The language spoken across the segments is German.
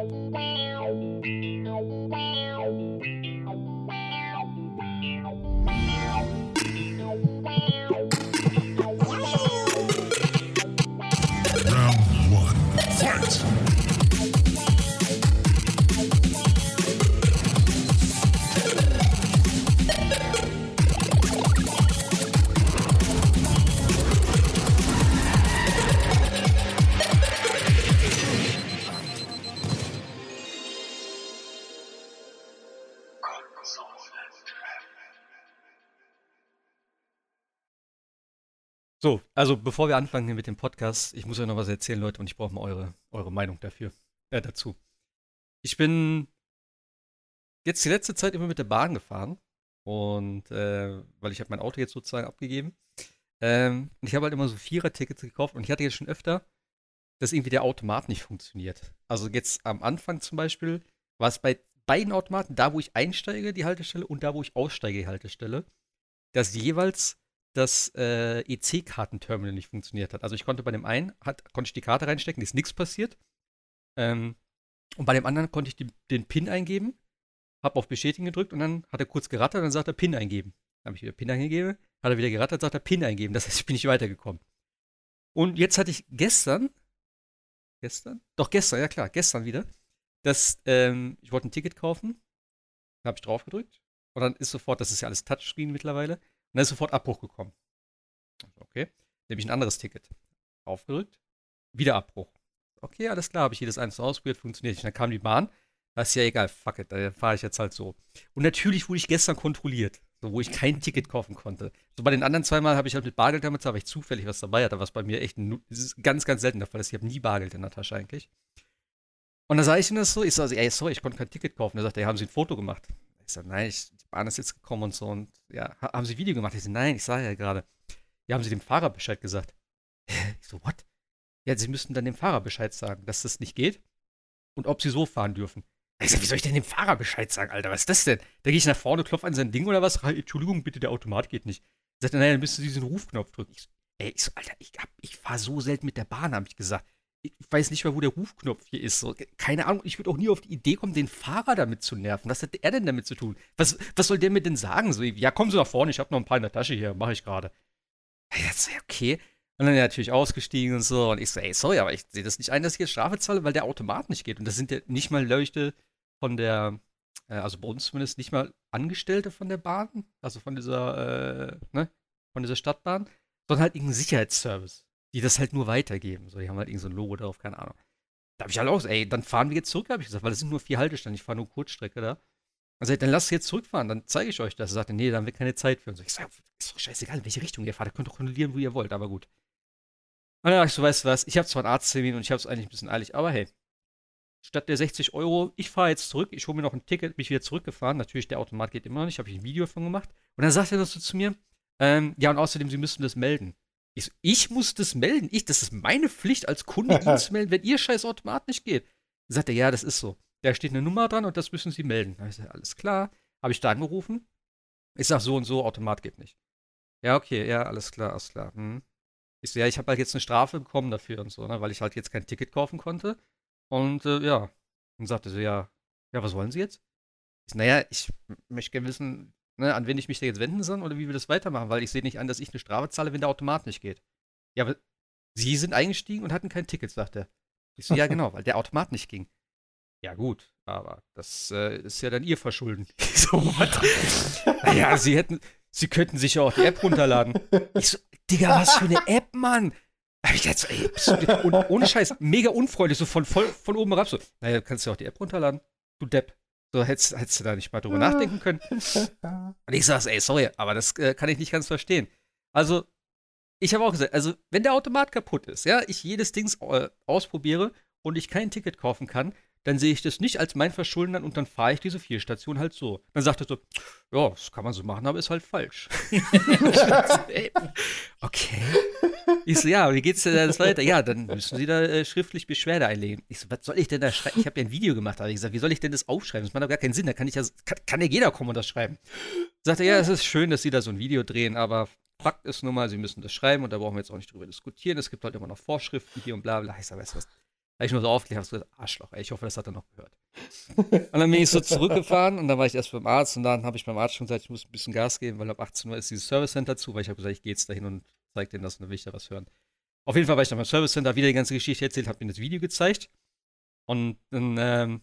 Round one. Fight! Also bevor wir anfangen hier mit dem Podcast, ich muss euch noch was erzählen, Leute, und ich brauche mal eure, eure Meinung dafür, äh, dazu. Ich bin jetzt die letzte Zeit immer mit der Bahn gefahren und äh, weil ich habe mein Auto jetzt sozusagen abgegeben. Ähm, ich habe halt immer so Vierer-Tickets gekauft und ich hatte jetzt schon öfter, dass irgendwie der Automat nicht funktioniert. Also jetzt am Anfang zum Beispiel war es bei beiden Automaten, da wo ich einsteige, die Haltestelle, und da wo ich aussteige, die Haltestelle, dass jeweils das äh, EC-Kartenterminal nicht funktioniert hat. Also ich konnte bei dem einen, hat, konnte ich die Karte reinstecken, ist nichts passiert. Ähm, und bei dem anderen konnte ich die, den PIN eingeben, habe auf Bestätigen gedrückt und dann hat er kurz gerattert und dann sagt er PIN eingeben. Dann habe ich wieder PIN eingegeben, hat er wieder gerattert, sagt er PIN eingeben. Das heißt, ich bin nicht weitergekommen. Und jetzt hatte ich gestern, gestern? Doch, gestern, ja klar, gestern wieder, dass ähm, ich wollte ein Ticket kaufen, habe ich drauf gedrückt und dann ist sofort, das ist ja alles Touchscreen mittlerweile, und dann ist sofort Abbruch gekommen. Okay, nehme ich ein anderes Ticket. Aufgedrückt, wieder Abbruch. Okay, alles klar, habe ich jedes einzelne ausprobiert, funktioniert nicht. Dann kam die Bahn, das ist ja egal, fuck it, da fahre ich jetzt halt so. Und natürlich wurde ich gestern kontrolliert, so, wo ich kein Ticket kaufen konnte. So bei den anderen zweimal habe ich halt mit Bargeld damit, weil ich zufällig was dabei hatte, was bei mir echt ein, ganz, ganz selten der Fall ist. Ich habe nie Bargeld in der Tasche eigentlich. Und dann sage ich ihm das so, ich sage, ey, sorry, ich konnte kein Ticket kaufen. Er sagt, ey, haben Sie ein Foto gemacht? Ich sage, nein, ich, die Bahn ist jetzt gekommen und so. Und ja, haben Sie Video gemacht? Ich sage, nein, ich sage ja gerade. Ja, haben Sie dem Fahrer Bescheid gesagt? Ich so, what? Ja, Sie müssten dann dem Fahrer Bescheid sagen, dass das nicht geht und ob Sie so fahren dürfen. Ich sag, wie soll ich denn dem Fahrer Bescheid sagen, Alter? Was ist das denn? Da gehe ich nach vorne, klopfe an sein Ding oder was? Entschuldigung, bitte, der Automat geht nicht. Sagt er, naja, dann müssen Sie diesen Rufknopf drücken. Ich so, ey, ich so, Alter, ich, ich fahre so selten mit der Bahn, habe ich gesagt. Ich weiß nicht mal, wo der Rufknopf hier ist. So, keine Ahnung, ich würde auch nie auf die Idee kommen, den Fahrer damit zu nerven. Was hat er denn damit zu tun? Was, was soll der mir denn sagen? So, ja, kommen Sie nach vorne, ich habe noch ein paar in der Tasche hier, mache ich gerade. Ja, jetzt, okay. Und dann natürlich ausgestiegen und so. Und ich so, ey, sorry, aber ich sehe das nicht ein, dass ich jetzt Strafe zahle, weil der Automat nicht geht. Und das sind ja nicht mal Leuchte von der, äh, also bei uns zumindest nicht mal Angestellte von der Bahn, also von dieser, äh, ne, von dieser Stadtbahn, sondern halt irgendein Sicherheitsservice, die das halt nur weitergeben. So, die haben halt irgend so ein Logo drauf, keine Ahnung. Da habe ich halt auch, ey, dann fahren wir jetzt zurück, habe ich gesagt, weil das sind nur vier Haltestellen, ich fahre nur Kurzstrecke da. Also dann lasst jetzt zurückfahren, dann zeige ich euch das. Er sagte, nee, da haben wir keine Zeit für. Und so, ich sage, ist doch scheißegal, in welche Richtung ihr fahrt, ihr könnt doch kontrollieren, wo ihr wollt, aber gut. Und dann dachte ich so, weißt du was, ich habe zwar einen Arzttermin und ich habe es eigentlich ein bisschen eilig, aber hey, statt der 60 Euro, ich fahre jetzt zurück, ich hole mir noch ein Ticket, bin ich wieder zurückgefahren. Natürlich, der Automat geht immer noch nicht, habe ich ein Video davon gemacht. Und dann sagt er das so zu mir, ähm, ja, und außerdem, Sie müssen das melden. Ich so, ich muss das melden? Ich, das ist meine Pflicht als Kunde, zu melden, wenn Ihr scheiß Automat nicht geht. Dann sagt er, ja, das ist so. Da steht eine Nummer dran und das müssen Sie melden. Da ich sage, alles klar. Habe ich da angerufen. Ich sage, so und so, Automat geht nicht. Ja, okay, ja, alles klar, alles klar. Hm. Ich so, ja, ich habe halt jetzt eine Strafe bekommen dafür und so, ne, weil ich halt jetzt kein Ticket kaufen konnte. Und äh, ja, dann sagte sie, ja, ja, was wollen Sie jetzt? Ich so, naja, ich möchte gerne wissen, ne, an wen ich mich da jetzt wenden soll oder wie wir das weitermachen, weil ich sehe nicht an, dass ich eine Strafe zahle, wenn der Automat nicht geht. Ja, aber Sie sind eingestiegen und hatten kein Ticket, sagt er. Ich so, ja, genau, weil der Automat nicht ging. Ja, gut, aber das äh, ist ja dann Ihr Verschulden. So, what? naja, Sie hätten, Sie könnten sich ja auch die App runterladen. Ich so, Digga, was für eine App, Mann? Hab ich jetzt, ey, ohne Scheiß, mega unfreundlich, so von, voll, von oben herab, so, naja, kannst du auch die App runterladen, du Depp. So hättest, hättest du da nicht mal drüber nachdenken können. Und ich sag's, ey, sorry, aber das äh, kann ich nicht ganz verstehen. Also, ich habe auch gesagt, also, wenn der Automat kaputt ist, ja, ich jedes Dings äh, ausprobiere und ich kein Ticket kaufen kann, dann sehe ich das nicht als mein Verschulden an und dann fahre ich diese vier Stationen halt so. Dann sagt er so, ja, das kann man so machen, aber ist halt falsch. okay. Ich so, ja, wie geht's denn das weiter? Ja, dann müssen Sie da äh, schriftlich Beschwerde einlegen. Ich so, was soll ich denn da schreiben? Ich habe ja ein Video gemacht, habe ich gesagt, wie soll ich denn das aufschreiben? Das macht doch gar keinen Sinn, da kann ich ja, kann, kann ja jeder kommen und das schreiben. Sagt er, ja, es ist schön, dass Sie da so ein Video drehen, aber Fakt ist nun mal, Sie müssen das schreiben und da brauchen wir jetzt auch nicht drüber diskutieren. Es gibt halt immer noch Vorschriften hier und bla bla. Ich sag, weißt du was? Da ich nur so aufgelegt habe, gesagt, Arschloch, ey, ich hoffe, das hat er noch gehört. und dann bin ich so zurückgefahren und dann war ich erst beim Arzt und dann habe ich beim Arzt schon gesagt, ich muss ein bisschen Gas geben, weil ab 18 Uhr ist dieses Service Center zu, weil ich habe gesagt, ich gehe jetzt dahin und zeige denen, dass eine Wichter was hören. Auf jeden Fall war ich dann beim Service Center, wieder die ganze Geschichte erzählt, habe mir das Video gezeigt und dann ähm,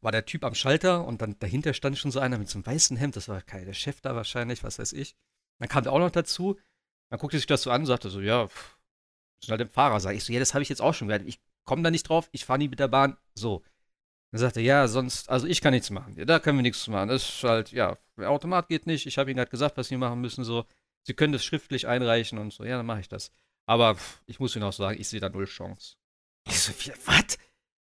war der Typ am Schalter und dann dahinter stand schon so einer mit so einem weißen Hemd, das war kein der Chef da wahrscheinlich, was weiß ich. Dann kam der auch noch dazu, dann guckte sich das so an und sagte so, ja, pff, sind halt dem Fahrer, sag ich so, ja, das habe ich jetzt auch schon gehört. Ich komme da nicht drauf, ich fahre nie mit der Bahn, so. Dann sagte er, ja, sonst, also ich kann nichts machen. Da können wir nichts machen. Das ist halt, ja, der Automat geht nicht. Ich habe Ihnen gerade gesagt, was Sie machen müssen, so. Sie können das schriftlich einreichen und so. Ja, dann mache ich das. Aber pff, ich muss Ihnen auch sagen, ich sehe da null Chance. Ich so, was?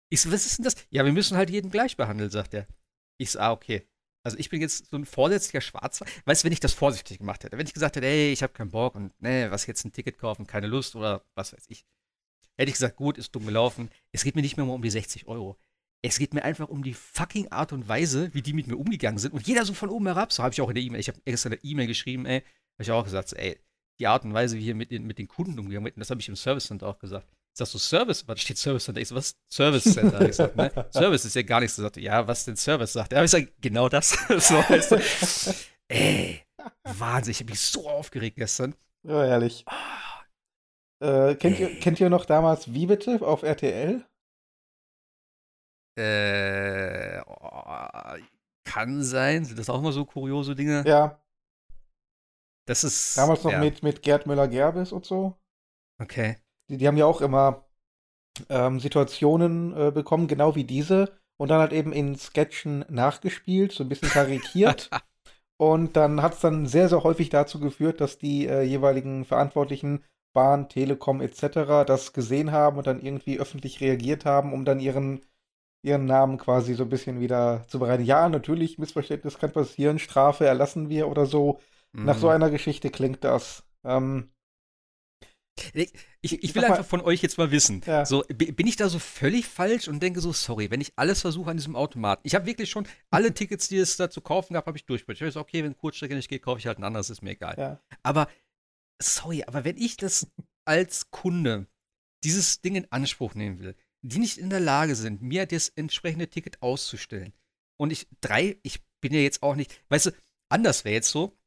Ich so, was ist denn das? Ja, wir müssen halt jeden gleich behandeln, sagt er. Ich so, ah, okay. Also ich bin jetzt so ein vorsätzlicher Schwarzer. Weißt du, wenn ich das vorsichtig gemacht hätte, wenn ich gesagt hätte, ey, ich habe keinen Bock und ne, was jetzt ein Ticket kaufen, keine Lust oder was weiß ich, hätte ich gesagt, gut, ist dumm gelaufen. Es geht mir nicht mehr um die 60 Euro. Es geht mir einfach um die fucking Art und Weise, wie die mit mir umgegangen sind. Und jeder so von oben herab, so habe ich auch in der E-Mail, ich habe extra eine E-Mail geschrieben, ey, habe ich auch gesagt, ey, die Art und Weise, wie hier mit den, mit den Kunden umgegangen wird, das habe ich im Service Center auch gesagt. Ich sag so, Service, was steht Service Center? Ich so, was? Service Center. Ich sag, ne? Service ist ja gar nichts. Ich sagte, ja, was denn Service? Sagt. Aber ich sag, genau das. so, weißt du. Ey, Wahnsinn, ich habe mich so aufgeregt gestern. Ja, ehrlich. Äh, kennt, ihr, kennt ihr noch damals Wie bitte auf RTL? Äh, oh, kann sein. Sind das auch immer so kuriose Dinge? Ja, Das ist. damals noch ja. mit, mit Gerd Müller-Gerbes und so. Okay. Die, die haben ja auch immer ähm, Situationen äh, bekommen, genau wie diese, und dann halt eben in Sketchen nachgespielt, so ein bisschen karikiert. und dann hat es dann sehr, sehr häufig dazu geführt, dass die äh, jeweiligen Verantwortlichen, Bahn, Telekom etc., das gesehen haben und dann irgendwie öffentlich reagiert haben, um dann ihren, ihren Namen quasi so ein bisschen wieder zu bereiten. Ja, natürlich, Missverständnis kann passieren, Strafe erlassen wir oder so. Nach so Mhm. einer Geschichte klingt das. Ähm, Ich, ich, will mal- einfach von euch jetzt mal wissen. Ja. So, bi- bin ich da so völlig falsch und denke so, sorry, wenn ich alles versuche an diesem Automaten. Ich habe wirklich schon alle Tickets, die es da zu kaufen gab, habe ich durchprobiert. Ich weiß, okay, wenn Kurzstrecke nicht geht, kaufe ich halt ein anderes, ist mir egal. ja. Aber, sorry, aber wenn ich das als Kunde dieses Ding in Anspruch nehmen will, die nicht in der Lage sind, mir das entsprechende Ticket auszustellen. Und ich, drei, ich bin ja jetzt auch nicht, weißt du, anders wäre jetzt so,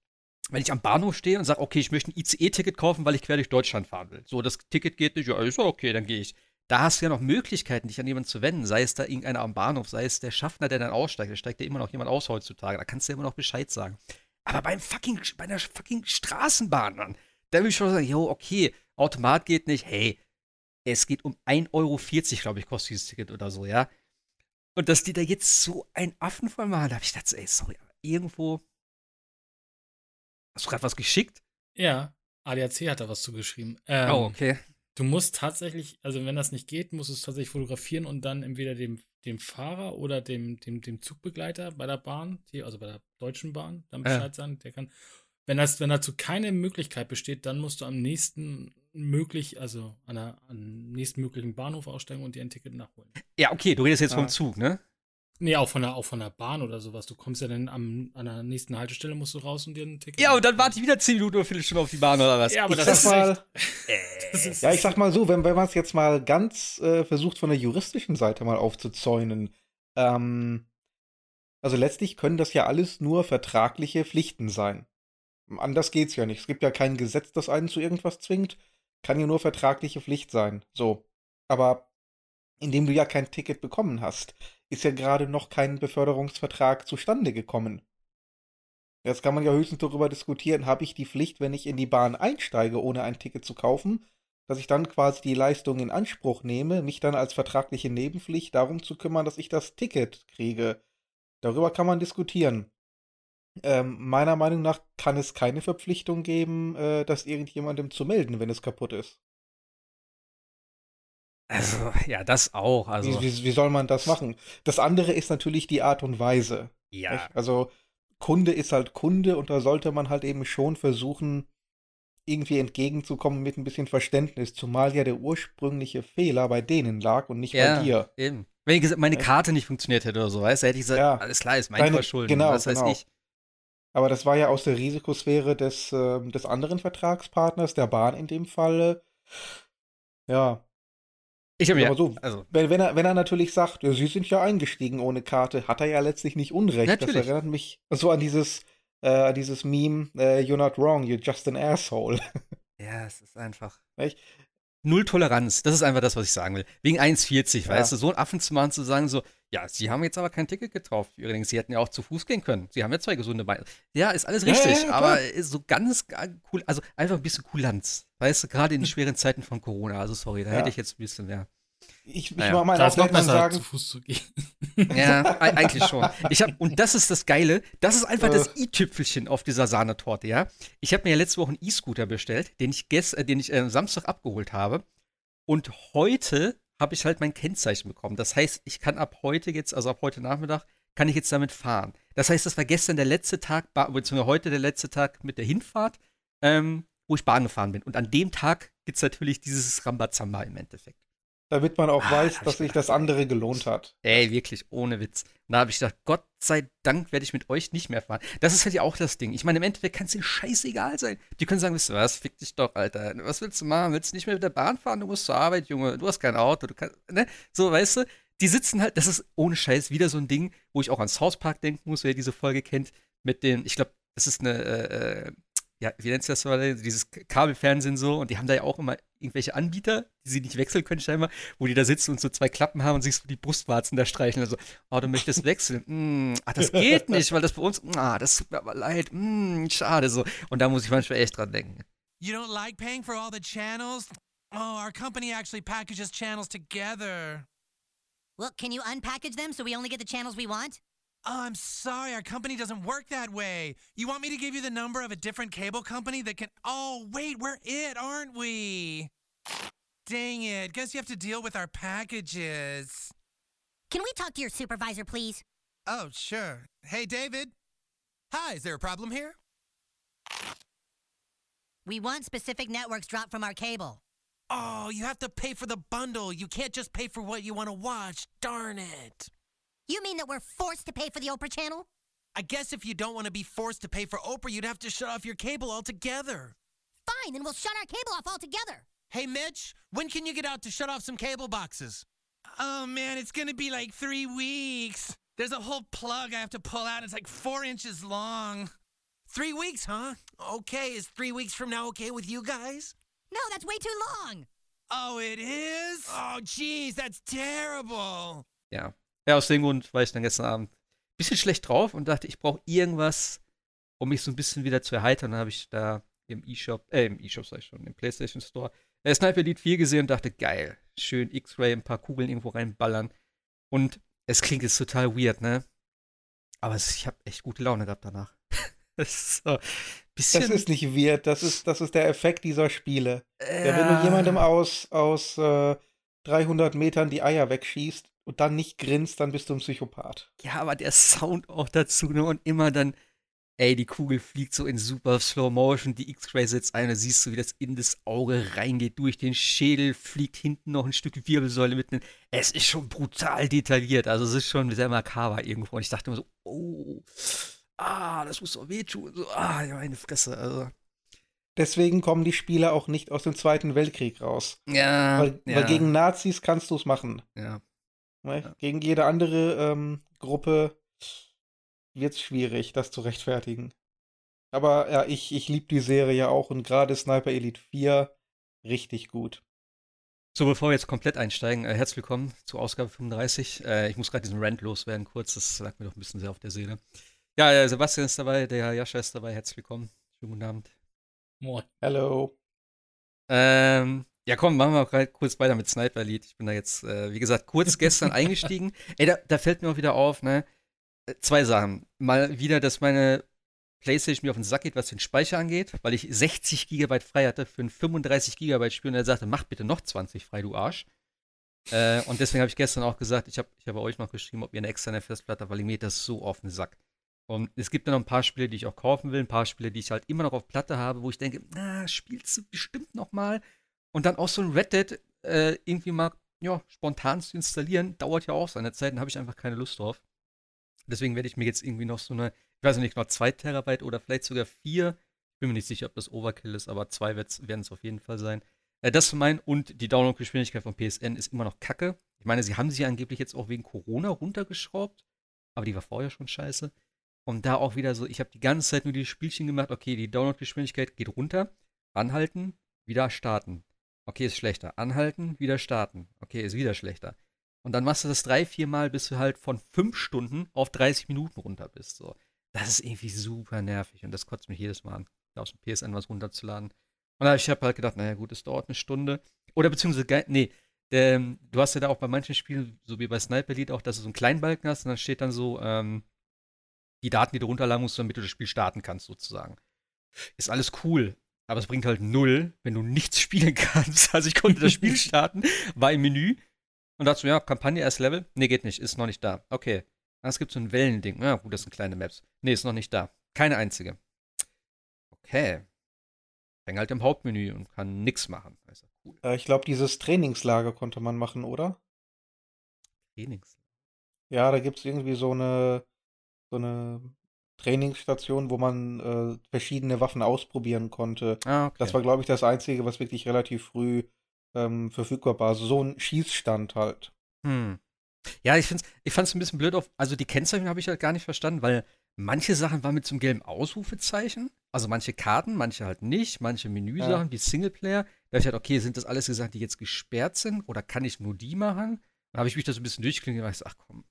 wenn ich am Bahnhof stehe und sage, okay, ich möchte ein ICE-Ticket kaufen, weil ich quer durch Deutschland fahren will. So, das Ticket geht nicht, ja, ist okay, dann gehe ich. Da hast du ja noch Möglichkeiten, dich an jemanden zu wenden. Sei es da irgendeiner am Bahnhof, sei es der Schaffner, der dann aussteigt. Da steigt ja immer noch jemand aus heutzutage. Da kannst du ja immer noch Bescheid sagen. Aber beim fucking, bei einer fucking Straßenbahn, Mann, da will ich schon sagen, jo, okay, Automat geht nicht. Hey, es geht um 1,40 Euro, glaube ich, kostet dieses Ticket oder so, ja. Und dass die da jetzt so einen Affen voll machen, da habe ich gedacht, ey, sorry, aber irgendwo. Hast du gerade was geschickt? Ja, ADAC hat da was zugeschrieben. Ähm, oh, okay. Du musst tatsächlich, also wenn das nicht geht, musst du es tatsächlich fotografieren und dann entweder dem, dem Fahrer oder dem, dem, dem Zugbegleiter bei der Bahn, also bei der Deutschen Bahn, dann Ja. Bescheid sagen, der kann. Wenn, das, wenn dazu keine Möglichkeit besteht, dann musst du am nächsten möglich, also an der, am nächsten möglichen Bahnhof aussteigen und dir ein Ticket nachholen. Ja, okay, du redest jetzt Ah. vom Zug, ne? Nee, auch von der, auch von der Bahn oder sowas. Du kommst ja dann am, an der nächsten Haltestelle, musst du raus und dir ein Ticket Ja, und dann warte ich wieder 10 Minuten oder Viertelstunde auf die Bahn oder was? Ja, aber Ich das sag ist mal, echt, das ist, Ja, ich sag mal so, wenn, wenn man es jetzt mal ganz äh, versucht, von der juristischen Seite mal aufzuzäunen, ähm, also letztlich können das ja alles nur vertragliche Pflichten sein. Anders geht's ja nicht. Es gibt ja kein Gesetz, das einen zu irgendwas zwingt. Kann ja nur vertragliche Pflicht sein. So. Aber indem du ja kein Ticket bekommen hast, ist ja gerade noch kein Beförderungsvertrag zustande gekommen. Jetzt kann man ja höchstens darüber diskutieren, habe ich die Pflicht, wenn ich in die Bahn einsteige, ohne ein Ticket zu kaufen, dass ich dann quasi die Leistung in Anspruch nehme, mich dann als vertragliche Nebenpflicht darum zu kümmern, dass ich das Ticket kriege. Darüber kann man diskutieren. Ähm, meiner Meinung nach kann es keine Verpflichtung geben, äh, das irgendjemandem zu melden, wenn es kaputt ist. Also, ja, das auch. Also, Wie, wie, wie soll man das machen? Das andere ist natürlich die Art und Weise. ja. Nicht? Also Kunde ist halt Kunde und da sollte man halt eben schon versuchen, irgendwie entgegenzukommen mit ein bisschen Verständnis, zumal ja der ursprüngliche Fehler bei denen lag und nicht Ja, bei dir. eben. Wenn ich gesagt, meine? Karte nicht funktioniert hätte oder so, weißt du, hätte ich gesagt, Ja. alles klar, ist mein Deine- Verschulden. genau, was weiß genau. ich. Aber das war ja aus der Risikosphäre des, ähm, des anderen Vertragspartners, der Bahn in dem Falle. Ja. Ich habe Aber so, also, wenn, wenn, er, wenn er natürlich sagt, ja, Sie sind ja eingestiegen ohne Karte, hat er ja letztlich nicht Unrecht. Natürlich. Das erinnert mich so an dieses, äh, dieses Meme, äh, You're not wrong, you're just an asshole. ja, es ist einfach. Echt? Null Toleranz, das ist einfach das, was ich sagen will. Wegen 1,40, Ja. weißt du, so einen Affen zu machen, zu sagen, so, ja, sie haben jetzt aber kein Ticket gekauft. Übrigens, sie hätten ja auch zu Fuß gehen können. Sie haben ja zwei gesunde Beine. Ja, ist alles Ja, richtig, ja, klar. aber ist so ganz ga- cool, also einfach ein bisschen Kulanz. Weißt du, gerade in den schweren Zeiten von Corona. Also, sorry, da Ja. hätte ich jetzt ein bisschen mehr. Ich, ich Naja, meine auch noch besser sagen, zu Fuß zu gehen. Ja, eigentlich schon. Ich hab, und das ist das Geile, das ist einfach das Äh. i-Tüpfelchen auf dieser Sahnetorte, ja. Ich habe mir ja letzte Woche einen E-Scooter bestellt, den ich, gest, äh, den ich äh, Samstag abgeholt habe. Und heute habe ich halt mein Kennzeichen bekommen. Das heißt, ich kann ab heute jetzt, also ab heute Nachmittag, kann ich jetzt damit fahren. Das heißt, das war gestern der letzte Tag, beziehungsweise heute der letzte Tag mit der Hinfahrt, ähm, wo ich Bahn gefahren bin. Und an dem Tag gibt es natürlich dieses Rambazamba im Endeffekt. Damit man auch Ah, weiß, dass ich sich das andere gelohnt hat. Ey, wirklich, ohne Witz. Da habe ich gedacht, Gott sei Dank werde ich mit euch nicht mehr fahren. Das ist halt ja auch das Ding. Ich meine, im Endeffekt kann es dir scheißegal sein. Die können sagen, wisst ihr was, fick dich doch, Alter. Was willst du machen? Willst du nicht mehr mit der Bahn fahren? Du musst zur Arbeit, Junge. Du hast kein Auto. Du kannst, ne? So, weißt du? Die sitzen halt, das ist ohne Scheiß wieder so ein Ding, wo ich auch ans Hauspark denken muss, wer diese Folge kennt, mit den, ich glaube, das ist eine, äh, äh, ja, wie nennt sich das dieses Kabelfernsehen so, und die haben da ja auch immer irgendwelche Anbieter, die sie nicht wechseln können scheinbar, wo die da sitzen und so zwei Klappen haben und sich so die Brustwarzen da streicheln. Also, oh, du möchtest wechseln. Mm, ach, das geht nicht, weil das bei uns, ah, das tut mir aber leid. Mm, schade so. Und da muss ich manchmal echt dran denken. You don't like paying for all the channels? Oh, our company actually packages channels together. Well, can you unpackage them so we only get the channels we want? Oh, I'm sorry, our company doesn't work that way. You want me to give you the number of a different cable company that can. Oh, wait, we're it, aren't we? Dang it. Guess you have to deal with our packages. Can we talk to your supervisor, please? Oh, sure. Hey, David. Hi, is there a problem here? We want specific networks dropped from our cable. Oh, you have to pay for the bundle. You can't just pay for what you want to watch. Darn it. You mean that we're forced to pay for the Oprah channel? I guess if you don't want to be forced to pay for Oprah, you'd have to shut off your cable altogether. Fine, then we'll shut our cable off altogether. Hey, Mitch, when can you get out to shut off some cable boxes? Oh, man, it's going to be like three weeks. There's a whole plug I have to pull out. It's like four inches long. Three weeks, huh? Okay, is three weeks from now okay with you guys? No, that's way too long. Oh, it is? Oh, geez, that's terrible. Ja. Ja, aus dem Grund war ich dann gestern Abend ein bisschen schlecht drauf und dachte, ich brauche irgendwas, um mich so ein bisschen wieder zu erheitern. Dann habe ich da im E-Shop, äh, im E-Shop sag ich schon, im PlayStation Store, äh, Sniper Elite 4 gesehen und dachte, geil, schön X-Ray, ein paar Kugeln irgendwo reinballern. Und es klingt jetzt total weird, ne? Aber es, ich habe echt gute Laune gehabt danach. das ist so bisschen. Das ist nicht weird, das ist, das ist der Effekt dieser Spiele. äh, Ja, wenn du jemandem aus, aus äh, 300 Metern die Eier wegschießt und dann nicht grinst, dann bist du ein Psychopath. Ja, aber der Sound auch dazu, ne? Und immer dann, ey, die Kugel fliegt so in super Slow Motion, die X-Ray setzt ein, da siehst du, wie das in das Auge reingeht, durch den Schädel, fliegt hinten noch ein Stück Wirbelsäule mitten. Es ist schon brutal detailliert, also es ist schon sehr makaber irgendwo. Und ich dachte immer so, oh, ah, das muss doch wehtun. So, ah, ja, meine Fresse, also. Deswegen kommen die Spiele auch nicht aus dem Zweiten Weltkrieg raus. Ja, Weil, ja, weil gegen Nazis kannst du es machen. ja. Ne? Ja. Gegen jede andere ähm, Gruppe wird es schwierig, das zu rechtfertigen. Aber ja, ich, ich liebe die Serie ja auch und gerade Sniper Elite 4 richtig gut. So, bevor wir jetzt komplett einsteigen, äh, herzlich willkommen zur Ausgabe 35. Äh, ich muss gerade diesen Rant loswerden, kurz, das lag mir doch ein bisschen sehr auf der Seele. Ja, äh, Sebastian ist dabei, der Jascha ist dabei, herzlich willkommen. Schönen guten Abend. Moin. Hello. Ähm, ja, komm, machen wir auch grad kurz weiter mit Sniper Elite. Ich bin da jetzt, äh, wie gesagt, kurz gestern eingestiegen. Ey, da, da fällt mir auch wieder auf, ne? Äh, Zwei Sachen. Mal wieder, dass meine PlayStation mir auf den Sack geht, was den Speicher angeht, weil ich 60 GB frei hatte für ein 35 GB Spiel und er sagte, mach bitte noch 20 frei, du Arsch. Äh, und deswegen habe ich gestern auch gesagt, ich habe ich hab euch noch geschrieben, ob ihr eine externe Festplatte habt, weil ich mir das so auf den Sack. Und es gibt dann noch ein paar Spiele, die ich auch kaufen will, ein paar Spiele, die ich halt immer noch auf Platte habe, wo ich denke, na, spielst du bestimmt noch mal. Und dann auch so ein Red Dead äh, irgendwie mal, ja, spontan zu installieren, dauert ja auch seine Zeit, dann habe ich einfach keine Lust drauf. Deswegen werde ich mir jetzt irgendwie noch so eine, ich weiß nicht, noch zwei Terabyte oder vielleicht sogar vier, ich bin mir nicht sicher, ob das Overkill ist, aber zwei werden es auf jeden Fall sein, Äh, das zum einen und die Download-Geschwindigkeit von PSN ist immer noch kacke. Ich meine, sie haben sie angeblich jetzt auch wegen Corona runtergeschraubt, aber die war vorher schon scheiße. Und da auch wieder so, ich habe die ganze Zeit nur die Spielchen gemacht, okay, die Download-Geschwindigkeit geht runter, anhalten, wieder starten. Okay, ist schlechter. Anhalten, wieder starten. Okay, ist wieder schlechter. Und dann machst du das drei, vier Mal, bis du halt von fünf Stunden auf 30 Minuten runter bist. So. Das ist irgendwie super nervig und das kotzt mich jedes Mal an, aus dem PSN was runterzuladen. Und ich habe halt gedacht, naja gut, es dauert eine Stunde. Oder beziehungsweise, nee, ähm, du hast ja da auch bei manchen Spielen, so wie bei Sniper Elite auch, dass du so einen kleinen Balken hast und dann steht dann so, ähm, die Daten, die du runterladen musst, damit du das Spiel starten kannst, sozusagen. Ist alles cool, aber es bringt halt null, wenn du nichts spielen kannst. Also ich konnte das Spiel starten, war im Menü und so, ja, Kampagne, erst Level. Nee, geht nicht, ist noch nicht da. Okay. Ah, es gibt so ein Wellending. Ja, gut, das sind kleine Maps. Nee, ist noch nicht da. Keine einzige. Okay. Fängt halt im Hauptmenü und kann nix machen. Also cool. Äh, ich glaube, dieses Trainingslager konnte man machen, oder? Trainings. Ja, da gibt es irgendwie so eine, so eine Trainingsstation, wo man äh, verschiedene Waffen ausprobieren konnte. Ah, okay. Das war, glaube ich, das Einzige, was wirklich relativ früh ähm, verfügbar war. Also so ein Schießstand halt. Hm. Ja, ich, ich fand es ein bisschen blöd auf. Also die Kennzeichnung habe ich halt gar nicht verstanden, weil manche Sachen waren mit so einem gelben Ausrufezeichen. Also manche Karten, manche halt nicht. Manche Menüsachen Ja. wie Singleplayer. Da hab ich halt, okay, sind das alles gesagt, die jetzt gesperrt sind? Oder kann ich nur die machen? Dann habe ich mich da so ein bisschen durchklingt und dachte, ach komm.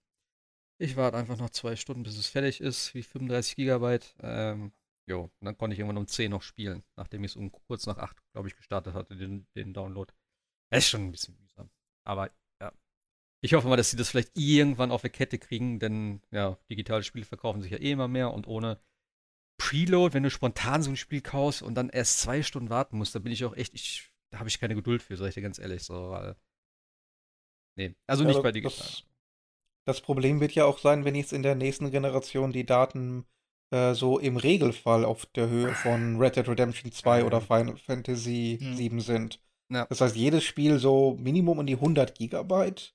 Ich warte einfach noch zwei Stunden, bis es fertig ist, wie 35 Gigabyte. Ähm, jo, und dann konnte ich irgendwann um 10 noch spielen, nachdem ich es um kurz nach 8, glaube ich, gestartet hatte, den, den Download. Das ist schon ein bisschen mühsam. Aber ja. Ich hoffe mal, dass sie das vielleicht irgendwann auf der Kette kriegen, denn ja, digitale Spiele verkaufen sich ja eh immer mehr und ohne Preload, wenn du spontan so ein Spiel kaufst und dann erst zwei Stunden warten musst, da bin ich auch echt, ich, da habe ich keine Geduld für, sag ich dir ganz ehrlich, so, weil. Nee, also Ja, nicht bei digital. Das, das Problem wird ja auch sein, wenn jetzt in der nächsten Generation die Daten äh, so im Regelfall auf der Höhe von Red Dead Redemption 2 oder Final Fantasy Ja. 7 sind. Ja. Das heißt, jedes Spiel so Minimum um die 100 Gigabyte.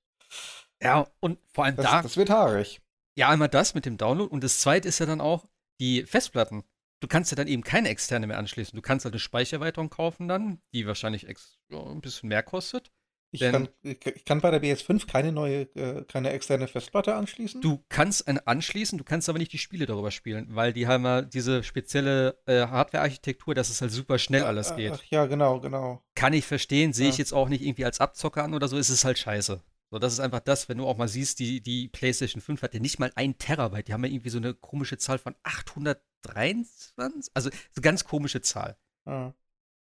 Ja, und vor allem Das, da, das wird haarig. ja, einmal das mit dem Download und das zweite ist ja dann auch die Festplatten. Du kannst ja dann eben keine externe mehr anschließen. Du kannst halt eine Speichererweiterung kaufen dann, die wahrscheinlich ja, ein bisschen mehr kostet. Ich kann, ich ich kann bei der BS5 keine neue, äh, keine externe Festplatte anschließen. Du kannst eine anschließen, du kannst aber nicht die Spiele darüber spielen, weil die haben ja diese spezielle äh, Hardware-Architektur, dass es halt super schnell alles Ach, geht. Ach, ja, genau, genau. Kann ich verstehen, sehe ich Ja. jetzt auch nicht irgendwie als Abzocker an oder so, ist es halt scheiße. So, das ist einfach das, wenn du auch mal siehst, die, die PlayStation 5 hat ja nicht mal ein Terabyte, die haben ja irgendwie so eine komische Zahl von 823, also so eine ganz komische Zahl. Ja.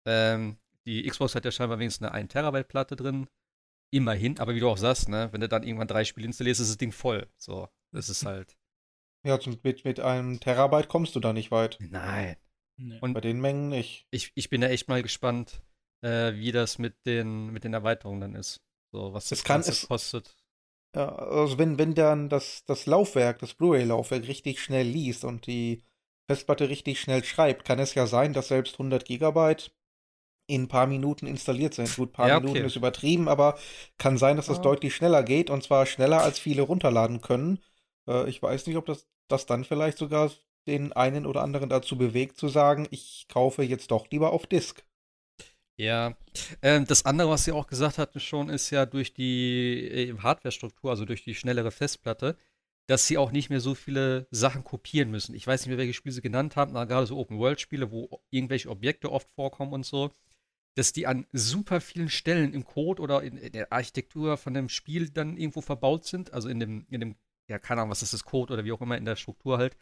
Ähm, die Xbox hat ja scheinbar wenigstens eine 1 Terabyte Platte drin. Immerhin, aber wie du auch sagst, ne, wenn du dann irgendwann drei Spiele installierst, ist das Ding voll. So, das ist halt. Ja, zum, mit, mit einem Terabyte kommst du da nicht weit. Nein. Nee. Und Bei den Mengen nicht. ich, ich bin da echt mal gespannt, äh, wie das mit den, mit den Erweiterungen dann ist. So, was das Es kann- Ganze es- kostet. Ja, also wenn, wenn dann das, das Laufwerk, das Blu-ray-Laufwerk richtig schnell liest und die Festplatte richtig schnell schreibt, kann es ja sein, dass selbst 100 Gigabyte in ein paar Minuten installiert sind. Gut, ein paar Ja, okay. Minuten ist übertrieben, aber kann sein, dass das Ja. deutlich schneller geht und zwar schneller als viele runterladen können. Äh, ich weiß nicht, ob das, das dann vielleicht sogar den einen oder anderen dazu bewegt zu sagen, ich kaufe jetzt doch lieber auf Disk. Ja. Ähm, das andere, was sie auch gesagt hatten schon, ist ja durch die äh, Hardware-Struktur, also durch die schnellere Festplatte, dass sie auch nicht mehr so viele Sachen kopieren müssen. Ich weiß nicht mehr, welche Spiele sie genannt haben, aber gerade so Open-World-Spiele, wo irgendwelche Objekte oft vorkommen und so, dass die an super vielen Stellen im Code oder in, in der Architektur von dem Spiel dann irgendwo verbaut sind, also in dem, in dem, ja, keine Ahnung, was ist das Code oder wie auch immer in der Struktur halt,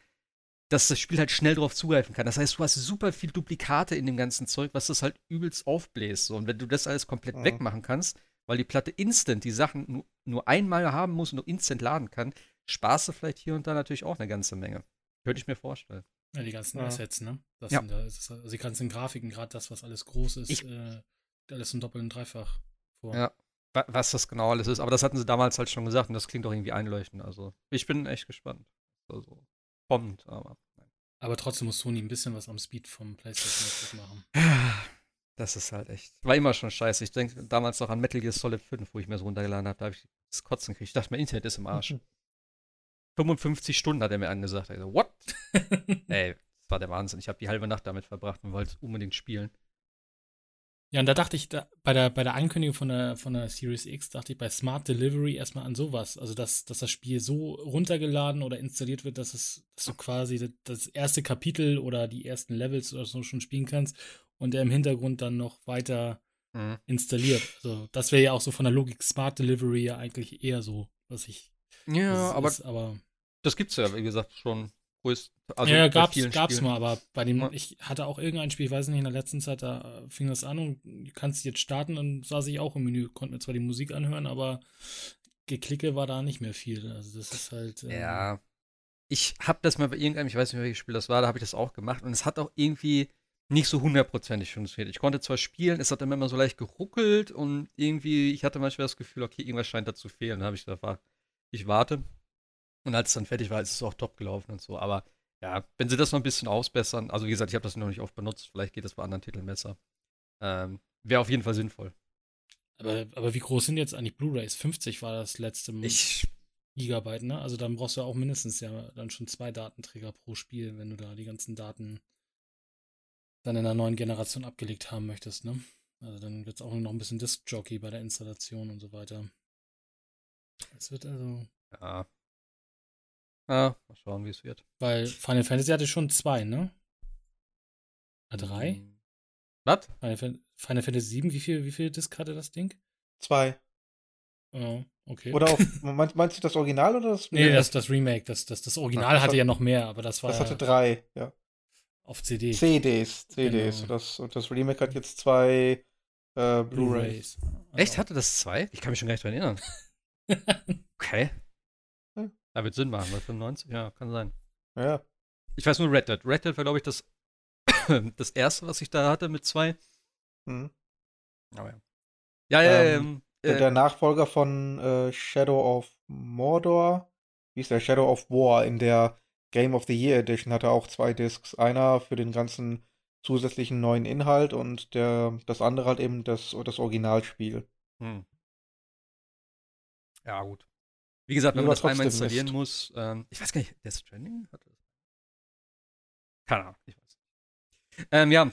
dass das Spiel halt schnell drauf zugreifen kann. Das heißt, du hast super viel Duplikate in dem ganzen Zeug, was das halt übelst aufbläst. So. Und wenn du das alles komplett Mhm. wegmachen kannst, weil die Platte instant die Sachen nur, nur einmal haben muss und nur instant laden kann, sparst du vielleicht hier und da natürlich auch eine ganze Menge. Könnte ich mir vorstellen. Ja, die ganzen. Assets, ne? Das Ja. sind da, das also die ganzen Grafiken, gerade das, was alles groß ist, Ich- äh, alles im Doppelten Dreifach vor. Ja. Wa- Was das genau alles ist. Aber das hatten sie damals halt schon gesagt und das klingt auch irgendwie einleuchtend. Also, ich bin echt gespannt. Also, kommt, aber. nein. Aber trotzdem muss Sony ein bisschen was am Speed vom PlayStation machen. Das ist halt echt. War immer schon scheiße. Ich denke damals noch an Metal Gear Solid 5, wo ich mir so runtergeladen habe. Da habe ich das Kotzen gekriegt. Ich dachte, mein Internet ist im Arsch. 55 Stunden hat er mir angesagt. Ich so, what? Ey, das war der Wahnsinn. Ich habe die halbe Nacht damit verbracht und wollte unbedingt spielen. Ja, und da dachte ich, da, bei, der, bei der Ankündigung von der, von der Series X, dachte ich bei Smart Delivery erstmal an sowas. Also, dass, dass das Spiel so runtergeladen oder installiert wird, dass, es, dass du quasi das, das erste Kapitel oder die ersten Levels oder so schon spielen kannst und der im Hintergrund dann noch weiter Mhm. installiert. Also, das wäre ja auch so von der Logik Smart Delivery ja eigentlich eher so, was ich. Ja, aber ist, aber das gibt's ja, wie gesagt, schon größt. Also ja, gab's, gab's Spielen. mal, aber bei dem, Ja. ich hatte auch irgendein Spiel, ich weiß nicht, in der letzten Zeit, da äh, fing das an und du kannst jetzt starten, dann saß ich auch im Menü, konnte mir zwar die Musik anhören, aber geklicke war da nicht mehr viel. Also das ist halt. ähm, Ja. Ich habe das mal bei irgendeinem, ich weiß nicht mehr, welches Spiel das war, da habe ich das auch gemacht und es hat auch irgendwie nicht so hundertprozentig funktioniert. Ich konnte zwar spielen, es hat dann immer so leicht geruckelt und irgendwie, ich hatte manchmal das Gefühl, okay, irgendwas scheint da zu fehlen. Dann habe ich gesagt, warte, ich warte. Und als es dann fertig war, ist es auch top gelaufen und so. Aber ja, wenn sie das noch ein bisschen ausbessern, also wie gesagt, ich habe das noch nicht oft benutzt, vielleicht geht das bei anderen Titeln besser. Ähm, Wäre auf jeden Fall sinnvoll. Aber, aber wie groß sind jetzt eigentlich Blu-Rays? 50 war das letzte Mal. Ich, Gigabyte, ne? Also dann brauchst du auch mindestens ja dann schon zwei Datenträger pro Spiel, wenn du da die ganzen Daten dann in der neuen Generation abgelegt haben möchtest, ne? Also dann wird es auch noch ein bisschen Disk-Jockey bei der Installation und so weiter. Es wird also, ja. Ja, mal schauen, wie es wird. weil Final Fantasy hatte schon zwei, ne? Ah, drei? Hm. Was? Final, Fan Final Fantasy 7, wie viel, wie viel Disk hatte das Ding? Zwei. Oh, okay. Oder auf, meinst, meinst du das Original oder das? nee, das, das Remake, das, das, das Original das hatte hat- ja noch mehr, aber das war das hatte ja drei, ja. auf CD. CDs, CDs. Genau. Das, und das Remake hat jetzt zwei äh, Blu-rays. Echt? Hatte das zwei? Ich kann mich schon gar nicht dran erinnern. Okay. Ja. Da wird Sinn machen, bei 95? Ja, kann sein. Ja. Ich weiß nur Red Dead. Red Dead war, glaube ich, das, das erste, was ich da hatte mit zwei. Mhm. Aber ja. Ja, ja, Ähm, ähm, Der, äh, der Nachfolger von äh, Shadow of Mordor, wie ist der? Shadow of War in der Game of the Year Edition hatte auch zwei Discs. Einer für den ganzen zusätzlichen neuen Inhalt und der, das andere halt eben das, das Originalspiel. hm. Ja, gut. Wie gesagt, wenn man das einmal installieren Mist. muss, ähm, ich weiß gar nicht, Death Stranding hat das? Keine Ahnung, ich weiß nicht. Ähm, ja,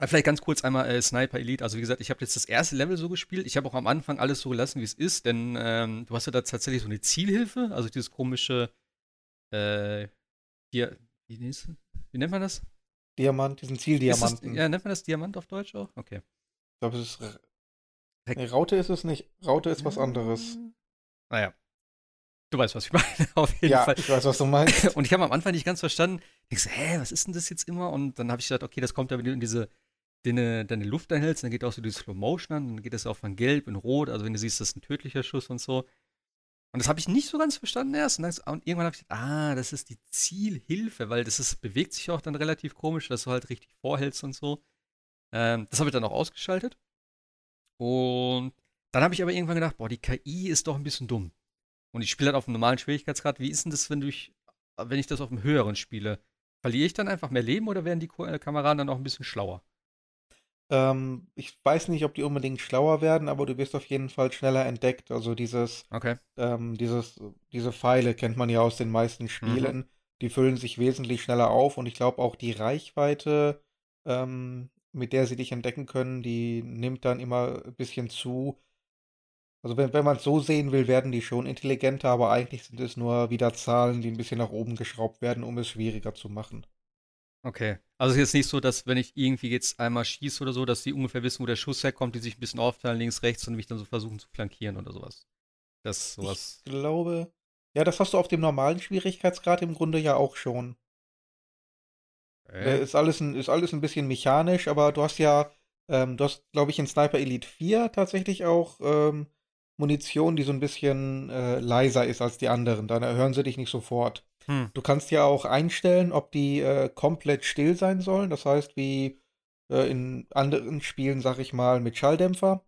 vielleicht ganz kurz einmal äh, Sniper Elite. Also wie gesagt, ich habe jetzt das erste Level so gespielt. Ich habe auch am Anfang alles so gelassen, wie es ist, denn ähm, du hast ja da tatsächlich so eine Zielhilfe, also dieses komische, äh, hier, wie, nennt's- wie nennt man das? Diamant, diesen das, Zieldiamanten. ja, nennt man das Diamant auf Deutsch auch? Okay. Ich glaube, es ist. Nee, Raute ist es nicht. Raute ist was anderes. Naja. Du weißt, was ich meine, auf jeden Ja, Fall. ich weiß, was du meinst. Und ich habe am Anfang nicht ganz verstanden. Ich so, hä, was ist denn das jetzt immer? Und dann habe ich gedacht, okay, das kommt ja, wenn du in diese deine, deine Luft einhältst, dann geht auch so die Slow Motion an, dann geht es auch von Gelb in Rot, also wenn du siehst, das ist ein tödlicher Schuss und so. Und das habe ich nicht so ganz verstanden erst. Und, dann, und irgendwann habe ich gedacht, ah, das ist die Zielhilfe, weil das ist, bewegt sich auch dann relativ komisch, dass du halt richtig vorhältst und so. Ähm, das habe ich dann auch ausgeschaltet. Und dann habe ich aber irgendwann gedacht, boah, die KI ist doch ein bisschen dumm. Und ich spiele halt auf einem normalen Schwierigkeitsgrad. Wie ist denn das, wenn, ich, wenn ich das auf einem höheren spiele? Verliere ich dann einfach mehr Leben oder werden die äh, Kameraden dann auch ein bisschen schlauer? Ähm, ich weiß nicht, ob die unbedingt schlauer werden, aber du wirst auf jeden Fall schneller entdeckt. Also dieses, Okay. ähm, dieses, diese Pfeile kennt man ja aus den meisten Spielen. Die füllen sich wesentlich schneller auf und ich glaube auch die Reichweite, ähm, mit der sie dich entdecken können, die nimmt dann immer ein bisschen zu. Also wenn, wenn man es so sehen will, werden die schon intelligenter, aber eigentlich sind es nur wieder Zahlen, die ein bisschen nach oben geschraubt werden, um es schwieriger zu machen. Okay. Also es ist jetzt nicht so, dass wenn ich irgendwie jetzt einmal schieße oder so, dass die ungefähr wissen, wo der Schuss herkommt, die sich ein bisschen aufteilen, links, rechts und mich dann so versuchen zu flankieren oder sowas. Das sowas. Ich glaube, ja, das hast du auf dem normalen Schwierigkeitsgrad im Grunde ja auch schon. Äh, Okay. Ist alles ein, ist alles ein bisschen mechanisch, aber du hast ja, ähm, du hast, glaube ich, in Sniper Elite 4 tatsächlich auch ähm, Munition, die so ein bisschen äh, leiser ist als die anderen. Dann hören sie dich nicht sofort. Hm. Du kannst ja auch einstellen, ob die äh, komplett still sein sollen. Das heißt, wie äh, in anderen Spielen, sag ich mal, mit Schalldämpfer.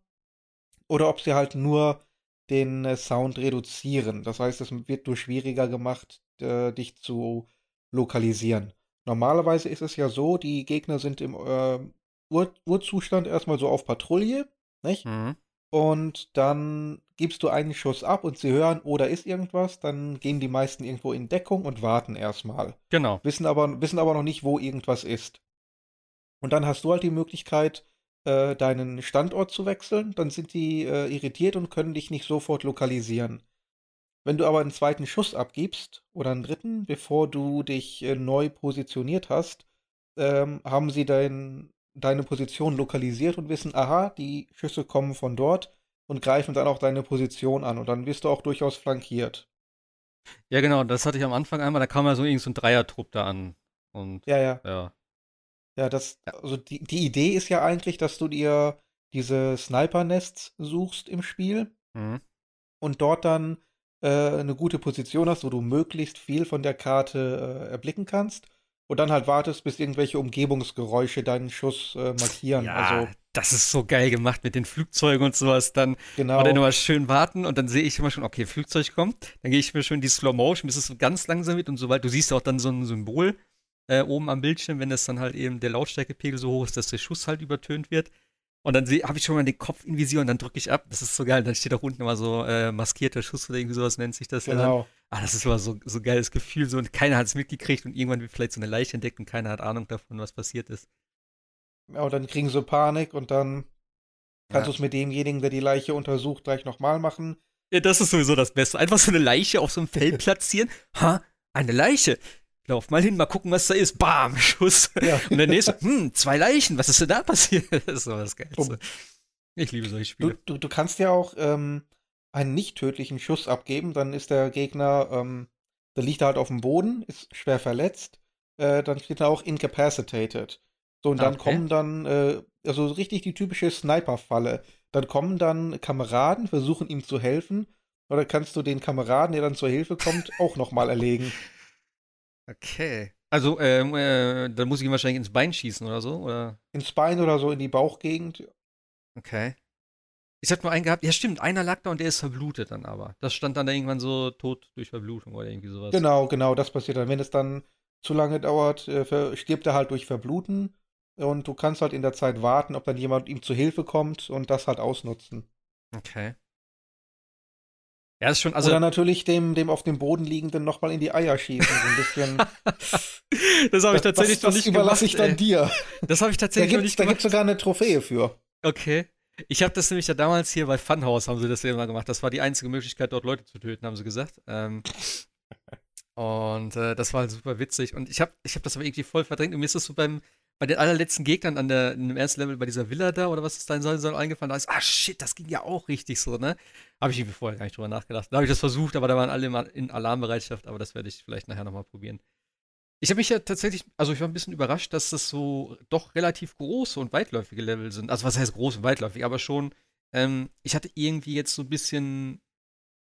Oder ob sie halt nur den äh, Sound reduzieren. Das heißt, es wird nur schwieriger gemacht, dich zu lokalisieren. Normalerweise ist es ja so, die Gegner sind im äh, Ur Urzustand erstmal so auf Patrouille, nicht? Mhm. Und dann gibst du einen Schuss ab und sie hören, oh, da ist irgendwas, dann gehen die meisten irgendwo in Deckung und warten erstmal. Genau. Wissen aber, wissen aber noch nicht, wo irgendwas ist. Und dann hast du halt die Möglichkeit, äh, deinen Standort zu wechseln, dann sind die äh, irritiert und können dich nicht sofort lokalisieren. Wenn du aber einen zweiten Schuss abgibst oder einen dritten, bevor du dich äh, neu positioniert hast, ähm, haben sie dein, deine Position lokalisiert und wissen, aha, die Schüsse kommen von dort und greifen dann auch deine Position an und dann wirst du auch durchaus flankiert. Ja, genau, das hatte ich am Anfang einmal, da kam ja so irgend so ein Dreiertrupp da an. Und Ja, ja. ja. Ja, das, also die, die Idee ist ja eigentlich, dass du dir diese Sniper-Nests suchst im Spiel Mhm. und dort dann äh, eine gute Position hast, wo du möglichst viel von der Karte äh, erblicken kannst und dann halt wartest, bis irgendwelche Umgebungsgeräusche deinen Schuss äh, markieren. Ja, Also das ist so geil gemacht mit den Flugzeugen und sowas. Dann genau. oder nochmal schön warten und dann sehe ich immer schon, okay, Flugzeug kommt. Dann gehe ich mir schon die Slow Motion, bis es so ganz langsam wird und sobald du siehst auch dann so ein Symbol äh, oben am Bildschirm, wenn das dann halt eben der Lautstärkepegel so hoch ist, dass der Schuss halt übertönt wird. Und dann habe ich schon mal den Kopf in Visier und dann drücke ich ab. Das ist so geil. Dann steht auch unten immer so äh, maskierter Schuss oder irgendwie sowas nennt sich das ja. Genau. Ah, das ist immer so, so geiles Gefühl. So, und keiner hat es mitgekriegt und irgendwann wird vielleicht so eine Leiche entdeckt und keiner hat Ahnung davon, was passiert ist. Ja, und dann kriegen sie Panik und dann kannst Ja. du es mit demjenigen, der die Leiche untersucht, gleich nochmal machen. Ja, das ist sowieso das Beste. Einfach so eine Leiche auf so einem Feld platzieren. Ha, eine Leiche. Lauf mal hin, mal gucken, was da ist. Bam, Schuss. Ja. Und der nächste, hm, zwei Leichen, was ist denn da passiert? Das ist so das Geilste. Bumm. Ich liebe solche Du, Spiele. du, du kannst ja auch ähm, einen nicht tödlichen Schuss abgeben, dann ist der Gegner, ähm, der liegt halt auf dem Boden, ist schwer verletzt, äh, dann steht er auch incapacitated. So, und dann okay. kommen dann, äh, also richtig die typische Sniper-Falle. Dann kommen dann Kameraden, versuchen ihm zu helfen, oder kannst du den Kameraden, der dann zur Hilfe kommt, auch nochmal erlegen. Okay. Also, ähm, äh, dann muss ich ihn wahrscheinlich ins Bein schießen oder so, oder? Ins Bein oder so in die Bauchgegend. Okay. Ich hatte nur einen gehabt, ja stimmt, einer lag da und der ist verblutet dann aber. Das stand dann da irgendwann so tot durch Verblutung oder irgendwie sowas. Genau, genau, das passiert dann. Wenn es dann zu lange dauert, äh, stirbt er halt durch Verbluten und du kannst halt in der Zeit warten, ob dann jemand ihm zu Hilfe kommt und das halt ausnutzen. Okay. Ja, ist schon, also. Oder natürlich dem, dem auf dem Boden liegenden nochmal in die Eier schießen. So ein bisschen. das habe ich tatsächlich das, noch das nicht überlasse gemacht. ich dann ey. dir. Das habe ich Da tatsächlich noch gibt es nicht da gemacht. gibt's sogar eine Trophäe für. Okay. Ich habe das nämlich ja damals hier bei Funhouse haben sie das immer gemacht. Das war die einzige Möglichkeit, dort Leute zu töten, haben sie gesagt. Ähm, und äh, das war halt super witzig. Und ich habe ich hab das aber irgendwie voll verdrängt. Und mir ist das so beim, bei den allerletzten Gegnern an der, dem ersten Level bei dieser Villa da oder was es sein soll, soll eingefallen. Da ist, ah shit, das ging ja auch richtig so, ne? Habe ich irgendwie vorher gar nicht drüber nachgedacht. Da habe ich das versucht, aber da waren alle immer in Alarmbereitschaft. Aber das werde ich vielleicht nachher nochmal probieren. Ich habe mich ja tatsächlich, also ich war ein bisschen überrascht, dass das so doch relativ große und weitläufige Level sind. Also was heißt groß und weitläufig, aber schon, ähm, ich hatte irgendwie jetzt so ein bisschen,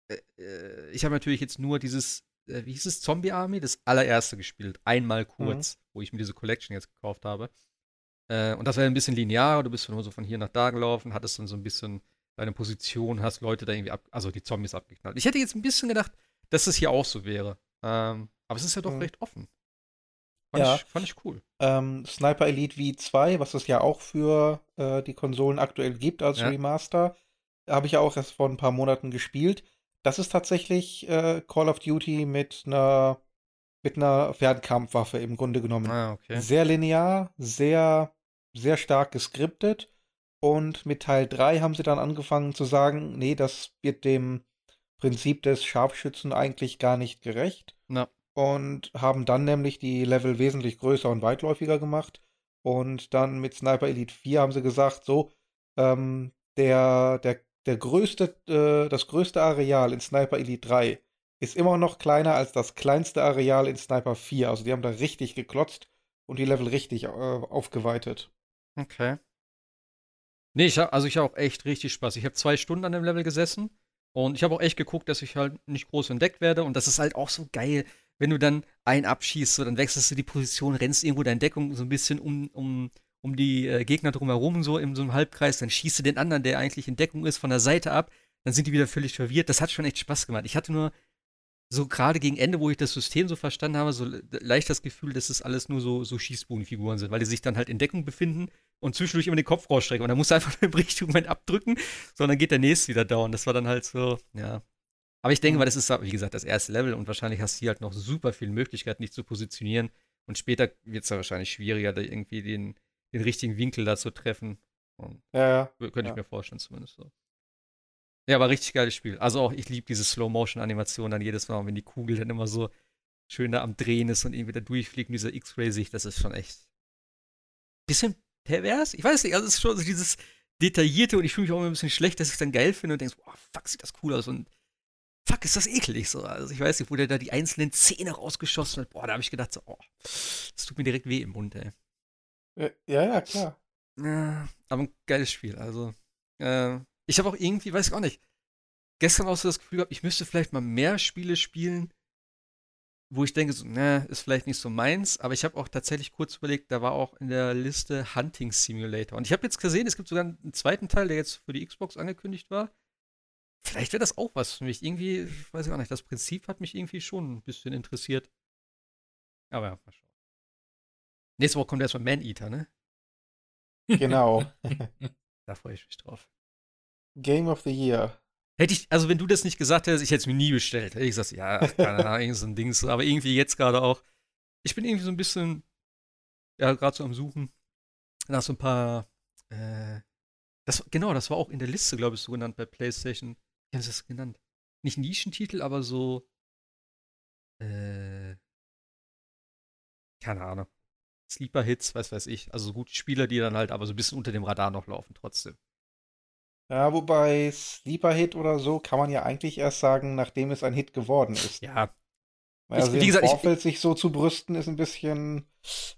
äh, äh, ich habe natürlich jetzt nur dieses, äh, wie hieß es, Zombie Army, das allererste gespielt, einmal kurz, wo ich mir diese Collection jetzt gekauft habe. Äh, und das war ein bisschen linear, du bist nur so von hier nach da gelaufen, hattest dann so ein bisschen deine Position, hast Leute da irgendwie ab, also die Zombies abgeknallt. Ich hätte jetzt ein bisschen gedacht, dass das hier auch so wäre. Ähm, aber es ist ja doch Mhm. recht offen. Fand, Ja. ich, fand ich cool. Ähm, Sniper Elite V2, was es ja auch für äh, die Konsolen aktuell gibt als Ja. Remaster, habe ich ja auch erst vor ein paar Monaten gespielt. Das ist tatsächlich äh, Call of Duty mit einer mit einer Fernkampfwaffe im Grunde genommen. Ah, okay. Sehr linear, sehr, sehr stark geskriptet. Und mit Teil 3 haben sie dann angefangen zu sagen, nee, das wird dem Prinzip des Scharfschützen eigentlich gar nicht gerecht. Na. Und haben dann nämlich die Level wesentlich größer und weitläufiger gemacht. Und dann mit Sniper Elite 4 haben sie gesagt, so, ähm, der, der, der größte, äh, das größte Areal in Sniper Elite 3 ist immer noch kleiner als das kleinste Areal in Sniper 4. Also die haben da richtig geklotzt und die Level richtig äh, aufgeweitet. Okay. Nee, ich hab, also ich habe auch echt richtig Spaß. Ich habe zwei Stunden an dem Level gesessen und ich habe auch echt geguckt, dass ich halt nicht groß entdeckt werde. Und das ist halt auch so geil, wenn du dann einen abschießt, so, dann wechselst du die Position, rennst irgendwo deine Deckung so ein bisschen um, um, um die äh, Gegner drumherum, so in so einem Halbkreis, dann schießt du den anderen, der eigentlich in Deckung ist, von der Seite ab, dann sind die wieder völlig verwirrt. Das hat schon echt Spaß gemacht. Ich hatte nur so gerade gegen Ende, wo ich das System so verstanden habe, so le- leicht das Gefühl, dass es alles nur so, so Schießbudenfiguren sind, weil die sich dann halt in Deckung befinden und zwischendurch immer den Kopf rausstrecken. Und dann musst du einfach im richtigen Moment abdrücken, sondern geht der nächste wieder down. Das war dann halt so, ja. Aber ich denke Mhm. mal, das ist, wie gesagt, das erste Level und wahrscheinlich hast du hier halt noch super viele Möglichkeiten, dich zu positionieren. Und später wird es ja wahrscheinlich schwieriger, da irgendwie den, den richtigen Winkel da zu treffen. Und Ja, ja. könnte ich Ja. mir vorstellen, zumindest so. Ja, aber richtig geiles Spiel. Also auch, ich liebe diese Slow-Motion-Animation dann jedes Mal, wenn die Kugel dann immer so schön da am Drehen ist und irgendwie da durchfliegt mit dieser X-Ray-Sicht, das ist schon echt bisschen pervers. Ich weiß nicht, also es ist schon so dieses Detaillierte und ich fühle mich auch immer ein bisschen schlecht, dass ich es dann geil finde und denke, so, oh, fuck, sieht das cool aus und fuck, ist das eklig so. Also ich weiß nicht, wo der da die einzelnen Zähne rausgeschossen hat. Boah, da habe ich gedacht, so, oh, das tut mir direkt weh im Mund, ey. Ja, ja, ja, klar. Aber ein geiles Spiel. Also, äh, ich habe auch irgendwie, weiß ich auch nicht, gestern auch so das Gefühl gehabt, ich müsste vielleicht mal mehr Spiele spielen, wo ich denke, so, ne, ist vielleicht nicht so meins, aber ich habe auch tatsächlich kurz überlegt, da war auch in der Liste Hunting Simulator. Und ich habe jetzt gesehen, es gibt sogar einen zweiten Teil, der jetzt für die Xbox angekündigt war. Vielleicht wäre das auch was für mich. Irgendwie, weiß ich auch nicht, das Prinzip hat mich irgendwie schon ein bisschen interessiert. Aber ja, mal schauen. Nächste Woche kommt erstmal Man-Eater, ne? Genau. Da freue ich mich drauf. Game of the Year. Hätte ich, also wenn du das nicht gesagt hättest, ich hätte es mir nie bestellt. Hätte ich gesagt, ja, keine Ahnung, so ein Ding. Aber irgendwie jetzt gerade auch. Ich bin irgendwie so ein bisschen, ja, gerade so am Suchen nach so ein paar, äh, das, genau, das war auch in der Liste, glaube ich, so genannt bei PlayStation. Wie haben sie das genannt? Nicht Nischentitel, aber so, äh, keine Ahnung. Sleeper-Hits, weiß weiß ich. Also so gute Spieler, die dann halt aber so ein bisschen unter dem Radar noch laufen trotzdem. Ja, wobei Sleeper Hit oder so kann man ja eigentlich erst sagen, nachdem es ein Hit geworden ist. Ja, Also wie im gesagt, ich- Vorfeld sich so zu brüsten, ist ein bisschen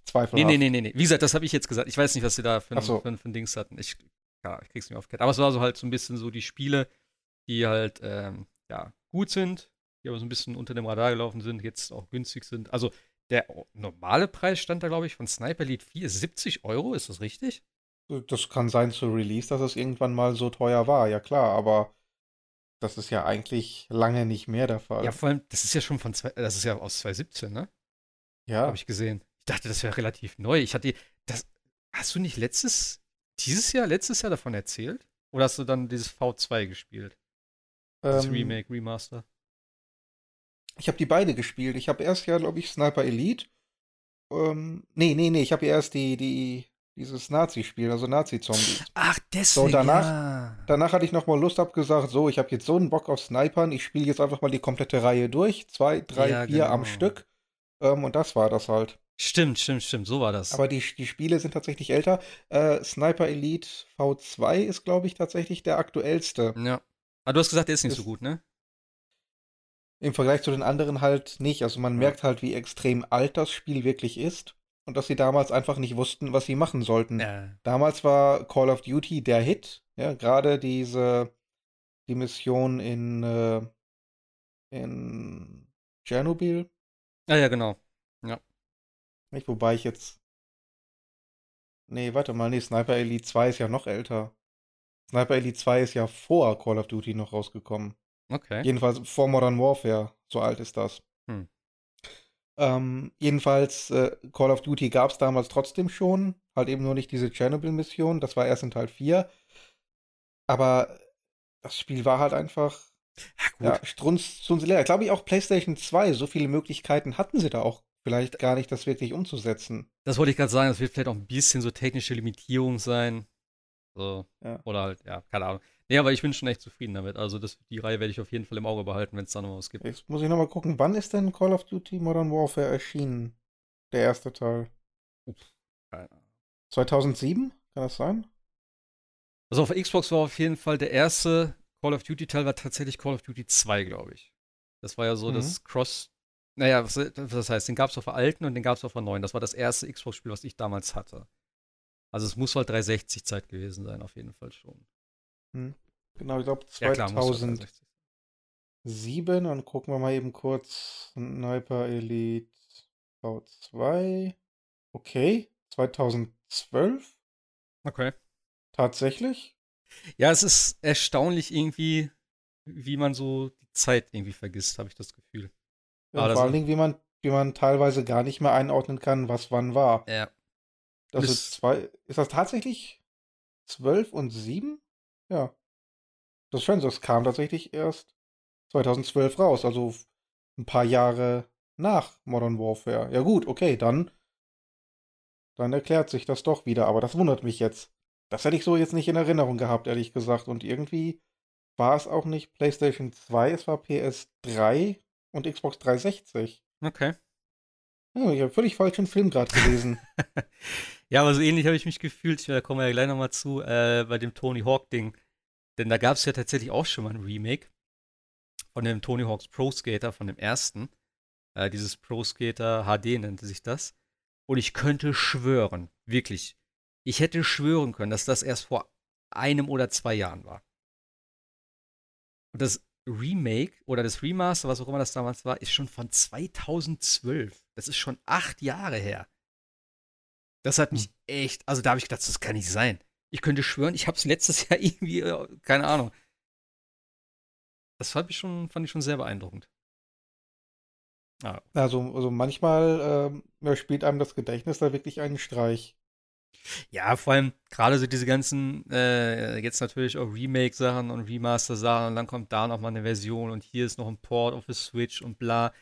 zweifelhaft. nee, nee, nee, nee. Wie gesagt, das habe ich jetzt gesagt. Ich weiß nicht, was sie da für ein, so. für, für ein Dings hatten. Ich, ja, ich krieg's nicht auf Kette. Aber es war so halt so ein bisschen so die Spiele, die halt, ähm, ja, gut sind, die aber so ein bisschen unter dem Radar gelaufen sind, jetzt auch günstig sind. Also der normale Preis stand da, glaube ich, von Sniper Elite 4 ist 70 Euro, ist das richtig? Das kann sein zu Release, dass es irgendwann mal so teuer war, ja klar, aber das ist ja eigentlich lange nicht mehr der Fall. Ja, vor allem, das ist ja schon von, zwei, das ist ja aus 2017, ne? Ja. Habe ich gesehen. Ich dachte, das wäre relativ neu. Ich hatte, das, hast du nicht letztes, dieses Jahr, letztes Jahr davon erzählt? Oder hast du dann dieses V2 gespielt? Das Ähm, Remake, Remaster? Ich habe die beide gespielt. Ich habe erst ja, glaube ich, Sniper Elite. Ähm, nee, nee, nee, ich habe ja erst die, die, dieses Nazi-Spiel, also Nazi-Zombies. Ach, deswegen. So, danach- Ja. Danach hatte ich nochmal Lust, hab gesagt, so, ich habe jetzt so einen Bock auf Snipern, ich spiele jetzt einfach mal die komplette Reihe durch. Zwei, drei, Ja, vier am genau. Stück. Ähm, und das war das halt. Stimmt, stimmt, stimmt. So war das. Aber die, die Spiele sind tatsächlich älter. Äh, Sniper Elite V2 ist, glaube ich, tatsächlich der aktuellste. ja. Aber du hast gesagt, der ist nicht Ist- so gut, ne? Im Vergleich zu den anderen halt nicht. Also man Ja. merkt halt, wie extrem alt das Spiel wirklich ist. Und dass sie damals einfach nicht wussten, was sie machen sollten. Ja. Damals war Call of Duty der Hit. Ja, gerade diese, die Mission in, äh, in Tschernobyl. Ah, ja, genau. Nicht? Wobei ich jetzt. Nee, warte mal, nee, Sniper Elite 2 ist ja noch älter. Sniper Elite 2 ist ja vor Call of Duty noch rausgekommen. Okay. Jedenfalls vor Modern Warfare. So alt ist das. Hm. Ähm, jedenfalls, äh, Call of Duty gab es damals trotzdem schon. Halt eben nur nicht diese Chernobyl-Mission. Das war erst in Teil 4. Aber das Spiel war halt einfach, Ja, gut. ja, strunz, leer. Glaube ich auch PlayStation 2. So viele Möglichkeiten hatten sie da auch vielleicht gar nicht, das wirklich umzusetzen. Das wollte ich gerade sagen. Das wird vielleicht auch ein bisschen so technische Limitierung sein. So. Ja. Oder halt, ja, keine Ahnung. Nee, aber ich bin schon echt zufrieden damit. Also, das, die Reihe werde ich auf jeden Fall im Auge behalten, wenn es da noch was gibt. Jetzt muss ich nochmal gucken, wann ist denn Call of Duty Modern Warfare erschienen? Der erste Teil. Keine Ahnung. 2007? Kann das sein? Also, auf Xbox war auf jeden Fall der erste Call of Duty-Teil war tatsächlich Call of Duty 2, glaube ich. Das war ja so Mhm. das Cross. Naja, was, was heißt, den gab es auf der alten und den gab es auf der neuen. Das war das erste Xbox-Spiel, was ich damals hatte. Also es muss halt 360-Zeit gewesen sein, auf jeden Fall schon. Genau, ich glaube Ja klar, muss halt 2007. 360. Und gucken wir mal eben kurz. Sniper Elite V2. Okay. 2012? Okay. Tatsächlich? Ja, es ist erstaunlich irgendwie, wie man so die Zeit irgendwie vergisst, habe ich das Gefühl. Ja, Ah, vor allen Dingen, wie man, wie man teilweise gar nicht mehr einordnen kann, was wann war. Ja. Das- ist zwei. Ist das tatsächlich 12 und 7? Ja. Das das kam tatsächlich erst 2012 raus, also ein paar Jahre nach Modern Warfare. Ja gut, okay, dann dann erklärt sich das doch wieder, aber das wundert mich jetzt. Das hätte ich so jetzt nicht in Erinnerung gehabt, ehrlich gesagt. Und irgendwie war es auch nicht PlayStation 2, es war PS3 und Xbox 360. Okay. Ja, ich habe völlig falschen Film gerade gelesen. ja, aber so ähnlich habe ich mich gefühlt. Da kommen wir ja gleich nochmal zu, äh, bei dem Tony Hawk-Ding. Denn da gab es ja tatsächlich auch schon mal ein Remake von dem Tony Hawk's Pro Skater, von dem ersten. Äh, dieses Pro Skater HD nannte sich das. Und ich könnte schwören, wirklich, ich hätte schwören können, dass das erst vor einem oder zwei Jahren war. Und das Remake oder das Remaster, was auch immer das damals war, ist schon von 2012. Das ist schon acht Jahre her. Das hat mich hm. echt, also da habe ich gedacht, das kann nicht sein. Ich könnte schwören, ich habe es letztes Jahr irgendwie, äh, keine Ahnung. Das fand ich schon, fand ich schon sehr beeindruckend. Ah. Also, also manchmal äh, spielt einem das Gedächtnis da wirklich einen Streich. Ja, vor allem gerade so diese ganzen, äh, jetzt natürlich auch Remake-Sachen und Remaster-Sachen und dann kommt da nochmal eine Version und hier ist noch ein Port auf the Switch und bla.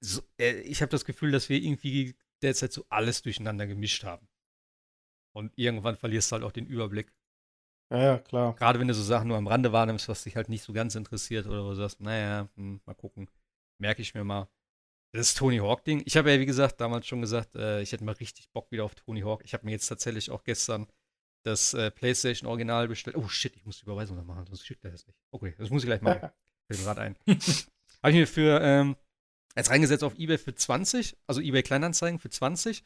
So, äh, ich habe das Gefühl, dass wir irgendwie derzeit so alles durcheinander gemischt haben. Und irgendwann verlierst du halt auch den Überblick. Ja, ja, klar. Gerade wenn du so Sachen nur am Rande wahrnimmst, was dich halt nicht so ganz interessiert oder wo du sagst, naja, hm, mal gucken. Merke ich mir mal. Das Tony Hawk-Ding. Ich habe ja, wie gesagt, damals schon gesagt, äh, ich hätte mal richtig Bock wieder auf Tony Hawk. Ich habe mir jetzt tatsächlich auch gestern das äh, PlayStation Original bestellt. Oh shit, ich muss die Überweisung noch machen, sonst schickt er das nicht. Okay, das muss ich gleich machen. Fällt mir gerade ein. habe ich mir für, ähm, jetzt reingesetzt auf Ebay für 20, also Ebay Kleinanzeigen für 20.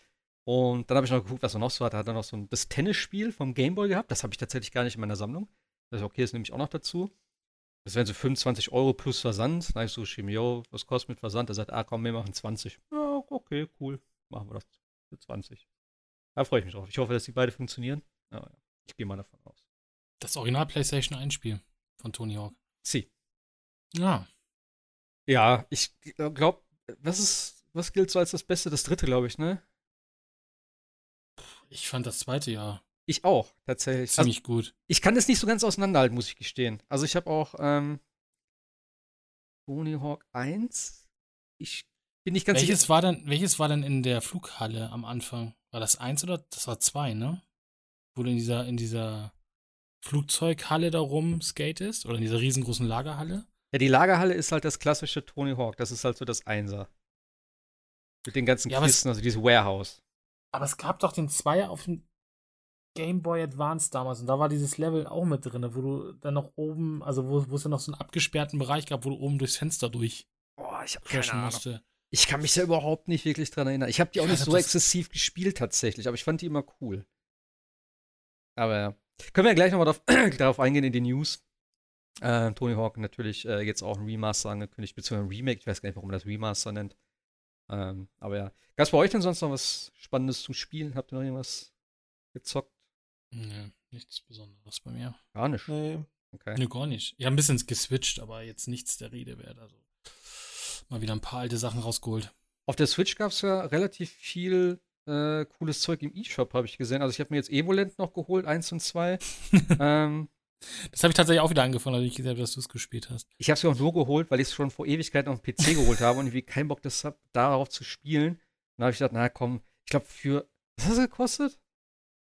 Und dann habe ich noch geguckt, was er noch so hat. Da hat er noch so ein, das Tennisspiel vom Gameboy gehabt. Das habe ich tatsächlich gar nicht in meiner Sammlung. Das ist okay, das nehme ich auch noch dazu. Das wären so 25 Euro plus Versand. Da habe ich so geschrieben, yo, was kostet mit Versand? Er sagt, ah komm, wir machen 20. Ja, okay, cool. Machen wir das für 20. Da freue ich mich drauf. Ich hoffe, dass die beide funktionieren. Aber ja, ich gehe mal davon aus. Das Original PlayStation 1 Spiel von Tony Hawk. Sie. Ja. Ja, ich glaube, was ist, was gilt so als das Beste? Das dritte, glaube ich, ne? Ich fand das zweite ja ich auch, tatsächlich. Ziemlich also, gut. Ich kann das nicht so ganz auseinanderhalten, muss ich gestehen. Also ich habe auch ähm, Tony Hawk 1. Ich bin nicht ganz welches sicher. War denn, welches war denn in der Flughalle am Anfang? War das 1 oder das war 2, ne? Wo du in dieser, in dieser Flugzeughalle da rum skatest? Oder in dieser riesengroßen Lagerhalle? Ja, die Lagerhalle ist halt das klassische Tony Hawk. Das ist halt so das Einser. Mit den ganzen ja, Kisten, also dieses Warehouse. Aber es gab doch den Zweier auf dem Game Boy Advance damals und da war dieses Level auch mit drin, wo du dann noch oben, also wo, wo es ja noch so einen abgesperrten Bereich gab, wo du oben durchs Fenster durch. Boah, ich hab keine Ahnung. Musste. Ich kann mich da überhaupt nicht wirklich dran erinnern. Ich habe die auch nicht so exzessiv gespielt tatsächlich, aber ich fand die immer cool. Aber ja. Können wir ja gleich nochmal darauf, darauf eingehen in die News. Äh, Tony Hawk natürlich äh, jetzt auch ein Remaster angekündigt, beziehungsweise ein Remake. Ich weiß gar nicht, warum man das Remaster nennt. Ähm, aber ja. Gab es bei euch denn sonst noch was Spannendes zum Spielen? Habt ihr noch irgendwas gezockt? Nee, nichts Besonderes bei mir. Gar nicht. Nee. Okay. Nee, gar nicht. Ich habe ein bisschen geswitcht, aber jetzt nichts der Rede wert. Also mal wieder ein paar alte Sachen rausgeholt. Auf der Switch gab es ja relativ viel äh, cooles Zeug im E-Shop, habe ich gesehen. Also ich habe mir jetzt Evolent noch geholt, eins und zwei. ähm, das habe ich tatsächlich auch wieder angefangen, als ich gesehen habe, dass du es gespielt hast. Ich habe es mir auch nur geholt, weil ich es schon vor Ewigkeiten auf dem PC geholt habe und irgendwie keinen Bock das hab, darauf zu spielen. dann habe ich gedacht, na komm, ich glaube für, was hat es gekostet?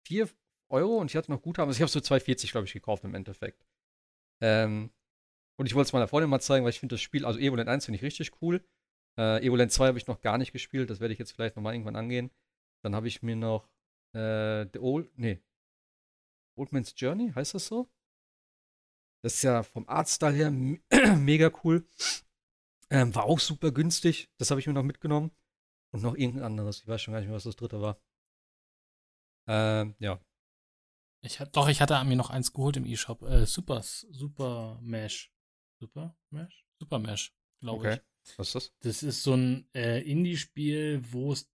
Vier, Euro und ich hatte noch Guthaben. Also ich habe es für 2,40, glaube ich, gekauft im Endeffekt. Ähm, und ich wollte es meiner Freundin mal zeigen, weil ich finde das Spiel, also Evolent 1 finde ich richtig cool. Äh, Evolent 2 habe ich noch gar nicht gespielt, das werde ich jetzt vielleicht nochmal irgendwann angehen. Dann habe ich mir noch äh, The Old, nee, Old Man's Journey, heißt das so? Das ist ja vom Artstyle her mega cool. Ähm, war auch super günstig, das habe ich mir noch mitgenommen. Und noch irgendein anderes, ich weiß schon gar nicht mehr, was das dritte war. Ähm, ja, ich, doch, ich hatte mir noch eins geholt im E-Shop. Äh, Super, Super Mesh. Super Mesh? Super Mesh, glaube okay. ich. Was ist das? Das ist so ein äh, Indie-Spiel, wo es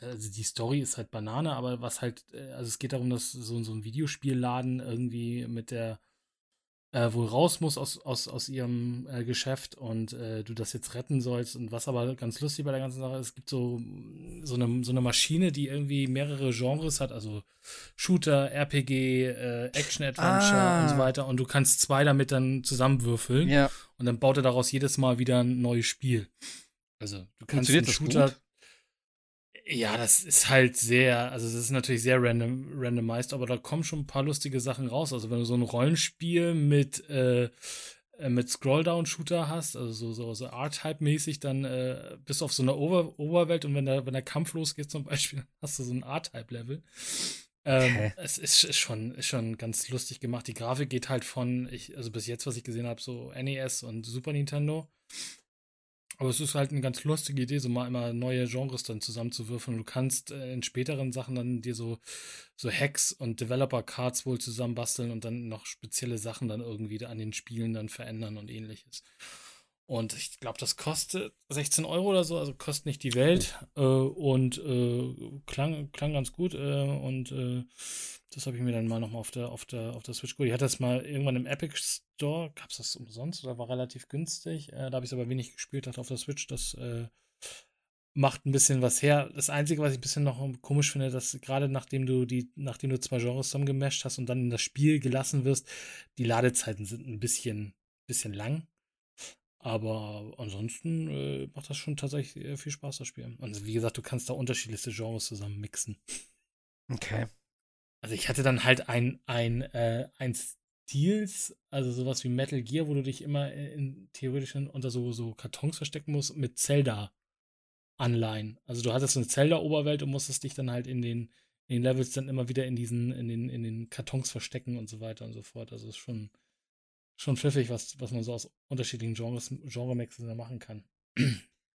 also die Story ist halt Banane, aber was halt, äh, also es geht darum, dass so, so ein Videospielladen irgendwie mit der äh, wohl raus muss aus, aus, aus ihrem äh, Geschäft und äh, du das jetzt retten sollst. Und was aber ganz lustig bei der ganzen Sache ist, es gibt so, so, eine, so eine Maschine, die irgendwie mehrere Genres hat, also Shooter, RPG, äh, Action-Adventure ah. und so weiter. Und du kannst zwei damit dann zusammenwürfeln. Ja. Und dann baut er daraus jedes Mal wieder ein neues Spiel. Also du kannst einen Shooter. Ja, das ist halt sehr, also es ist natürlich sehr random, randomized, aber da kommen schon ein paar lustige Sachen raus. Also wenn du so ein Rollenspiel mit, äh, äh mit Scrolldown-Shooter hast, also so, so, so R-Type-mäßig, dann äh, bist du auf so einer Ober Oberwelt und wenn der, wenn der Kampf losgeht zum Beispiel, hast du so ein R-Type-Level. Ähm, Okay. Es ist, ist, schon, ist schon ganz lustig gemacht. Die Grafik geht halt von, ich, also bis jetzt, was ich gesehen habe, so NES und Super Nintendo. Aber es ist halt eine ganz lustige Idee, so mal immer neue Genres dann zusammenzuwürfeln. Du kannst äh, in späteren Sachen dann dir so, so Hacks und Developer-Cards wohl zusammenbasteln und dann noch spezielle Sachen dann irgendwie an den Spielen dann verändern und ähnliches. Und ich glaube, das kostet 16 Euro oder so, also kostet nicht die Welt. Äh, und äh, klang, klang ganz gut. Äh, und äh, das habe ich mir dann mal nochmal auf der, auf, der, auf der Switch geholt. Ich hatte das mal irgendwann im Epic Store. Gab es das umsonst oder war relativ günstig? Äh, da habe ich es aber wenig gespielt, dachte auf der Switch. Das äh, macht ein bisschen was her. Das Einzige, was ich ein bisschen noch komisch finde, dass gerade nachdem du die, nachdem du zwei Genres zusammengemasht hast und dann in das Spiel gelassen wirst, die Ladezeiten sind ein bisschen, bisschen lang. Aber ansonsten äh, macht das schon tatsächlich äh, viel Spaß, das Spiel. Und wie gesagt, du kannst da unterschiedlichste Genres zusammen mixen. Okay. Also ich hatte dann halt ein, ein, äh, ein Steels, also sowas wie Metal Gear, wo du dich immer in, theoretisch unter so, so Kartons verstecken musst, mit Zelda-Anleihen. Also du hattest so eine Zelda-Oberwelt und musstest dich dann halt in den, in den Levels dann immer wieder in diesen, in den, in den Kartons verstecken und so weiter und so fort. Also es ist schon, schon pfiffig, was, was man so aus unterschiedlichen Genres, Genre-Mixen machen kann.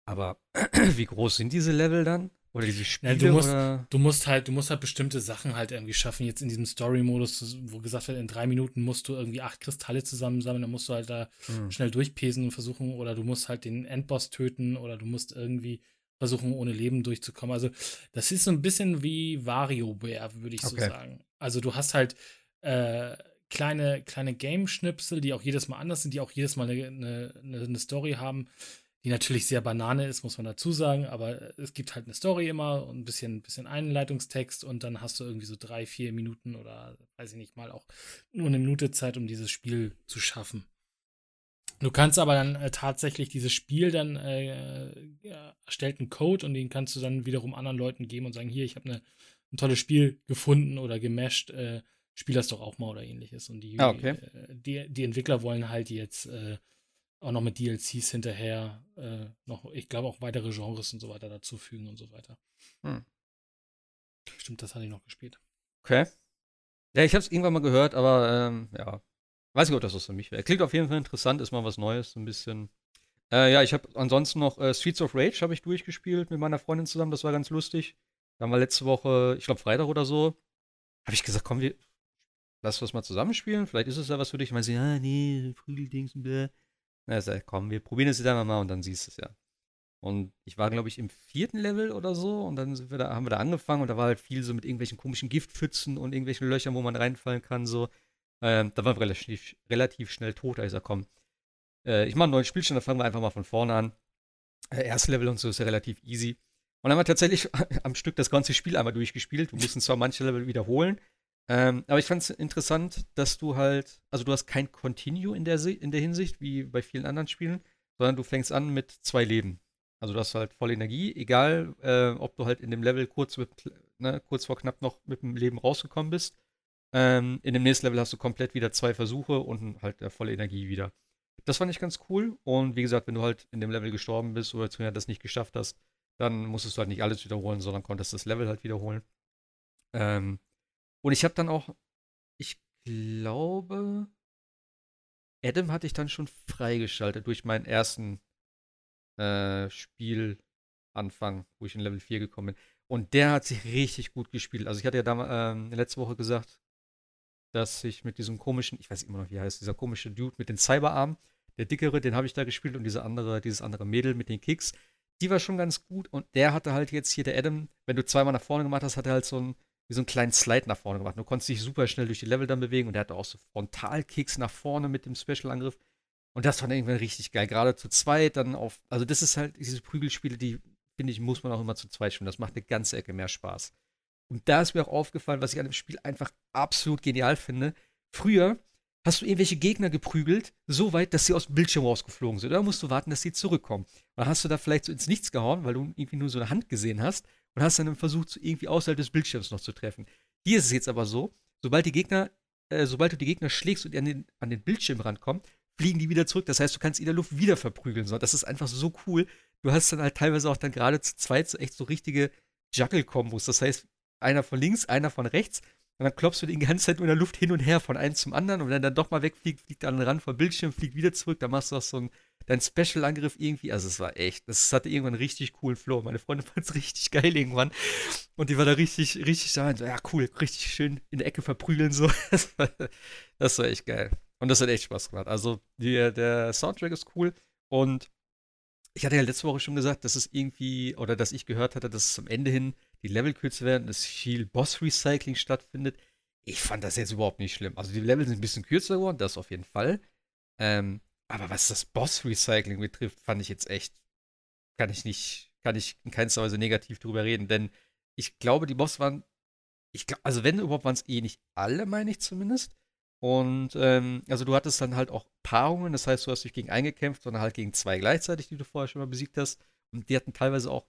Aber wie groß sind diese Level dann? Oder diese Spiele? Ja, du musst- oder? Du musst halt, du musst halt bestimmte Sachen halt irgendwie schaffen. Jetzt in diesem Story-Modus, wo gesagt wird, in drei Minuten musst du irgendwie acht Kristalle zusammensammeln, dann musst du halt da Hm. schnell durchpesen und versuchen, oder du musst halt den Endboss töten, oder du musst irgendwie versuchen, ohne Leben durchzukommen. Also, das ist so ein bisschen wie WarioWare, würde ich so Okay. sagen. Also, du hast halt äh, kleine, kleine Game-Schnipsel, die auch jedes Mal anders sind, die auch jedes Mal eine, eine, eine Story haben, die natürlich sehr Banane ist, muss man dazu sagen, aber es gibt halt eine Story immer und ein bisschen, bisschen Einleitungstext und dann hast du irgendwie so drei, vier Minuten oder weiß ich nicht mal auch nur eine Minute Zeit, um dieses Spiel zu schaffen. Du kannst aber dann äh, tatsächlich dieses Spiel dann äh, ja, erstellten Code und den kannst du dann wiederum anderen Leuten geben und sagen, hier, ich habe ein tolles Spiel gefunden oder gemasht, äh, spiel das doch auch mal oder ähnliches. Und die, Ah, okay. äh, die, die Entwickler wollen halt jetzt äh, auch noch mit DLCs hinterher äh, noch, ich glaube, auch weitere Genres und so weiter dazufügen und so weiter. Hm. Stimmt, das hatte ich noch gespielt. Okay. Ja, ich habe es irgendwann mal gehört, aber ähm, ja. Weiß nicht, ob das was für mich wäre. Klingt auf jeden Fall interessant, ist mal was Neues, so ein bisschen. Äh, ja, ich habe ansonsten noch äh, Streets of Rage habe ich durchgespielt mit meiner Freundin zusammen, das war ganz lustig. Da haben wir letzte Woche, ich glaube Freitag oder so, habe ich gesagt, komm, wir lass was mal zusammenspielen, vielleicht ist es ja was für dich. Ich meine sie, ja, nee, Prügeldings und bläh. Na, ich sag, komm, wir probieren es jetzt einfach mal und dann siehst du es ja. Und ich war, glaube ich, im vierten Level oder so und dann wir da, haben wir da angefangen und da war halt viel so mit irgendwelchen komischen Giftpfützen und irgendwelchen Löchern, wo man reinfallen kann, so. Ähm, da waren wir relativ, relativ schnell tot. Da ich gesagt, komm, äh, ich mache einen neuen Spielstand, da fangen wir einfach mal von vorne an. Äh, erstes Level und so ist ja relativ easy. Und dann haben wir tatsächlich am Stück das ganze Spiel einmal durchgespielt. Wir mussten zwar manche Level wiederholen, ähm, aber ich fand es interessant, dass du halt, also du hast kein Continue in der, in der Hinsicht, wie bei vielen anderen Spielen, sondern du fängst an mit zwei Leben. Also du hast halt voll Energie, egal äh, ob du halt in dem Level kurz, mit, ne, kurz vor knapp noch mit dem Leben rausgekommen bist. Ähm, in dem nächsten Level hast du komplett wieder zwei Versuche und halt äh, volle Energie wieder. Das fand ich ganz cool. Und wie gesagt, wenn du halt in dem Level gestorben bist oder zumindest das nicht geschafft hast, dann musstest du halt nicht alles wiederholen, sondern konntest das Level halt wiederholen. Ähm, und ich habe dann auch, ich glaube, Adam hatte ich dann schon freigeschaltet durch meinen ersten äh, Spielanfang, wo ich in Level 4 gekommen bin. Und der hat sich richtig gut gespielt. Also ich hatte ja da, ähm, letzte Woche gesagt, dass ich mit diesem komischen, ich weiß immer noch, wie er heißt, dieser komische Dude mit den Cyberarmen, der dickere, den habe ich da gespielt und diese andere, dieses andere Mädel mit den Kicks, die war schon ganz gut und der hatte halt jetzt hier, der Adam, wenn du zweimal nach vorne gemacht hast, hat er halt so einen, wie so einen kleinen Slide nach vorne gemacht. Du konntest dich super schnell durch die Level dann bewegen und der hatte auch so Frontalkicks nach vorne mit dem Special-Angriff. Und das fand ich irgendwann richtig geil. Gerade zu zweit dann auf, also das ist halt diese Prügelspiele, die, finde ich, muss man auch immer zu zweit spielen. Das macht eine ganze Ecke mehr Spaß. Und da ist mir auch aufgefallen, was ich an dem Spiel einfach absolut genial finde. Früher hast du irgendwelche Gegner geprügelt, so weit, dass sie aus dem Bildschirm rausgeflogen sind. Da musst du warten, dass sie zurückkommen. Dann hast du da vielleicht so ins Nichts gehauen, weil du irgendwie nur so eine Hand gesehen hast. Und hast dann versucht, irgendwie außerhalb des Bildschirms noch zu treffen. Hier ist es jetzt aber so, sobald die Gegner, äh, sobald du die Gegner schlägst und an den, an den Bildschirm rankommen, fliegen die wieder zurück. Das heißt, du kannst in der Luft wieder verprügeln. So. Das ist einfach so cool. Du hast dann halt teilweise auch dann gerade zu zweit so echt so richtige Juggle-Kombos. Das heißt, einer von links, einer von rechts. Und dann klopfst du die ganze Zeit in der Luft hin und her von einem zum anderen. Und wenn er dann doch mal wegfliegt, fliegt er an den Rand vom Bildschirm, fliegt wieder zurück. Dann machst du auch so einen, deinen Special-Angriff irgendwie. Also, es war echt, das hatte irgendwann einen richtig coolen Flow. Meine Freundin fand es richtig geil irgendwann. Und die war da richtig, richtig da. So, ja, cool, richtig schön in der Ecke verprügeln. So. Das war, das war echt geil. Und das hat echt Spaß gemacht. Also, die, der Soundtrack ist cool. Und ich hatte ja letzte Woche schon gesagt, dass es irgendwie, oder dass ich gehört hatte, dass es zum Ende hin die Level kürzer werden, dass viel Boss-Recycling stattfindet. Ich fand das jetzt überhaupt nicht schlimm. Also die Level sind ein bisschen kürzer geworden, das auf jeden Fall. Ähm, aber was das Boss-Recycling betrifft, fand ich jetzt echt, kann ich nicht, kann ich in keinster Weise negativ drüber reden, denn ich glaube, die Boss waren, ich glaube, also wenn überhaupt waren es eh nicht alle, meine ich zumindest. Und ähm, also du hattest dann halt auch Paarungen, das heißt, du hast dich gegen eingekämpft, sondern halt gegen zwei gleichzeitig, die du vorher schon mal besiegt hast. Und die hatten teilweise auch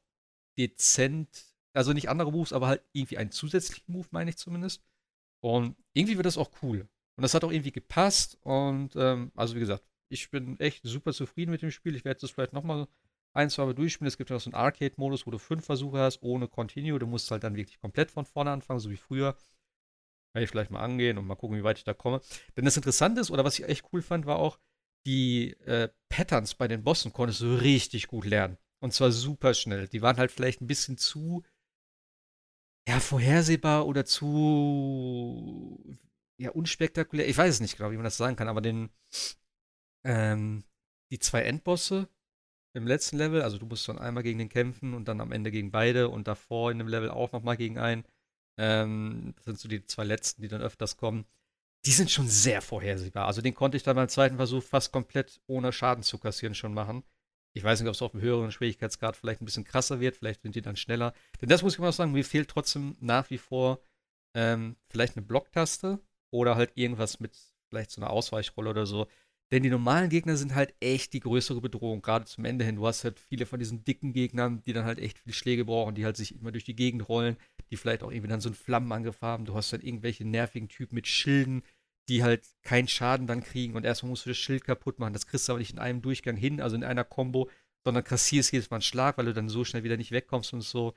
dezent, also nicht andere Moves, aber halt irgendwie einen zusätzlichen Move, meine ich zumindest. Und irgendwie wird das auch cool. Und das hat auch irgendwie gepasst. Und ähm, also wie gesagt, ich bin echt super zufrieden mit dem Spiel. Ich werde das vielleicht nochmal ein, zwei Mal durchspielen. Es gibt ja noch so einen Arcade-Modus, wo du fünf Versuche hast, ohne Continue. Du musst halt dann wirklich komplett von vorne anfangen, so wie früher. Kann ich vielleicht mal angehen und mal gucken, wie weit ich da komme. Denn das Interessante ist, oder was ich echt cool fand, war auch, die äh, Patterns bei den Bossen konntest du richtig gut lernen. Und zwar super schnell. Die waren halt vielleicht ein bisschen zu ja, vorhersehbar oder zu ja, unspektakulär. Ich weiß es nicht genau, wie man das sagen kann, aber den ähm, die zwei Endbosse im letzten Level, also du musst dann einmal gegen den kämpfen und dann am Ende gegen beide und davor in dem Level auch nochmal gegen einen. Ähm, das sind so die zwei letzten, die dann öfters kommen. Die sind schon sehr vorhersehbar. Also den konnte ich dann beim zweiten Versuch fast komplett ohne Schaden zu kassieren schon machen. Ich weiß nicht, ob es auf einem höheren Schwierigkeitsgrad vielleicht ein bisschen krasser wird. Vielleicht sind die dann schneller. Denn das muss ich mal sagen, mir fehlt trotzdem nach wie vor ähm, vielleicht eine Blocktaste oder halt irgendwas mit vielleicht so einer Ausweichrolle oder so. Denn die normalen Gegner sind halt echt die größere Bedrohung, gerade zum Ende hin. Du hast halt viele von diesen dicken Gegnern, die dann halt echt viele Schläge brauchen, die halt sich immer durch die Gegend rollen, die vielleicht auch irgendwie dann so einen Flammenangriff haben. Du hast dann irgendwelche nervigen Typen mit Schilden, die halt keinen Schaden dann kriegen und erstmal musst du das Schild kaputt machen. Das kriegst du aber nicht in einem Durchgang hin, also in einer Combo, sondern kassierst jedes Mal einen Schlag, weil du dann so schnell wieder nicht wegkommst und so.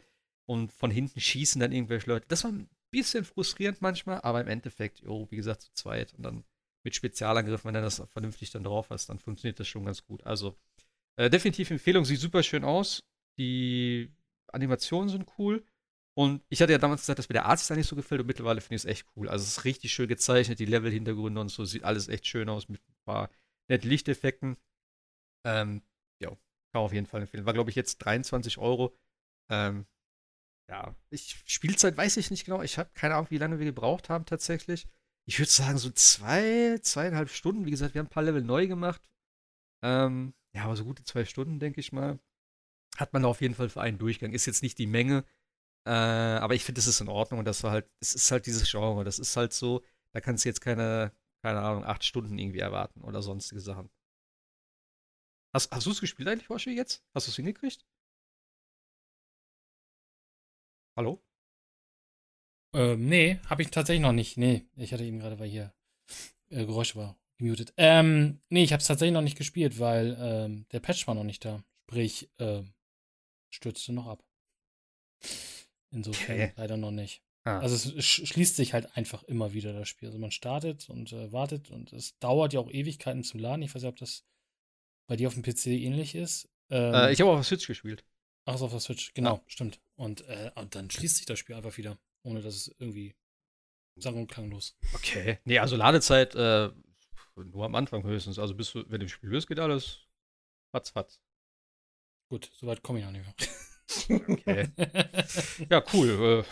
Und von hinten schießen dann irgendwelche Leute. Das war ein bisschen frustrierend manchmal, aber im Endeffekt, jo, wie gesagt, zu zweit und dann mit Spezialangriffen, wenn er das vernünftig dann drauf hast, dann funktioniert das schon ganz gut. Also äh, definitiv Empfehlung, sieht super schön aus. Die Animationen sind cool. Und ich hatte ja damals gesagt, dass mir der Arzt nicht so gefällt und mittlerweile finde ich es echt cool. Also es ist richtig schön gezeichnet, die Level-Hintergründe und so sieht alles echt schön aus mit ein paar netten Lichteffekten. Ähm, ja, kann auf jeden Fall empfehlen. War, glaube ich, jetzt 23 Euro. Ähm, ja, ich, Spielzeit weiß ich nicht genau. Ich habe keine Ahnung, wie lange wir gebraucht haben tatsächlich ich würde sagen, so zwei, zweieinhalb Stunden. Wie gesagt, wir haben ein paar Level neu gemacht. Ähm, ja, aber so gute zwei Stunden, denke ich mal. Hat man da auf jeden Fall für einen Durchgang. Ist jetzt nicht die Menge. Äh, aber ich finde, es ist in Ordnung. Und das war halt, es ist halt dieses Genre. Das ist halt so, da kannst du jetzt keine, keine Ahnung, acht Stunden irgendwie erwarten oder sonstige Sachen. Hast, hast du es gespielt eigentlich, Waschi, jetzt? Hast du es hingekriegt? Hallo? Ähm, nee, habe ich tatsächlich noch nicht. Nee, ich hatte eben gerade, weil hier äh, Geräusche war gemutet. Ähm, nee, ich habe es tatsächlich noch nicht gespielt, weil ähm, der Patch war noch nicht da. Sprich, ähm, stürzte noch ab. Insofern okay. leider noch nicht. Ah. Also es schließt sich halt einfach immer wieder das Spiel. Also man startet und äh, wartet und es dauert ja auch Ewigkeiten zum Laden. Ich weiß nicht, ob das bei dir auf dem PC ähnlich ist. Ähm, äh, ich habe auf der Switch gespielt. Ach, so auf der Switch, genau, ja. stimmt. Und, äh, und dann schließt sich das Spiel einfach wieder ohne dass es irgendwie sang- und klanglos. Okay. Nee, also Ladezeit äh, nur am Anfang höchstens. Also bis du, wenn du im Spiel bist, geht alles fatz, fatz. Gut, soweit komme ich auch nicht mehr. okay. ja, cool.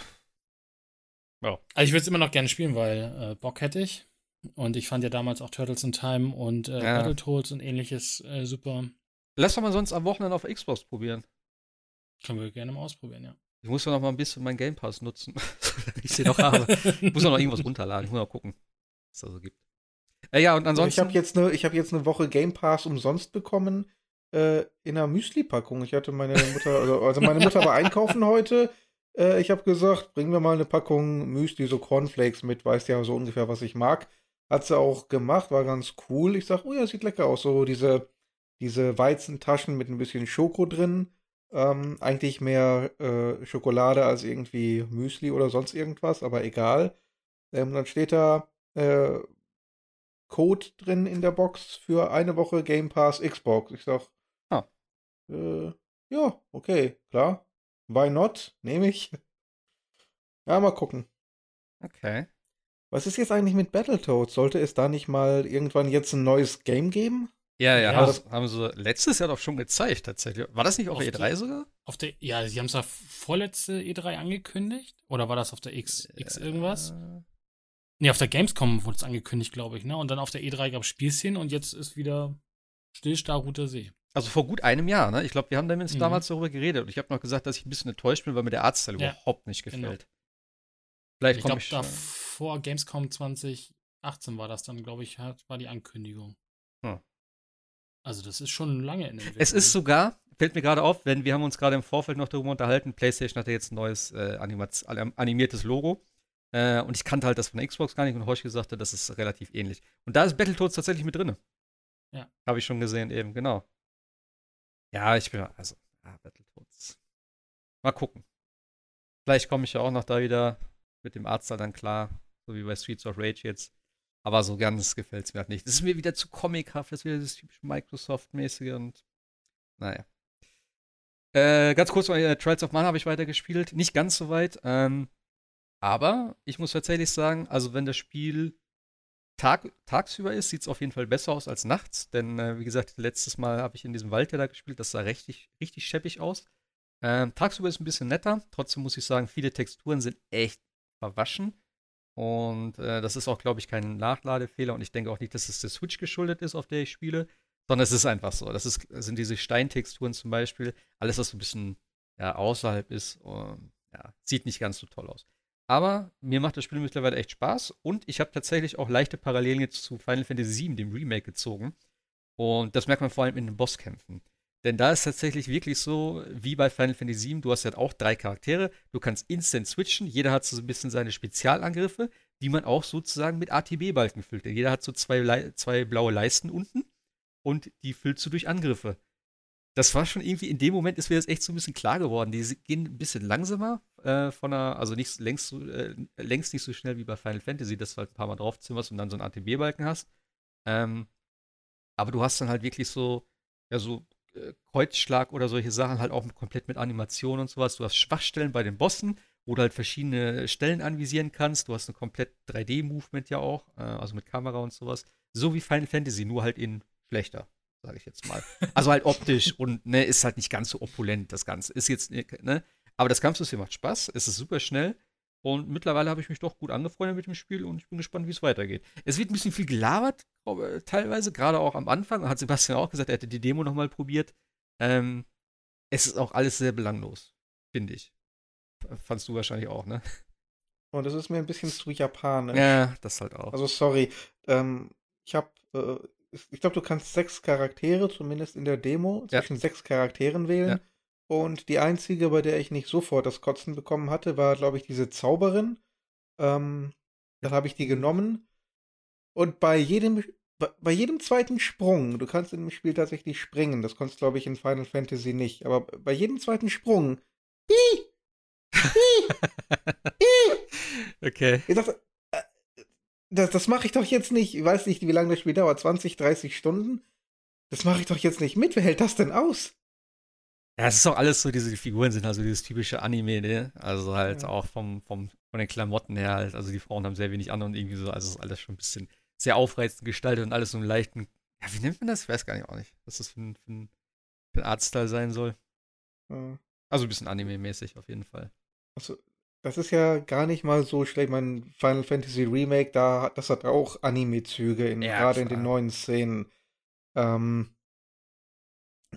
Äh, ja. Also ich würde es immer noch gerne spielen, weil äh, Bock hätte ich. Und ich fand ja damals auch Turtles in Time und äh, ja. Battletoads und ähnliches äh, super. Lass doch mal sonst am Wochenende auf Xbox probieren. Können wir gerne mal ausprobieren, ja. Ich muss ja noch mal ein bisschen meinen Game Pass nutzen, ich sie noch habe. Ich muss noch irgendwas runterladen. Ich muss mal gucken, was es da so gibt. Äh, ja, und ansonsten. Ich habe jetzt, eine, hab jetzt eine Woche Game Pass umsonst bekommen äh, in einer Müsli-Packung. Ich hatte meine Mutter, also, also meine Mutter war einkaufen heute Äh, ich habe gesagt, bring mir mal eine Packung Müsli, so Cornflakes mit, weißt ja so ungefähr, was ich mag. Hat sie auch gemacht, war ganz cool. Ich sag, oh ja, sieht lecker aus. So diese, diese Weizentaschen mit ein bisschen Schoko drin. Ähm, eigentlich mehr äh, Schokolade als irgendwie Müsli oder sonst irgendwas, aber egal. Ähm, dann steht da äh, Code drin in der Box für eine Woche Game Pass Xbox. Ich sag. Äh, ja, okay, klar. Why not? Nehme ich. Ja, mal gucken. Okay. Was ist jetzt eigentlich mit Battletoads? Sollte es da nicht mal irgendwann jetzt ein neues Game geben? Ja, ja, Ja, haben, das- sie- haben sie letztes Jahr doch schon gezeigt, tatsächlich. War das nicht auf, Auf der E3 sogar? Auf der, ja, sie haben es ja vorletzte E3 angekündigt. Oder war das auf der X, X irgendwas? Äh, Nee, auf der Gamescom wurde es angekündigt, glaube ich, ne? Und dann auf der E3 gab es Spielszenen und jetzt ist wieder Stillstarr-Roter See. Also vor gut einem Jahr, ne? Ich glaube, wir haben Mhm. damals darüber geredet und ich habe noch gesagt, dass ich ein bisschen enttäuscht bin, weil mir der Artstyle Ja, überhaupt nicht genau. gefällt. Vielleicht Ich komme glaube, äh, vor Gamescom 2018 war das dann, glaube ich, hat, war die Ankündigung. Hm. Also das ist schon lange in der Es ist sogar, fällt mir gerade auf, wenn wir haben uns gerade im Vorfeld noch darüber unterhalten, PlayStation hat ja jetzt ein neues äh, animiertes Logo. Äh, und ich kannte halt das von der Xbox gar nicht und Hoshi sagte, das ist relativ ähnlich. Und da ist Battletoads tatsächlich mit drin. Ja. Habe ich schon gesehen, eben, genau. Ja, ich bin, also, ja, Battletoads. Mal gucken. Vielleicht komme ich ja auch noch da wieder mit dem Artstyle dann klar, so wie bei Streets of Rage jetzt. Aber so ganz gefällt es mir halt nicht. Das ist mir wieder zu comichaft, das ist wieder das typische Microsoft-mäßige und naja. Äh, ganz kurz äh, Trials of Mana habe ich weitergespielt. Nicht ganz so weit. Ähm, aber ich muss tatsächlich sagen, also wenn das Spiel Tag, tagsüber ist, sieht es auf jeden Fall besser aus als nachts. Denn, äh, wie gesagt, letztes Mal habe ich in diesem Wald ja da gespielt. Das sah richtig, richtig scheppig aus. Ähm, tagsüber ist ein bisschen netter. Trotzdem muss ich sagen, viele Texturen sind echt verwaschen. Und äh, das ist auch, glaube ich, kein Nachladefehler. Und ich denke auch nicht, dass es der Switch geschuldet ist, auf der ich spiele. Sondern es ist einfach so. Das, ist, sind diese Steintexturen zum Beispiel. Alles, was so ein bisschen ja, außerhalb ist, ähm, ja, sieht nicht ganz so toll aus. Aber mir macht das Spiel mittlerweile echt Spaß. Und ich habe tatsächlich auch leichte Parallelen jetzt zu Final Fantasy VII, dem Remake, gezogen. Und das merkt man vor allem in den Bosskämpfen. Denn da ist tatsächlich wirklich so, wie bei Final Fantasy VII, du hast ja auch drei Charaktere, du kannst instant switchen, jeder hat so ein bisschen seine Spezialangriffe, die man auch sozusagen mit ATB-Balken füllt. Denn jeder hat so zwei, zwei blaue Leisten unten und die füllst du durch Angriffe. Das war schon irgendwie, in dem Moment ist mir das echt so ein bisschen klar geworden. Die gehen ein bisschen langsamer, äh, von der, also nicht längst, äh, längst nicht so schnell wie bei Final Fantasy, dass du halt ein paar Mal draufzimmerst und dann so einen ATB-Balken hast. Ähm, aber du hast dann halt wirklich so, ja, so äh, Kreuzschlag oder solche Sachen halt auch mit, komplett mit Animation und sowas. Du hast Schwachstellen bei den Bossen, wo du halt verschiedene Stellen anvisieren kannst. Du hast ein komplett 3D-Movement ja auch, äh, also mit Kamera und sowas. So wie Final Fantasy, nur halt in schlechter, sage ich jetzt mal. Also halt optisch und ne, ist halt nicht ganz so opulent, das Ganze. Ist jetzt, ne? Aber das Kampfsystem macht Spaß, es ist super schnell. Und mittlerweile habe ich mich doch gut angefreundet mit dem Spiel und ich bin gespannt, wie es weitergeht. Es wird ein bisschen viel gelabert, teilweise, gerade auch am Anfang. Hat Sebastian auch gesagt, er hätte die Demo nochmal probiert. Ähm, es ist auch alles sehr belanglos, finde ich. Fandst du wahrscheinlich auch, ne? Und das ist mir ein bisschen zu japanisch. Ja, das halt auch. Also sorry, ähm, ich habe, äh, ich glaube, du kannst sechs Charaktere, zumindest in der Demo, Ja. zwischen sechs Charakteren wählen. Ja. Und die einzige, bei der ich nicht sofort das Kotzen bekommen hatte, war, glaube ich, diese Zauberin. Ähm, dann habe ich die genommen. Und bei jedem, bei, jedem zweiten Sprung, du kannst in dem Spiel tatsächlich springen, das konntest, glaube ich, in Final Fantasy nicht, aber bei jedem zweiten Sprung, okay. Ich dachte, das, das mache ich doch jetzt nicht. Ich weiß nicht, wie lange das Spiel dauert. 20, 30 Stunden? Das mache ich doch jetzt nicht mit. Wer hält das denn aus? Ja, es ist auch alles so, diese Figuren sind also dieses typische Anime, ne? Also halt Ja. auch vom, vom, von den Klamotten her halt. Also die Frauen haben sehr wenig an und irgendwie so, also es ist alles schon ein bisschen sehr aufreizend gestaltet und alles so einen leichten, ja, wie nennt man das? Ich weiß gar nicht auch nicht, was das für ein, für ein, für ein Artstyle sein soll. Äh, Also ein bisschen Anime-mäßig auf jeden Fall. Also, das ist ja gar nicht mal so schlecht. Mein Final Fantasy Remake, da, das hat auch Anime-Züge, in, Ja, gerade in den neuen Szenen. Ähm,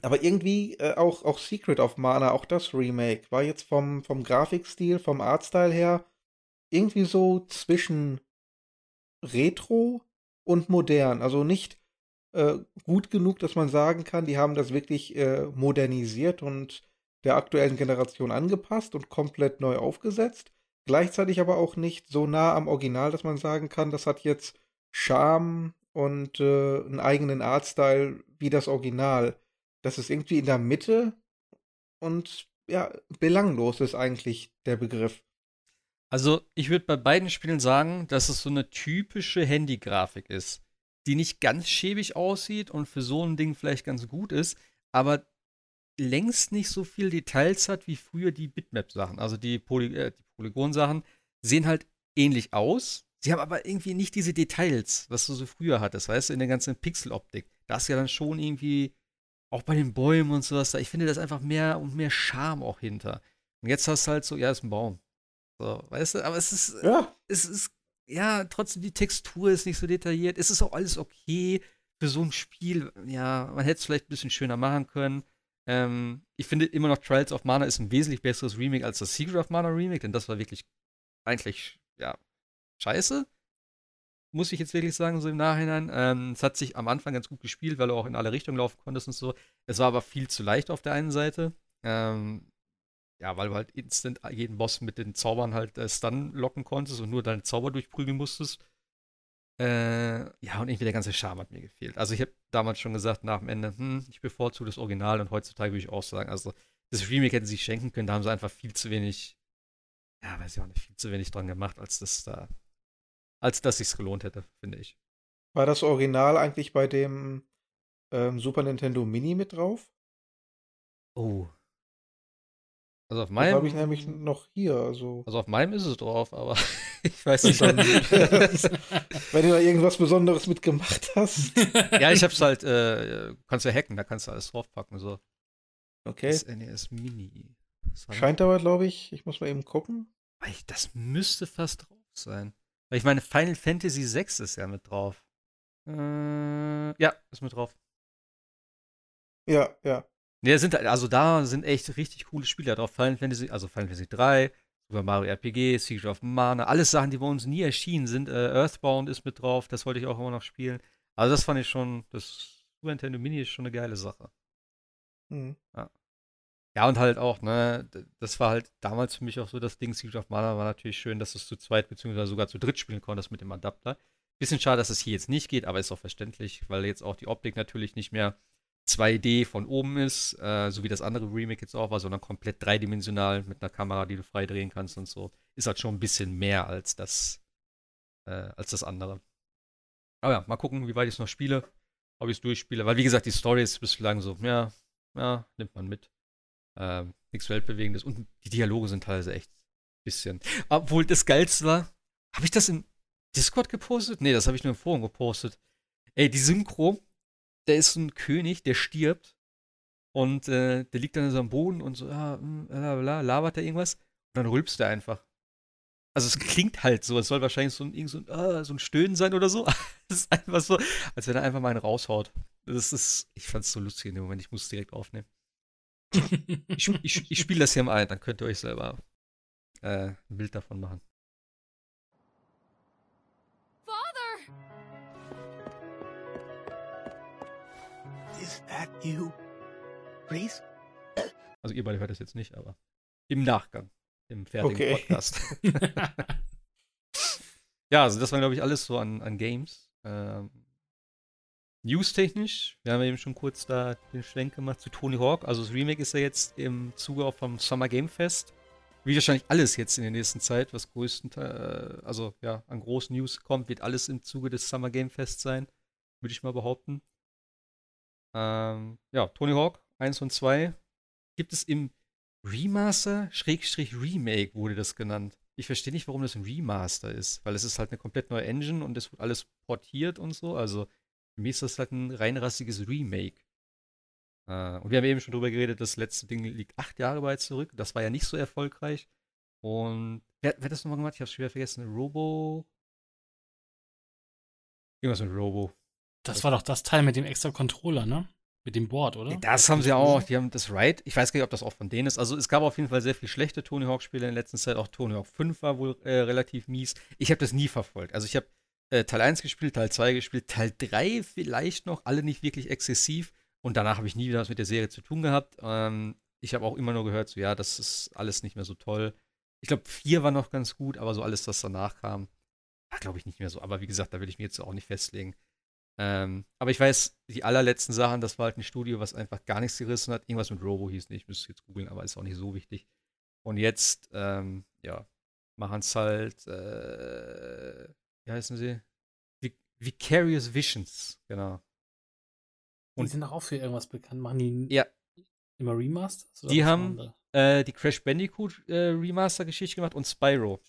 aber irgendwie äh, auch, auch Secret of Mana, auch das Remake, war jetzt vom, vom Grafikstil, vom Artstyle her irgendwie so zwischen Retro und modern. Also nicht äh, gut genug, dass man sagen kann, die haben das wirklich äh, modernisiert und der aktuellen Generation angepasst und komplett neu aufgesetzt. Gleichzeitig aber auch nicht so nah am Original, dass man sagen kann, das hat jetzt Charme und äh, einen eigenen Artstyle wie das Original. Das ist irgendwie in der Mitte und ja, belanglos ist eigentlich der Begriff. Also, ich würde bei beiden Spielen sagen, dass es so eine typische Handy-Grafik ist, die nicht ganz schäbig aussieht und für so ein Ding vielleicht ganz gut ist, aber längst nicht so viel Details hat wie früher die Bitmap-Sachen. Also die, Poly äh, die Polygon-Sachen sehen halt ähnlich aus. Sie haben aber irgendwie nicht diese Details, was du so früher hattest, weißt du, in der ganzen Pixel-Optik. Da ist ja dann schon irgendwie, auch bei den Bäumen und sowas, da, ich finde, das einfach mehr und mehr Charme auch hinter. Und jetzt hast du halt so, ja, ist ein Baum. So, weißt du, aber es ist, Ja, es ist, ja, trotzdem die Textur ist nicht so detailliert. Es ist auch alles okay für so ein Spiel. Ja, man hätte es vielleicht ein bisschen schöner machen können. Ähm, ich finde immer noch Trials of Mana ist ein wesentlich besseres Remake als das Secret of Mana Remake, denn das war wirklich eigentlich, ja, scheiße. Muss ich jetzt wirklich sagen, so im Nachhinein. Ähm, es hat sich am Anfang ganz gut gespielt, weil du auch in alle Richtungen laufen konntest und so. Es war aber viel zu leicht auf der einen Seite. Ähm, ja, weil du halt instant jeden Boss mit den Zaubern halt äh, Stun locken konntest und nur deine Zauber durchprügeln musstest. Äh, ja, und irgendwie der ganze Charme hat mir gefehlt. Also ich habe damals schon gesagt, nach dem Ende, hm, ich bevorzuge das Original und heutzutage würde ich auch sagen, also das Remake hätten sie sich schenken können, da haben sie einfach viel zu wenig, ja, weiß ich auch nicht, viel zu wenig dran gemacht, als das da, als dass sich's gelohnt hätte, finde ich. war das Original eigentlich bei dem ähm, Super Nintendo Mini mit drauf? Oh. Also auf meinem, habe ich nämlich noch hier. Also, also auf meinem ist es drauf, aber ich weiß nicht. dann, wenn du da irgendwas Besonderes mitgemacht hast. ja, ich hab's halt, äh, kannst ja hacken, da kannst du alles draufpacken, so. Okay. Das NES Mini. Das war- Scheint aber, glaube ich, ich muss mal eben gucken. Das müsste fast drauf sein. Weil ich meine, Final Fantasy VI ist ja mit drauf. Äh, ja, ist mit drauf. Ja, ja. Ne, sind halt- also da sind echt richtig coole Spiele drauf. Final Fantasy, also Final Fantasy 3, Super Mario RPG, Secret of Mana, alles Sachen, die bei uns nie erschienen sind. Äh, Earthbound ist mit drauf, das wollte ich auch immer noch spielen. Also das fand ich schon, das Super Nintendo Mini ist schon eine geile Sache. Hm. Ja, und halt auch, ne, das war halt damals für mich auch so das Ding, Secret of Mana war natürlich schön, dass du es zu zweit beziehungsweise sogar zu dritt spielen konntest mit dem Adapter. Bisschen schade, dass es hier jetzt nicht geht, aber ist auch verständlich, weil jetzt auch die Optik natürlich nicht mehr 2D von oben ist, äh, so wie das andere Remake jetzt auch war, sondern komplett dreidimensional mit einer Kamera, die du frei drehen kannst und so. Ist halt schon ein bisschen mehr als das, äh, als das andere. Aber ja, mal gucken, wie weit ich es noch spiele, ob ich es durchspiele, weil wie gesagt, die Story ist bislang so, ja, ja, nimmt man mit. Ähm, nichts Weltbewegendes. Und die Dialoge sind teilweise echt ein bisschen. Obwohl das Geilste war, habe ich das im Discord gepostet? Nee, das habe ich nur im Forum gepostet. Ey, die Synchro, der ist ein König, der stirbt. Und äh, der liegt dann so am Boden und so, ja, mm, bla, labert er irgendwas. Und dann rülpst er einfach. Also es klingt halt so, es soll wahrscheinlich so ein, so ein, ah, so ein Stöhnen sein oder so. Es ist einfach so, als wenn er einfach mal einen raushaut. Das ist, ich fand's so lustig in dem Moment, ich muss es direkt aufnehmen. Ich, ich, ich spiele das hier mal ein, dann könnt ihr euch selber äh, ein Bild davon machen. Is that you? Please? Also ihr beide hört das jetzt nicht, aber im Nachgang, im fertigen Okay. Podcast. ja, also das war, glaube ich, alles so an, an Games. Ähm, News-technisch, wir haben ja eben schon kurz da den Schwenk gemacht zu Tony Hawk. Also das Remake ist ja jetzt im Zuge auch vom Summer Game Fest. Wie wahrscheinlich alles jetzt in der nächsten Zeit, was größtenteils, also ja, an großen News kommt, wird alles im Zuge des Summer Game Fest sein, würde ich mal behaupten. Ähm, ja, Tony Hawk 1 und 2 gibt es im Remaster, Schrägstrich Remake wurde das genannt. Ich verstehe nicht, warum das ein Remaster ist, weil es ist halt eine komplett neue Engine und es wird alles portiert und so. Also für mich ist das halt ein reinrassiges Remake. Äh, und wir haben eben schon drüber geredet, das letzte Ding liegt acht Jahre weit zurück. Das war ja nicht so erfolgreich. Und wer, wer hat das nochmal gemacht? Ich habe schwer vergessen. Robo. Irgendwas mit Robo. Das war doch das Teil mit dem extra Controller, ne? Mit dem Board, oder? Das haben sie auch. Die haben das Right. Ich weiß gar nicht, ob das auch von denen ist. Also es gab auf jeden Fall sehr viel schlechte Tony Hawk-Spiele in der letzten Zeit. Auch Tony Hawk 5 war wohl äh, relativ mies. Ich habe das nie verfolgt. Also ich habe äh, Teil 1 gespielt, Teil 2 gespielt, Teil 3 vielleicht noch, alle nicht wirklich exzessiv. Und danach habe ich nie wieder was mit der Serie zu tun gehabt. Ähm, ich habe auch immer nur gehört, so ja, das ist alles nicht mehr so toll. Ich glaube, 4 war noch ganz gut, aber so alles, was danach kam, war, glaube ich, nicht mehr so. Aber wie gesagt, da will ich mir jetzt auch nicht festlegen. Ähm, aber ich weiß, die allerletzten Sachen, das war halt ein Studio, was einfach gar nichts gerissen hat. Irgendwas mit Robo hieß nicht, müsste jetzt googeln, aber ist auch nicht so wichtig. Und jetzt, ähm, ja, machen es halt, äh, wie heißen sie? Vic Vicarious Visions, genau. Die sind auch für irgendwas bekannt. Machen die Ja. immer Remasters? Die haben- Äh, die Crash Bandicoot äh, Remaster-Geschichte gemacht und Spyro.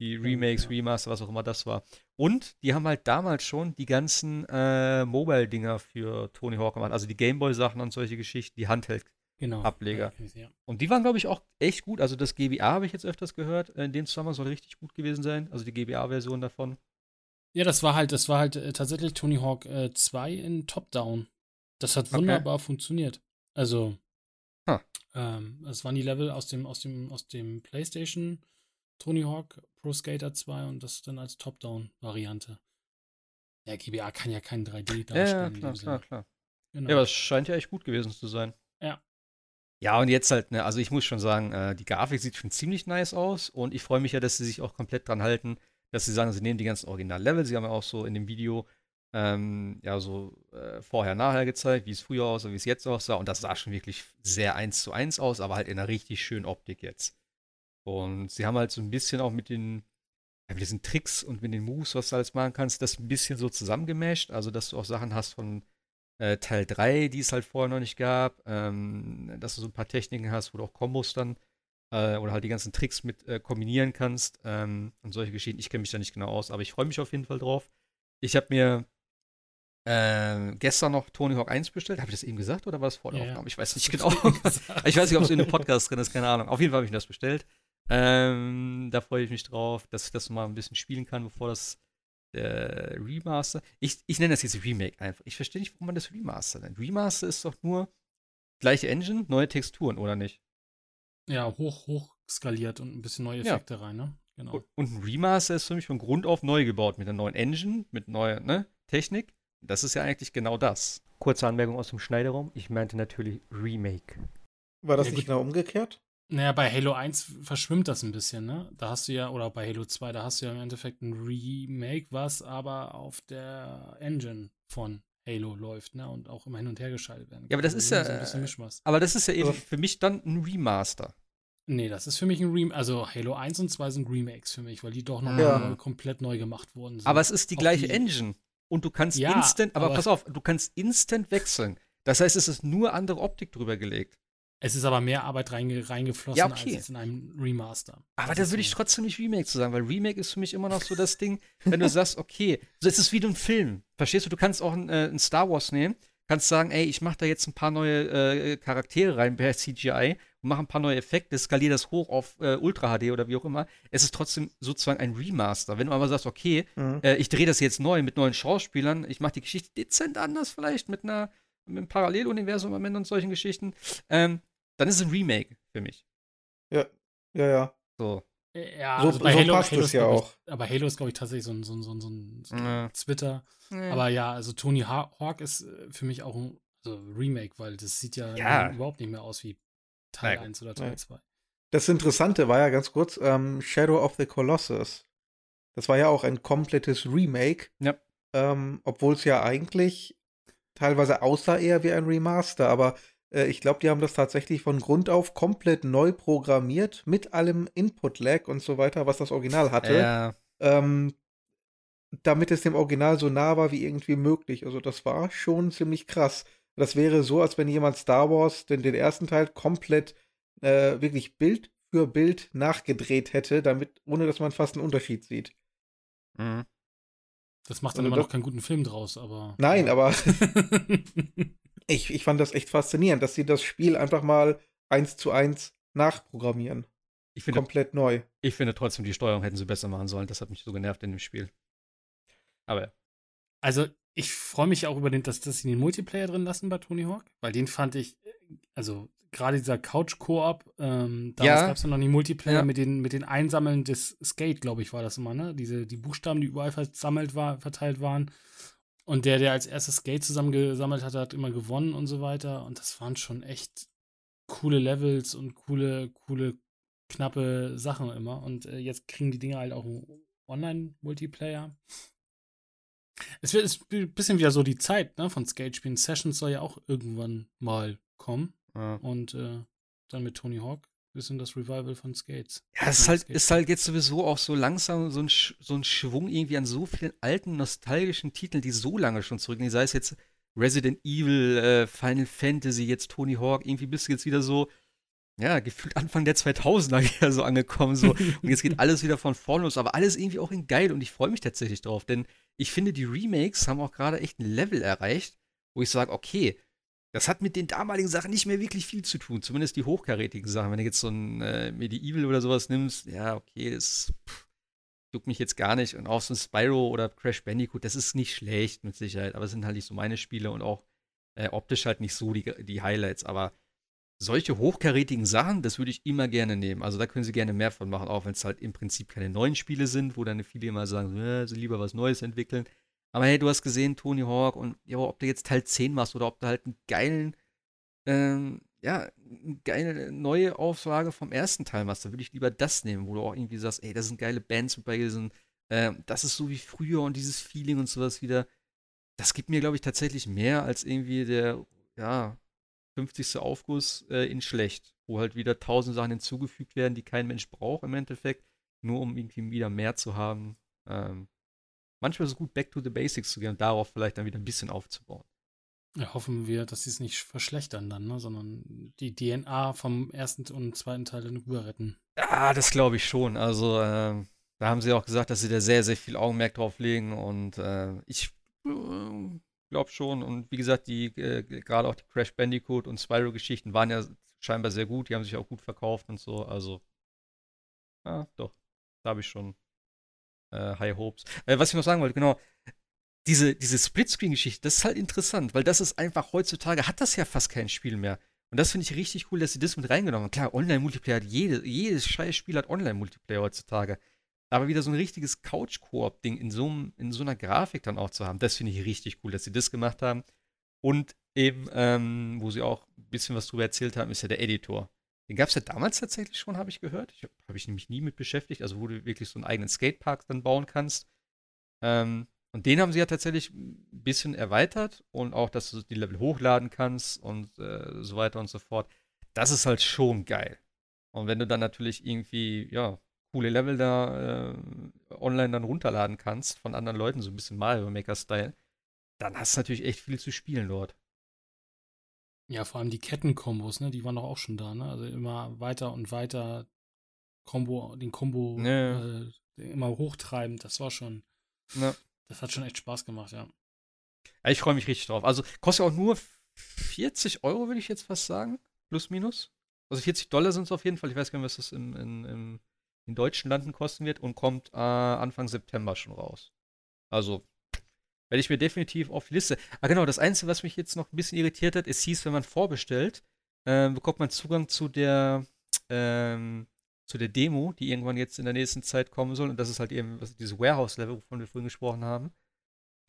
Die Remakes. Remaster, was auch immer das war. Und die haben halt damals schon die ganzen äh, Mobile-Dinger für Tony Hawk gemacht. Also die Gameboy-Sachen und solche Geschichten, die. Genau. Ableger. Ja, ja. Und die waren, glaube ich, auch echt gut. Also das GBA habe ich jetzt öfters gehört. In dem Zusammenhang soll richtig gut gewesen sein. Also die GBA-Version davon. Ja, das war halt, das war halt äh, tatsächlich Tony Hawk äh, 2 in Top-Down. Das hat Okay. wunderbar funktioniert. Also, Huh. ähm, das waren die Level aus dem, aus dem, aus dem PlayStation Tony Hawk Pro Skater 2 und das dann als Top-Down-Variante. Ja, GBA kann ja kein 3D darstellen. Ja, klar, klar, klar. Genau. Ja, aber es scheint ja echt gut gewesen zu sein. Ja. Ja, und jetzt halt, ne, also ich muss schon sagen, äh, die Grafik sieht schon ziemlich nice aus und ich freue mich ja, dass sie sich auch komplett dran halten, dass sie sagen, sie nehmen die ganzen Original-Level. Sie haben ja auch so in dem Video, ähm, ja, so äh, vorher, nachher gezeigt, wie es früher aussah, wie es jetzt aussah und das sah schon wirklich sehr eins zu eins aus, aber halt in einer richtig schönen Optik jetzt. Und sie haben halt so ein bisschen auch mit den, ja, mit diesen Tricks und mit den Moves, was du alles machen kannst, das ein bisschen so zusammengemasht, also dass du auch Sachen hast von äh, Teil 3, die es halt vorher noch nicht gab, ähm, dass du so ein paar Techniken hast, wo du auch Kombos dann äh, oder halt die ganzen Tricks mit äh, kombinieren kannst ähm, und solche Geschichten. Ich kenne mich da nicht genau aus, aber ich freue mich auf jeden Fall drauf. Ich habe mir äh, gestern noch Tony Hawk 1 bestellt. Habe ich das eben gesagt oder war das vor der Ja. Aufnahme? Ich weiß nicht genau. ich weiß nicht, ob es in dem Podcast drin ist, keine Ahnung. Auf jeden Fall habe ich mir das bestellt. Ähm, da freue ich mich drauf, dass ich das mal ein bisschen spielen kann, bevor das der Remaster. Ich, ich nenne das jetzt Remake einfach. Ich verstehe nicht, warum man das Remaster nennt. Remaster ist doch nur gleiche Engine, neue Texturen, oder nicht? Ja, hoch, hoch skaliert und ein bisschen neue Ja. Effekte rein, ne? Genau. Und- ein Remaster ist für mich von Grund auf neu gebaut, mit einer neuen Engine, mit neuer ne, Technik. Das ist ja eigentlich genau das. Kurze Anmerkung aus dem Schneiderraum. Ich meinte natürlich Remake. War das Ja, nicht genau umgekehrt? Naja, bei Halo 1 verschwimmt das ein bisschen, ne? Da hast du ja, oder bei Halo 2, da hast du ja im Endeffekt ein Remake, was aber auf der Engine von Halo läuft, ne? Und auch immer hin und her geschaltet werden Ja, aber das ist So ja, ein bisschen äh, Mischmasch. Aber das ist ja eben Also- für mich dann ein Remaster. Nee, das ist für mich ein Remake. Also Halo 1 und 2 sind Remakes für mich, weil die doch nochmal Ja. komplett neu gemacht worden sind. Aber es ist die Auch gleiche die- Engine. Und du kannst Ja, instant, aber, aber- pass auf, du kannst instant wechseln. Das heißt, es ist nur andere Optik drüber gelegt. Es ist aber mehr Arbeit reinge reingeflossen Ja, okay. als jetzt in einem Remaster. Aber Das da ist würde ich trotzdem nicht Remake zu sagen, weil Remake ist für mich immer noch so das Ding, wenn du sagst, okay, so es ist wie ein Film. Verstehst du, du kannst auch ein, äh, Star Wars nehmen, kannst sagen, ey, ich mache da jetzt ein paar neue äh, Charaktere rein per CGI und mache ein paar neue Effekte, skaliere das hoch auf äh, Ultra HD oder wie auch immer. Es ist trotzdem sozusagen ein Remaster. Wenn du aber sagst, okay, Mhm. äh, ich drehe das jetzt neu mit neuen Schauspielern, ich mache die Geschichte dezent anders vielleicht mit einer mit einem Paralleluniversum am Ende und solchen Geschichten, ähm, dann ist es ein Remake für mich. Ja, ja. So. Äh, Ja, So- also bei so Halo, passt Halo es ja glaub ich, auch. Aber Halo ist, glaube ich, tatsächlich so ein, so ein, so ein, so ein, so ein Ja. Twitter. Aber ja, also Tony Ha- Hawk ist äh, für mich auch ein also Remake, weil das sieht ja, Ja. überhaupt nicht mehr aus wie Teil Nein. 1 oder Teil Nein. 2. Das Interessante war ja ganz kurz, ähm, Shadow of the Colossus. Das war ja auch ein komplettes Remake. Ja. Ähm, Obwohl es ja eigentlich teilweise aussah eher wie ein Remaster, aber ich glaube, die haben das tatsächlich von Grund auf komplett neu programmiert, mit allem Input-Lag und so weiter, was das Original hatte. Ja. ähm, damit es dem Original so nah war wie irgendwie möglich. Also das war schon ziemlich krass. Das wäre so, als wenn jemand Star Wars, den, den ersten Teil, komplett äh, wirklich Bild für Bild nachgedreht hätte, damit, ohne dass man fast einen Unterschied sieht. Mhm. Das macht dann Also immer das- noch keinen guten Film draus, aber. Nein, aber ich, ich fand das echt faszinierend, dass sie das Spiel einfach mal eins zu eins nachprogrammieren. Ich finde, Komplett neu. ich finde trotzdem, die Steuerung hätten sie besser machen sollen. Das hat mich so genervt in dem Spiel. Aber ja. Also, ich freue mich auch über den, dass, dass sie den Multiplayer drin lassen bei Tony Hawk, weil den fand ich, also gerade dieser Couch-Koop, ähm, damals Ja. gab es ja noch nie Multiplayer Ja. mit den, mit den Einsammeln des Skate, glaube ich, war das immer, ne? Diese, die Buchstaben, die überall versammelt war, verteilt waren. Und der, der als erstes Skate zusammengesammelt hat, hat immer gewonnen und so weiter. Und das waren schon echt coole Levels und coole, coole, knappe Sachen immer. Und äh, jetzt kriegen die Dinge halt auch einen Online-Multiplayer. Es wird ist ein bisschen wieder so die Zeit ne, von Skate-Spielen. Sessions soll ja auch irgendwann mal kommen. Ja. Und äh, dann mit Tony Hawk bisschen das Revival von Skates. Ja, es ist halt, ist halt jetzt sowieso auch so langsam so ein, so ein Schwung irgendwie an so vielen alten, nostalgischen Titeln, die so lange schon zurückgehen. Sei es jetzt Resident Evil, äh, Final Fantasy, jetzt Tony Hawk, irgendwie bist du jetzt wieder so, ja, gefühlt Anfang der 2000er wieder so angekommen. So. Und jetzt geht alles wieder von vorne los, aber alles irgendwie auch in geil und ich freue mich tatsächlich drauf, denn ich finde, die Remakes haben auch gerade echt ein Level erreicht, wo ich sage, okay, das hat mit den damaligen Sachen nicht mehr wirklich viel zu tun, zumindest die hochkarätigen Sachen. Wenn du jetzt so ein äh, Medieval oder sowas nimmst, ja, okay, das juckt mich jetzt gar nicht. Und auch so ein Spyro oder Crash Bandicoot, das ist nicht schlecht mit Sicherheit, aber es sind halt nicht so meine Spiele und auch äh, optisch halt nicht so die, die Highlights. Aber solche hochkarätigen Sachen, das würde ich immer gerne nehmen. Also da können sie gerne mehr von machen, auch wenn es halt im Prinzip keine neuen Spiele sind, wo dann viele immer sagen, äh, sie lieber was Neues entwickeln. Aber hey, du hast gesehen, Tony Hawk, und ja, ob du jetzt Teil 10 machst oder ob du halt einen geilen, ähm, ja, eine geile neue Auflage vom ersten Teil machst, dann würde ich lieber das nehmen, wo du auch irgendwie sagst, ey, da sind geile Bands mit bei gewesen, ähm, das ist so wie früher und dieses Feeling und sowas wieder. Das gibt mir, glaube ich, tatsächlich mehr als irgendwie der, ja, 50. Aufguss äh, in schlecht, wo halt wieder tausend Sachen hinzugefügt werden, die kein Mensch braucht im Endeffekt, nur um irgendwie wieder mehr zu haben. Ähm, manchmal ist es gut, back to the basics zu gehen und darauf vielleicht dann wieder ein bisschen aufzubauen. Ja, hoffen wir, dass sie es nicht verschlechtern dann, ne? sondern die DNA vom ersten und zweiten Teil dann rüber retten. Ah, das glaube ich schon. Also, ähm, da haben sie auch gesagt, dass sie da sehr, sehr viel Augenmerk drauf legen und äh, ich äh, glaube schon. Und wie gesagt, die äh, gerade auch die Crash Bandicoot und Spyro-Geschichten waren ja scheinbar sehr gut. Die haben sich auch gut verkauft und so. Also, ja, doch. Da habe ich schon äh, High Hopes. Äh, was ich noch sagen wollte, genau. Diese, diese Splitscreen-Geschichte, das ist halt interessant, weil das ist einfach heutzutage, hat das ja fast kein Spiel mehr. Und das finde ich richtig cool, dass sie das mit reingenommen haben. Klar, Online-Multiplayer hat jede, jedes scheiß Spiel hat Online-Multiplayer heutzutage. Aber wieder so ein richtiges Couch-Koop-Ding in so, in so einer Grafik dann auch zu haben, das finde ich richtig cool, dass sie das gemacht haben. Und eben, ähm, wo sie auch ein bisschen was drüber erzählt haben, ist ja der Editor. Den gab es ja damals tatsächlich schon, habe ich gehört. Ich habe hab ich nämlich nie mit beschäftigt, also wo du wirklich so einen eigenen Skatepark dann bauen kannst. Ähm, und den haben sie ja tatsächlich ein bisschen erweitert und auch, dass du die Level hochladen kannst und äh, so weiter und so fort. Das ist halt schon geil. Und wenn du dann natürlich irgendwie, ja, coole Level da äh, online dann runterladen kannst von anderen Leuten, so ein bisschen Mario Maker-Style, dann hast du natürlich echt viel zu spielen dort. Ja, vor allem die Kettenkombos, ne? Die waren doch auch schon da, ne? Also immer weiter und weiter Combo, den Combo Ja. äh, immer hochtreiben, das war schon, Ja. das hat schon echt Spaß gemacht, ja. Ja, ich freue mich richtig drauf. Also kostet auch nur 40 Euro, würde ich jetzt fast sagen. Plus, minus. Also 40 Dollar sind es auf jeden Fall. Ich weiß gar nicht, was das in, in, in, in deutschen Landen kosten wird und kommt äh, Anfang September schon raus. Also werde ich mir definitiv auf die Liste. Ah, genau, das Einzige, was mich jetzt noch ein bisschen irritiert hat, es hieß, wenn man vorbestellt, ähm, bekommt man Zugang zu der, ähm, zu der Demo, die irgendwann jetzt in der nächsten Zeit kommen soll. Und das ist halt eben was, dieses Warehouse-Level, wovon wir vorhin gesprochen haben.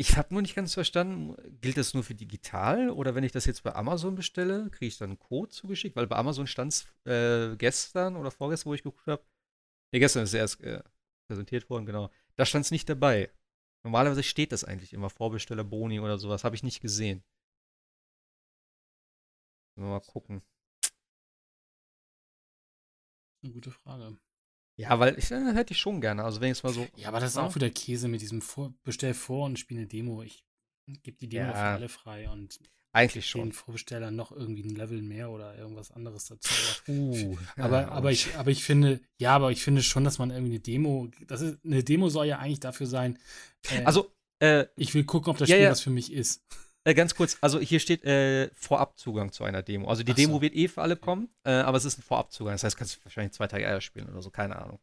Ich habe nur nicht ganz verstanden, gilt das nur für digital oder wenn ich das jetzt bei Amazon bestelle, kriege ich dann einen Code zugeschickt? Weil bei Amazon stand es äh, gestern oder vorgestern, wo ich geguckt habe. Ne, gestern ist es erst äh, präsentiert worden, genau. Da stand es nicht dabei. Normalerweise steht das eigentlich immer, Vorbesteller Boni oder sowas. Habe ich nicht gesehen. Mal gucken. Eine gute Frage. Ja, weil ich äh, hätte ich schon gerne. Also wenn jetzt mal so. Ja, aber das ist Ja. auch wieder Käse mit diesem vor Bestell vor und spiel eine Demo. Ich gebe die Demo Ja. für alle frei und Eigentlich den schon. Vorbesteller noch irgendwie ein Level mehr oder irgendwas anderes dazu. Uh, Aber, ja, aber, ich, aber ich finde, ja, aber ich finde schon, dass man irgendwie eine Demo, das ist, eine Demo soll ja eigentlich dafür sein, äh, Also, äh, ich will gucken, ob das Ja, Spiel ja. was für mich ist. Äh, ganz kurz, also hier steht äh, Vorabzugang zu einer Demo. Also die so. Demo wird eh für alle kommen, äh, aber es ist ein Vorabzugang. Das heißt, kannst du wahrscheinlich zwei Tage eher spielen oder so, keine Ahnung.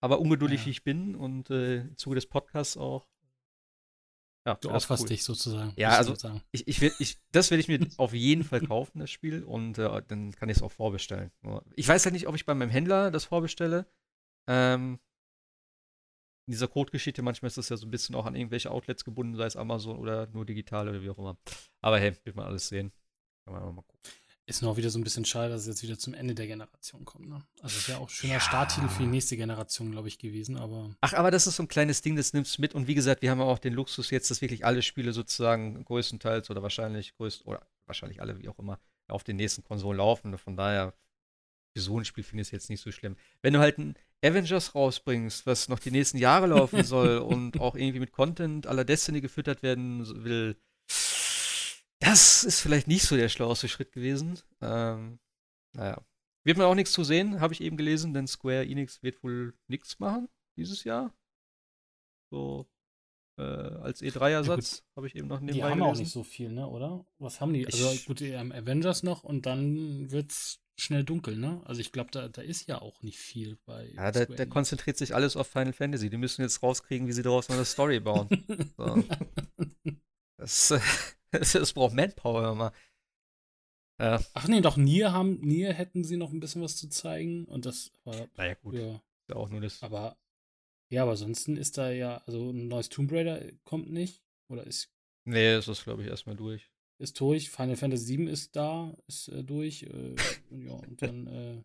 Aber ungeduldig wie ich bin und äh, im Zuge des Podcasts auch. Ja, Du opferst cool. dich sozusagen. Ja, also-. Ich, ich will, ich, das werde ich mir auf jeden Fall kaufen, das Spiel, und äh, dann kann ich es auch vorbestellen. Ich weiß halt nicht, ob ich bei meinem Händler das vorbestelle. Ähm, in dieser Code-Geschichte, manchmal ist das ja so ein bisschen auch an irgendwelche Outlets gebunden, sei es Amazon oder nur digital oder wie auch immer. Aber hey, wird man alles sehen. Kann man mal gucken. Ist nur auch wieder so ein bisschen schade, dass es jetzt wieder zum Ende der Generation kommt. Ne? Also es wäre auch ein schöner Ja. Starttitel für die nächste Generation, glaube ich, gewesen, aber Ach, aber das ist so ein kleines Ding, das nimmst du mit. Und wie gesagt, wir haben auch den Luxus jetzt, dass wirklich alle Spiele sozusagen größtenteils oder wahrscheinlich größt oder wahrscheinlich alle, wie auch immer, auf den nächsten Konsolen laufen. Von daher, für so ein Spiel finde ich es jetzt nicht so schlimm. Wenn du halt ein Avengers rausbringst, was noch die nächsten Jahre laufen soll und auch irgendwie mit Content aller Destiny gefüttert werden will, das ist vielleicht nicht so der schlaueste Schritt gewesen. Ähm, naja. Wird man auch nichts zu sehen, habe ich eben gelesen, denn Square Enix wird wohl nichts machen dieses Jahr. So äh, als E3-Ersatz habe ich eben noch die nebenbei haben auch gelesen. nicht so viel, ne, oder? Was haben die? Also Ich- gut, die haben Avengers noch und dann wird's schnell dunkel, ne? Also ich glaube, da, da ist ja auch nicht viel bei Ja, der Enix. konzentriert sich alles auf Final Fantasy. Die müssen jetzt rauskriegen, wie sie daraus eine Story bauen. So. Das, äh, das braucht Manpower immer. Ja, Ach nee, doch Nier haben Nier hätten sie noch ein bisschen was zu zeigen und das war naja, gut. ja, Ist auch nur das. aber ja, aber ansonsten ist da ja also ein neues Tomb Raider kommt nicht oder ist Nee, das ist, glaube ich, erstmal durch. ist durch, Final Fantasy 7 ist da, ist äh, durch äh, ja und dann äh,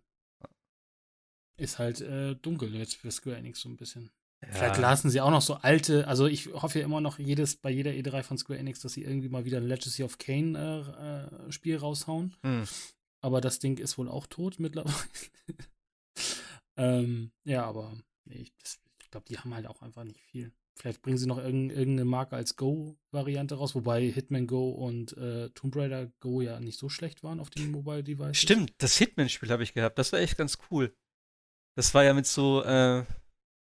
ist halt äh, dunkel jetzt für Square Enix so ein bisschen. Vielleicht lassen sie auch noch so alte, also ich hoffe ja immer noch jedes, bei jeder E3 von Square Enix, dass sie irgendwie mal wieder ein Legacy of Kane äh, äh, Spiel raushauen. Hm. Aber das Ding ist wohl auch tot mittlerweile. ähm, ja, aber nee, ich, ich glaube, die haben halt auch einfach nicht viel. Vielleicht bringen sie noch irgend, irgendeine Marke als Go-Variante raus, wobei Hitman Go und äh, Tomb Raider Go ja nicht so schlecht waren auf den Mobile Devices. Stimmt, das Hitman-Spiel habe ich gehabt. Das war echt ganz cool. Das war ja mit so, äh,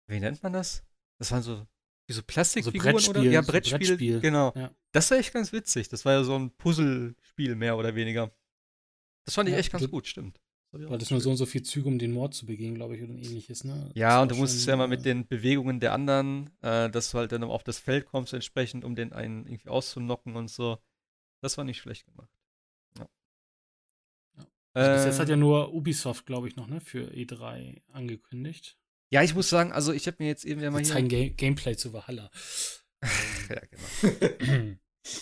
wie nennt man das? Das waren so, wie so Plastikfiguren oder? Brettspiel, Ja, so Brettspiel, Brettspiel. genau. Ja. Das war echt ganz witzig. Das war ja so ein Puzzlespiel mehr oder weniger. Das fand ich Ja, echt ganz du- gut, stimmt. Das Weil das nur so und so viel Züge, um den Mord zu begehen, glaube ich, oder ähnliches, ne? Ja, und du musstest ja immer äh, mit den Bewegungen der anderen, äh, dass du halt dann auf das Feld kommst entsprechend, um den einen irgendwie auszunocken und so. Das war nicht schlecht gemacht. Also bis jetzt Äh, hat ja nur Ubisoft, glaube ich, noch, ne, für E3 angekündigt. Ja, ich muss sagen, also ich habe mir jetzt eben ja mal hier. zeigen Ga Gameplay zu Valhalla. ja, genau.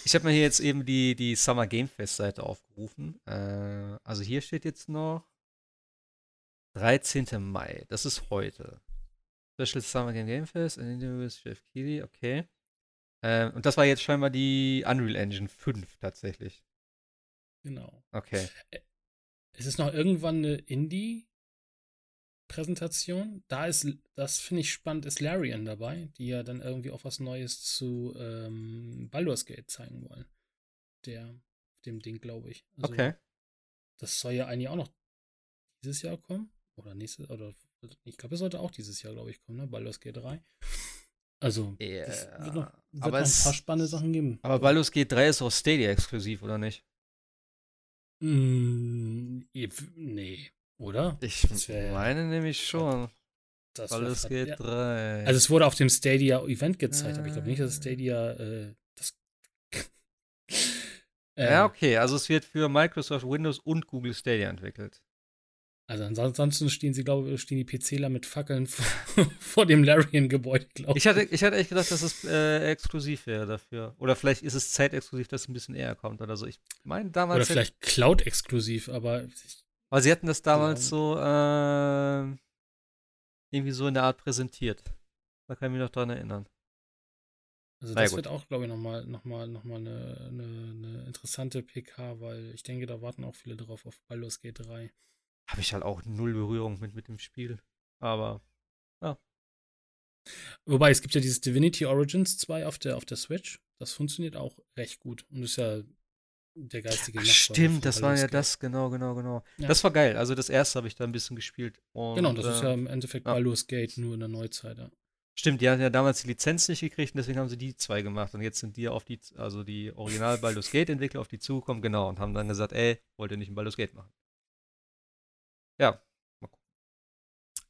Ich habe mir hier jetzt eben die, die Summer Game Fest Seite aufgerufen. Äh, also hier steht jetzt noch 13. Mai. Das ist heute. Special Summer Game Game Fest, an Interview with Jeff Keighley, okay. Äh, und das war jetzt scheinbar die Unreal Engine 5 tatsächlich. genau. Okay. Es ist noch irgendwann eine Indie-Präsentation. Da ist, das finde ich spannend, ist Larian dabei, die ja dann irgendwie auch was Neues zu ähm, Baldur's Gate zeigen wollen. Der, dem Ding, glaube ich. Also, Okay. Das soll ja eigentlich auch noch dieses Jahr kommen. Oder nächstes, oder ich glaube, es sollte auch dieses Jahr, glaube ich, kommen, ne? Baldur's Gate 3. Also, es Ja, wird noch, wird aber noch ein es- paar spannende Sachen geben. Aber Baldur's Gate 3 ist auch Stadia exklusiv, oder nicht? Mm, nee, oder? Ich wär- meine nämlich schon. Das Baldur's Gate ja. 3. Also es wurde auf dem Stadia-Event gezeigt, aber ich glaube nicht, dass Ah. Stadia äh, das. äh, ja, okay. Also es wird für Microsoft Windows und Google Stadia entwickelt. Also ansonsten stehen sie, glaube ich, stehen die PCler mit Fackeln vor, vor dem Larian-Gebäude, glaube ich. Ich hatte, ich hatte echt gedacht, dass es äh, exklusiv wäre dafür. Oder vielleicht ist es zeitexklusiv, dass es ein bisschen eher kommt oder so. Ich meine damals. Oder vielleicht Cloud-exklusiv, aber ich, aber sie hatten das damals so äh, irgendwie so in der Art präsentiert. Da kann ich mich noch dran erinnern. also ja, das wird auch, glaube ich, nochmal noch mal, noch mal eine, eine, eine interessante PK, weil ich denke, da warten auch viele drauf auf Baldur's Gate 3. Habe ich halt auch null Berührung mit, mit dem Spiel. Aber Wobei, es gibt ja dieses Divinity Origins 2 auf der, auf der Switch. Das funktioniert auch recht gut. Und ist ja der geistige Ach, stimmt, das war ja das, genau, genau, genau. Ja. Das war geil. Also das erste habe ich da ein bisschen gespielt. Und, Genau, das ist äh, ja im Endeffekt ja. Baldur's Gate nur in der Neuzeit. Ja. Stimmt, die hatten ja damals die Lizenz nicht gekriegt und deswegen haben sie die zwei gemacht. Und jetzt sind die auf die, also die Original Baldur's Gate Entwickler auf die zugekommen, genau, und haben dann gesagt, ey, wollt ihr nicht ein Baldur's Gate machen? Ja, mal gucken.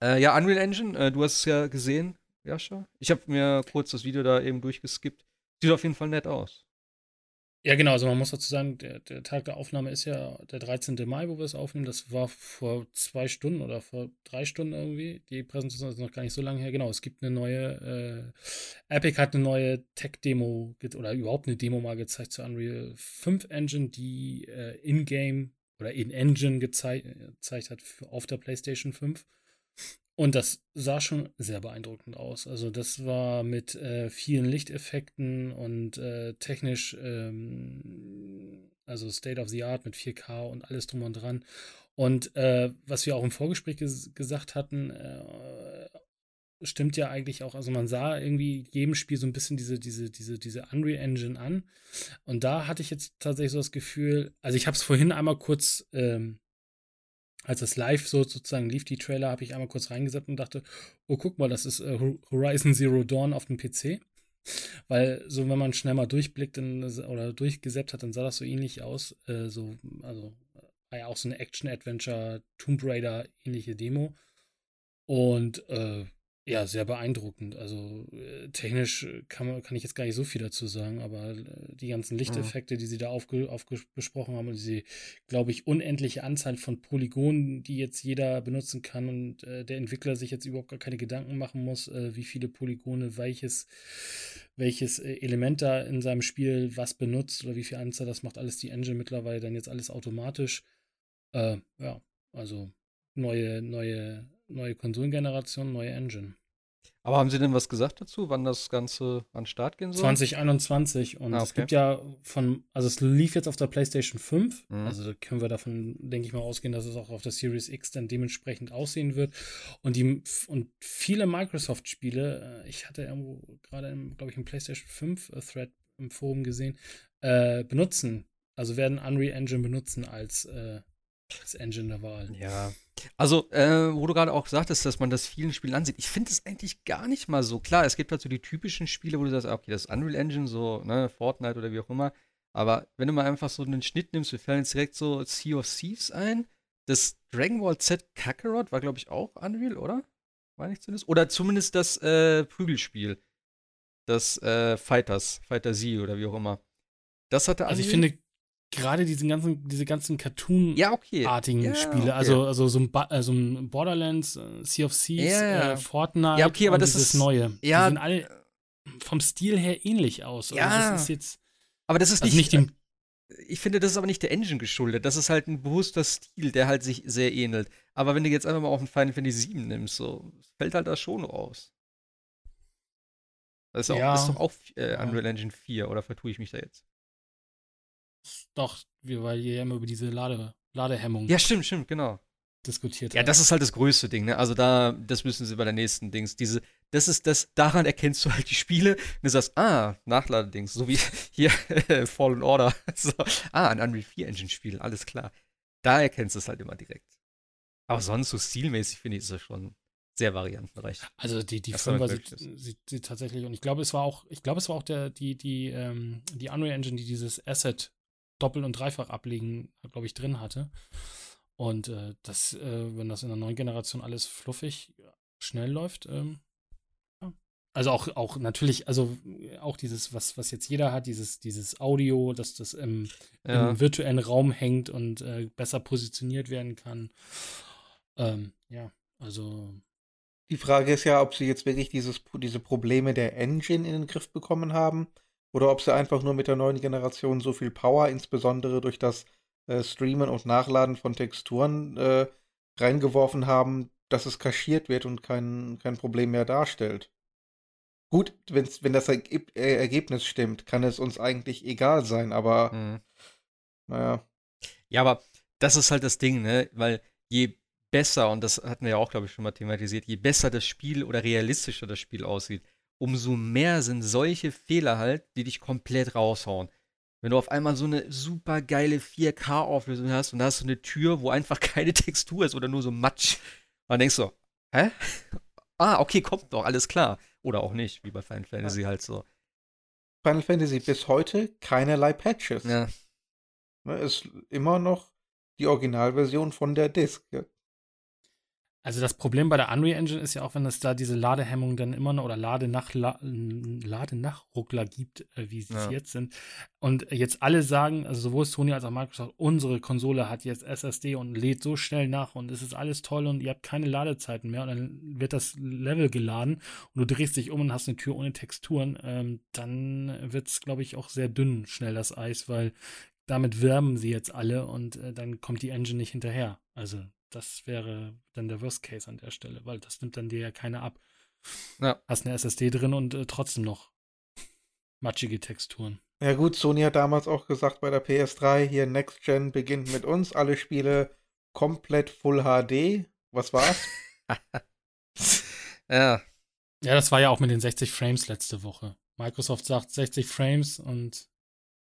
Äh, ja, Unreal Engine, äh, du hast es ja gesehen, Jascha. Ich habe mir kurz das Video da eben durchgeskippt. Sieht auf jeden Fall nett aus. Ja, genau, also man muss dazu sagen, der, der Tag der Aufnahme ist ja der 13. Mai, wo wir es aufnehmen. Das war vor zwei Stunden oder vor drei Stunden irgendwie. Die Präsentation ist noch gar nicht so lange her. Genau, es gibt eine neue, äh, Epic hat eine neue Tech-Demo oder überhaupt eine Demo mal gezeigt zu Unreal 5 Engine, die äh, in-game oder in Engine gezei gezeigt hat auf der PlayStation 5. Und das sah schon sehr beeindruckend aus. Also das war mit äh, vielen Lichteffekten und äh, technisch, ähm, also State of the Art mit 4K und alles drum und dran. Und äh, was wir auch im Vorgespräch ges gesagt hatten, äh, stimmt ja eigentlich auch, also man sah irgendwie jedem Spiel so ein bisschen diese, diese, diese, diese Unreal Engine an. Und da hatte ich jetzt tatsächlich so das Gefühl, also ich habe es vorhin einmal kurz ähm, als das live so sozusagen lief, die Trailer, habe ich einmal kurz reingesetzt und dachte, oh, guck mal, das ist äh, Horizon Zero Dawn auf dem PC. Weil so, wenn man schnell mal durchblickt in, oder durchgesäppt hat, dann sah das so ähnlich aus. Äh, so, also war ja auch so eine Action-Adventure, Tomb Raider ähnliche Demo. Und äh, ja, sehr beeindruckend. Also äh, technisch kann, man, kann ich jetzt gar nicht so viel dazu sagen, aber äh, die ganzen Lichteffekte, mhm. die sie da aufge, aufgesprochen haben und diese, glaube ich, unendliche Anzahl von Polygonen, die jetzt jeder benutzen kann und äh, der Entwickler sich jetzt überhaupt gar keine Gedanken machen muss, äh, wie viele Polygone welches, welches äh, Element da in seinem Spiel was benutzt oder wie viel Anzahl das macht alles die Engine mittlerweile dann jetzt alles automatisch. Äh, ja, also neue, neue neue Konsolengeneration, neue Engine. Aber haben Sie denn was gesagt dazu, wann das Ganze an den Start gehen soll? 2021 und ah, okay. es gibt ja von, also es lief jetzt auf der PlayStation 5, mhm. also können wir davon, denke ich mal, ausgehen, dass es auch auf der Series X dann dementsprechend aussehen wird. Und die und viele Microsoft-Spiele, äh, ich hatte irgendwo gerade, glaube ich, im PlayStation 5 äh, im Forum gesehen, äh, benutzen, also werden Unreal Engine benutzen als, äh, als Engine der Wahl. Ja, also, äh, wo du gerade auch sagtest, dass man das vielen Spielen ansieht, ich finde es eigentlich gar nicht mal so. Klar, es gibt halt so die typischen Spiele, wo du sagst, okay, das ist Unreal Engine, so, ne, Fortnite oder wie auch immer. Aber wenn du mal einfach so einen Schnitt nimmst, wir fallen jetzt direkt so Sea of Thieves ein. Das Dragon Ball Z Kakarot war, glaube ich, auch Unreal, oder? War nicht zumindest? Oder zumindest das äh, Prügelspiel. Das äh, Fighters, Fighter Z oder wie auch immer. Das hatte Also ich finde, gerade diesen ganzen, diese ganzen Cartoon-artigen ja, okay. ja, Spiele, okay. also, also so ein, ba äh, so ein Borderlands, äh, Sea of Thieves, ja, äh, Fortnite, ja, okay, aber das ist, Neue. Ja, die sehen alle vom Stil her ähnlich aus. Also ja, das ist jetzt, aber das ist also nicht, nicht dem, ich finde, das ist aber nicht der Engine geschuldet. Das ist halt ein bewusster Stil, der halt sich sehr ähnelt. Aber wenn du jetzt einfach mal auf ein Final Fantasy 7 nimmst, so, fällt halt das schon raus. Das ist, auch, ja. ist doch auch äh, Unreal Engine 4, oder vertue ich mich da jetzt? Doch, weil ihr ja immer über diese Lade, Ladehemmung. Ja, stimmt, stimmt, genau. Diskutiert. Ja, hat. das ist halt das größte Ding, ne? Also da, das müssen sie bei der nächsten Dings. Diese, das ist das, daran erkennst du halt die Spiele und du sagst, ah, Nachladedings, so wie hier Fallen Order. So, ah, ein Unreal 4 Engine Spiel, alles klar. Da erkennst du es halt immer direkt. Aber sonst so stilmäßig finde ich, ist es schon sehr variantenreich. Also die, die Firma sieht, sieht, sieht, tatsächlich, und ich glaube, es war auch, ich glaube, es war auch der, die, die, ähm, die Unreal Engine, die dieses Asset Doppel- und Dreifach ablegen, glaube ich, drin hatte. Und äh, das, äh, wenn das in der neuen Generation alles fluffig schnell läuft, ähm, ja. Also auch, auch natürlich, also auch dieses, was, was jetzt jeder hat, dieses, dieses Audio, dass das im, ja. im virtuellen Raum hängt und äh, besser positioniert werden kann. Ähm, ja, also. Die Frage ist ja, ob sie jetzt wirklich dieses, diese Probleme der Engine in den Griff bekommen haben oder ob sie einfach nur mit der neuen Generation so viel Power, insbesondere durch das äh, Streamen und Nachladen von Texturen, äh, reingeworfen haben, dass es kaschiert wird und kein, kein Problem mehr darstellt. Gut, wenn's, wenn das Ergeb äh, Ergebnis stimmt, kann es uns eigentlich egal sein, aber mhm. naja. Ja, aber das ist halt das Ding, ne? Weil je besser, und das hatten wir ja auch, glaube ich, schon mal thematisiert, je besser das Spiel oder realistischer das Spiel aussieht, umso mehr sind solche Fehler halt, die dich komplett raushauen. Wenn du auf einmal so eine super geile 4K-Auflösung hast und da hast du eine Tür, wo einfach keine Textur ist oder nur so Matsch, dann denkst du, hä? Ah, okay, kommt doch, alles klar. Oder auch nicht, wie bei Final Fantasy halt so. Final Fantasy bis heute keinerlei Patches. Ja. Ne, ist immer noch die Originalversion von der Disk. Also das Problem bei der Unreal Engine ist ja auch, wenn es da diese Ladehemmung dann immer noch oder Ladenach, Ladenachruckler gibt, äh, wie sie es ja. jetzt sind. Und jetzt alle sagen, also sowohl Sony als auch Microsoft, unsere Konsole hat jetzt SSD und lädt so schnell nach und es ist alles toll und ihr habt keine Ladezeiten mehr und dann wird das Level geladen und du drehst dich um und hast eine Tür ohne Texturen, ähm, dann wird es, glaube ich, auch sehr dünn schnell das Eis, weil damit werben sie jetzt alle und äh, dann kommt die Engine nicht hinterher. Also das wäre dann der Worst Case an der Stelle, weil das nimmt dann dir ja keiner ab. Ja. Hast eine SSD drin und äh, trotzdem noch matschige Texturen. Ja gut, Sony hat damals auch gesagt bei der PS3, hier Next Gen beginnt mit uns, alle Spiele komplett Full HD. Was war's? Ja, Ja, das war ja auch mit den 60 Frames letzte Woche. Microsoft sagt 60 Frames und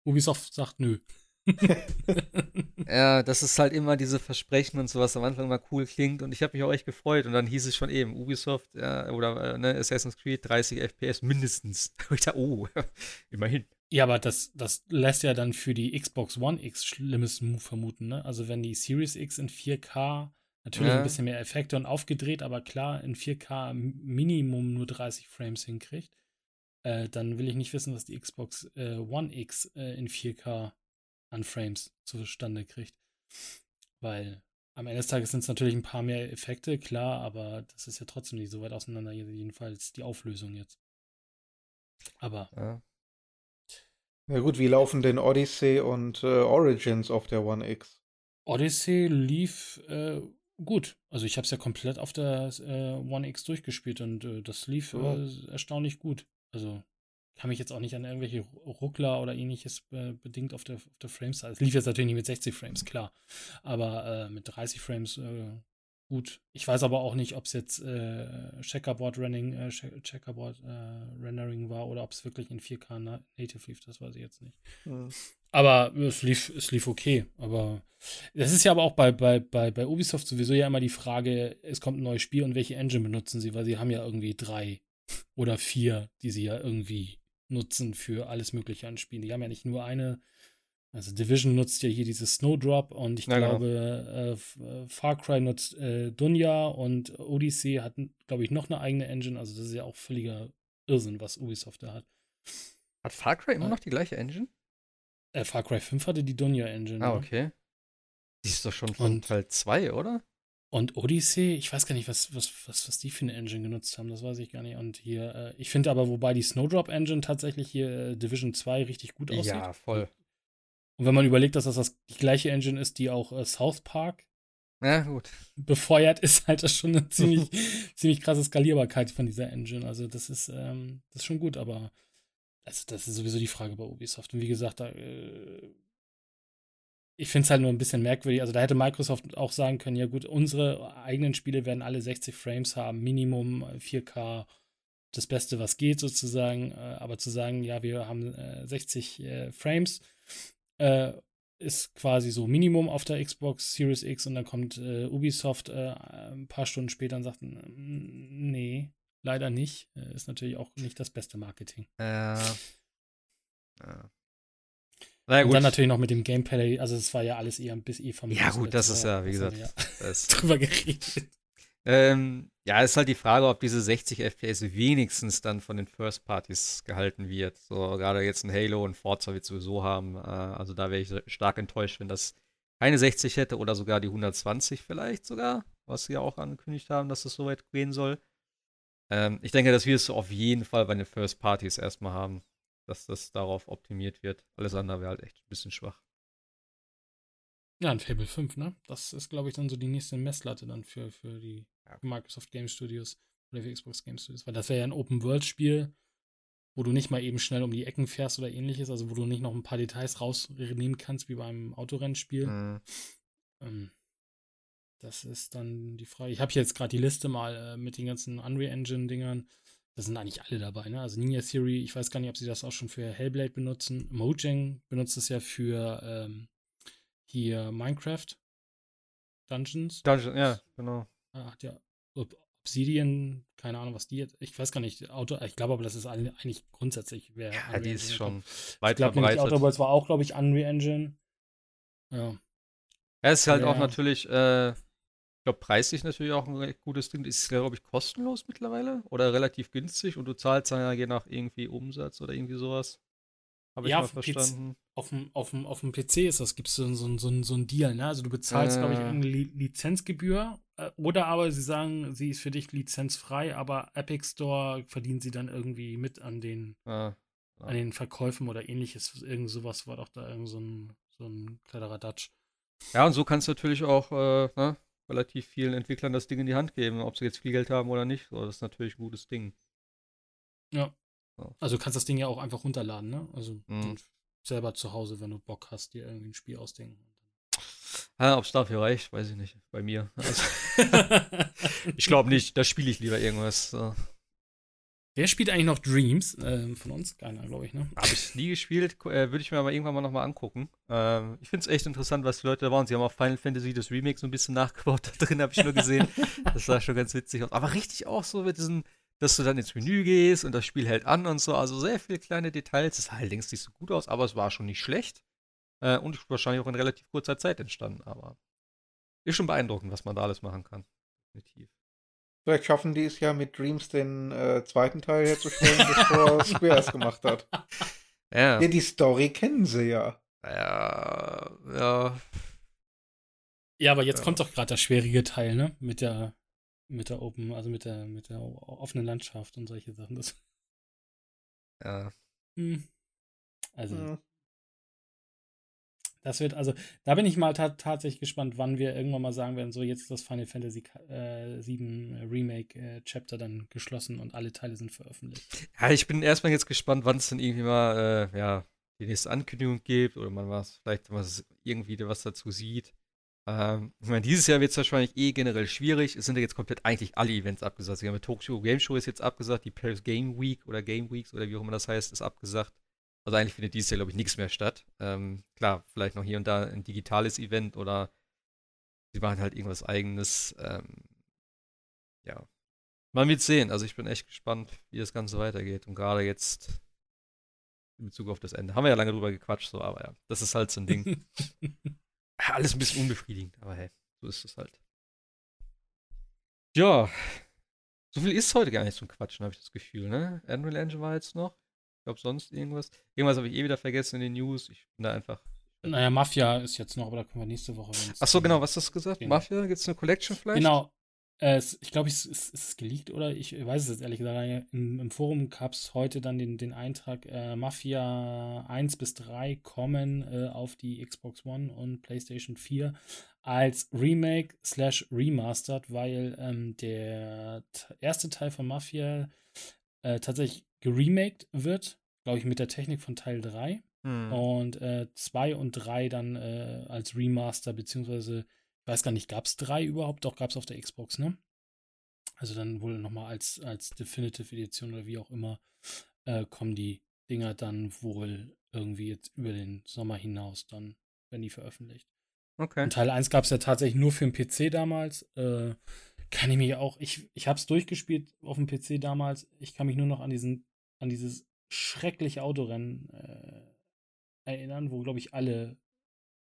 Ubisoft sagt nö. ja, das ist halt immer diese Versprechen und sowas am Anfang mal cool klingt und ich habe mich auch echt gefreut und dann hieß es schon eben, Ubisoft ja, oder äh, ne, Assassin's Creed 30 FPS mindestens. Ich dachte, oh, immerhin. Ja, aber das, das lässt ja dann für die Xbox One X schlimmes Move vermuten, ne? Also wenn die Series X in 4K natürlich Ja. ein bisschen mehr Effekte und aufgedreht, aber klar in 4K m- Minimum nur 30 Frames hinkriegt, äh, dann will ich nicht wissen, was die Xbox äh, One X äh, in 4K an Frames zustande kriegt. Weil am Ende des Tages sind es natürlich ein paar mehr Effekte, klar, aber das ist ja trotzdem nicht so weit auseinander, jedenfalls die Auflösung jetzt. Aber Ja. Ja gut, wie laufen denn Odyssey und äh, Origins auf der One X? Odyssey lief äh, gut. Also ich habe es ja komplett auf der äh, One X durchgespielt und äh, das lief Ja. äh, erstaunlich gut. Also kann mich jetzt auch nicht an irgendwelche Ru- Ruckler oder ähnliches äh, bedingt auf der, auf der Frames. Es lief jetzt natürlich nicht mit 60 Frames, klar. Aber äh, mit 30 Frames äh, gut. Ich weiß aber auch nicht, ob es jetzt äh, Checkerboard Running, äh, Che- Checkerboard äh, Rendering war oder ob es wirklich in 4K na native lief. Das weiß ich jetzt nicht. Hm. Aber es lief, es lief okay. Aber das ist ja aber auch bei, bei, bei, bei Ubisoft sowieso ja immer die Frage, es kommt ein neues Spiel und welche Engine benutzen sie, weil sie haben ja irgendwie drei oder vier, die sie ja irgendwie nutzen für alles Mögliche an Spielen. Die haben ja nicht nur eine. Also Division nutzt ja hier dieses Snowdrop und ich Ja, genau. glaube, äh, F- äh, Far Cry nutzt äh, Dunja und Odyssey hat, glaube ich, noch eine eigene Engine. Also das ist ja auch völliger Irrsinn, was Ubisoft da hat. Hat Far Cry immer Ja. noch die gleiche Engine? Äh, Far Cry 5 hatte die Dunja Engine. Ah, okay. Die ist doch schon von Und- Teil 2, oder? Und Odyssey, ich weiß gar nicht, was, was, was, was die für eine Engine genutzt haben, das weiß ich gar nicht. Und hier, äh, ich finde aber, wobei die Snowdrop Engine tatsächlich hier äh, Division 2 richtig gut aussieht. Ja, voll. Und wenn man überlegt, dass das, das die gleiche Engine ist, die auch äh, South Park Ja, gut. befeuert, ist halt das schon eine ziemlich, ziemlich krasse Skalierbarkeit von dieser Engine. Also das ist, ähm, das ist schon gut, aber also das ist sowieso die Frage bei Ubisoft. Und wie gesagt, da, äh, ich finde es halt nur ein bisschen merkwürdig. Also da hätte Microsoft auch sagen können, ja gut, unsere eigenen Spiele werden alle 60 Frames haben, Minimum äh, 4K, das Beste, was geht sozusagen. Äh, aber zu sagen, ja, wir haben äh, 60 äh, Frames, äh, ist quasi so Minimum auf der Xbox Series X und dann kommt äh, Ubisoft äh, ein paar Stunden später und sagt, "Mm, nee, leider nicht. Äh, ist natürlich auch nicht das beste Marketing. Äh, ja. Na ja, und dann natürlich noch mit dem Gameplay, also es war ja alles eher ein bisschen eh vom ja, gut, das ist ja, wie das haben gesagt, wir das, ja drüber geredet. ähm, ja, ist halt die Frage, ob diese 60 FPS wenigstens dann von den First Parties gehalten wird. So, gerade jetzt ein Halo und Forza wird sowieso haben. Äh, also da wäre ich stark enttäuscht, wenn das keine 60 hätte oder sogar die 120 vielleicht sogar, was sie ja auch angekündigt haben, dass es so weit gehen soll. Ähm, ich denke, das wirst du auf jeden Fall bei den First Parties erstmal haben, dass das darauf optimiert wird. Alles andere wäre halt echt ein bisschen schwach. Ja, ein Fable 5, ne? Das ist, glaube ich, dann so die nächste Messlatte dann für, für die Ja. Microsoft Game Studios oder für Xbox Game Studios. Weil das wäre ja ein Open-World-Spiel, wo du nicht mal eben schnell um die Ecken fährst oder ähnliches, also wo du nicht noch ein paar Details rausnehmen kannst, wie beim Autorennspiel. Mhm. Ähm, das ist dann die Frage. Ich habe jetzt gerade die Liste mal äh, mit den ganzen Unreal Engine-Dingern. Da sind eigentlich alle dabei, ne? Also Ninja Theory, ich weiß gar nicht, ob sie das auch schon für Hellblade benutzen. Mojang benutzt es ja für ähm, hier Minecraft Dungeons. Dungeon, ja, genau. Ah, ja Ob- Obsidian, keine Ahnung, was die jetzt. Ich weiß gar nicht, Auto, ich glaube aber, das ist eigentlich grundsätzlich. Wer Ja, die ist schon. Ich weit glaube nämlich, verbreitet. Worlds war auch, glaube ich, Unreal Engine. Ja. Ja, ist halt auch Ja. natürlich, äh, ich glaube, preislich natürlich auch ein recht gutes Ding. Ist, glaube ich, kostenlos mittlerweile oder relativ günstig und du zahlst dann ja je nach irgendwie Umsatz oder irgendwie sowas. Habe ich Ja, mal auf dem PC verstanden. Auf dem, auf dem, auf dem PC ist das, gibt es so, so, so, so ein Deal, ne? Also du bezahlst, glaube ich, Äh. irgendeine Li Lizenzgebühr. äh, Oder aber sie sagen, sie ist für dich lizenzfrei, aber Epic Store verdient sie dann irgendwie mit an den, Ah, an den Verkäufen oder ähnliches. Irgend sowas war doch da irgend so ein, so ein cleverer Dutch. Ja, und so kannst du natürlich auch äh, ne, relativ vielen Entwicklern das Ding in die Hand geben, ob sie jetzt viel Geld haben oder nicht. So, das ist natürlich ein gutes Ding. Ja. So. Also du kannst das Ding ja auch einfach runterladen, ne? Also Mhm. selber zu Hause, wenn du Bock hast, dir irgendwie ein Spiel ausdenken. Ja, ob es dafür reicht, weiß ich nicht. Bei mir. Also, ich glaube nicht, da spiele ich lieber irgendwas. So. Wer spielt eigentlich noch Dreams? Ähm, von uns? Keiner, glaube ich, ne? Habe ich nie gespielt, äh, würde ich mir aber irgendwann mal nochmal angucken. Ähm, ich finde es echt interessant, was die Leute da waren. Sie haben auch Final Fantasy, das Remake, so ein bisschen nachgebaut. Da drin habe ich nur gesehen. das sah schon ganz witzig aus. Aber richtig auch so mit diesen, dass du dann ins Menü gehst und das Spiel hält an und so. Also sehr viele kleine Details. Es sah halt längst nicht so gut aus, aber es war schon nicht schlecht. Äh, und wahrscheinlich auch in relativ kurzer Zeit entstanden. Aber ist schon beeindruckend, was man da alles machen kann. Definitiv. Vielleicht schaffen die es ja mit Dreams den äh, zweiten Teil herzustellen, bevor Square es gemacht hat. Ja. Ja, die Story kennen sie ja. Ja, ja. Ja, aber jetzt Ja. kommt doch gerade der schwierige Teil, ne? Mit der, mit der Open, also mit der, mit der offenen Landschaft und solche Sachen. Das, ja. hm. Also, Hm. Das wird, also, da bin ich mal ta tatsächlich gespannt, wann wir irgendwann mal sagen werden, so jetzt ist das Final Fantasy äh, 7 Remake äh, Chapter dann geschlossen und alle Teile sind veröffentlicht. Ja, ich bin erstmal jetzt gespannt, wann es dann irgendwie mal, äh, ja, die nächste Ankündigung gibt oder man was, vielleicht was, irgendwie was dazu sieht. Ähm, ich meine, dieses Jahr wird es wahrscheinlich eh generell schwierig. Es sind ja jetzt komplett eigentlich alle Events abgesagt. Die Tokyo Game Show ist jetzt abgesagt, die Paris Game Week oder Game Weeks oder wie auch immer das heißt, ist abgesagt. Also eigentlich findet dieses Jahr, glaube ich, nichts mehr statt. Ähm, klar, vielleicht noch hier und da ein digitales Event oder sie machen halt irgendwas eigenes. Ähm, ja. Man wird sehen. Also ich bin echt gespannt, wie das Ganze weitergeht. Und gerade jetzt in Bezug auf das Ende. Haben wir ja lange drüber gequatscht, so, aber ja, das ist halt so ein Ding. Alles ein bisschen unbefriedigend, aber hey, so ist es halt. Ja, so viel ist heute gar nicht zum Quatschen, habe ich das Gefühl, ne? Unreal Engine war jetzt noch. Ich glaube, sonst irgendwas. Irgendwas habe ich eh wieder vergessen in den News. Ich bin da einfach. naja, Mafia ist jetzt noch, aber da können wir nächste Woche. wenn's- Ach so, genau, was hast du gesagt? Genau. Mafia? Gibt es eine Collection vielleicht? Genau. Äh, es, ich glaube, es ist, ist geleakt oder ich weiß es jetzt ehrlich gesagt. Im, im Forum gab es heute dann den, den Eintrag, äh, Mafia 1 bis 3 kommen äh, auf die Xbox One und PlayStation 4 als Remake slash Remastered, weil ähm, der erste Teil von Mafia äh, tatsächlich geremaked wird, glaube ich, mit der Technik von Teil 3. Hm. Und 2 und 3 dann äh, als Remaster, beziehungsweise, ich weiß gar nicht, gab es 3 überhaupt? Doch, gab es auf der Xbox, ne? Also dann wohl nochmal als, als Definitive Edition oder wie auch immer, äh, kommen die Dinger dann wohl irgendwie jetzt über den Sommer hinaus, dann, wenn die veröffentlicht. Okay. Und Teil 1 gab es ja tatsächlich nur für den PC damals. Kann ich mich auch, ich, ich habe es durchgespielt auf dem PC damals. Ich kann mich nur noch an diesen, an dieses schreckliche Autorennen äh, erinnern, wo, glaube ich, alle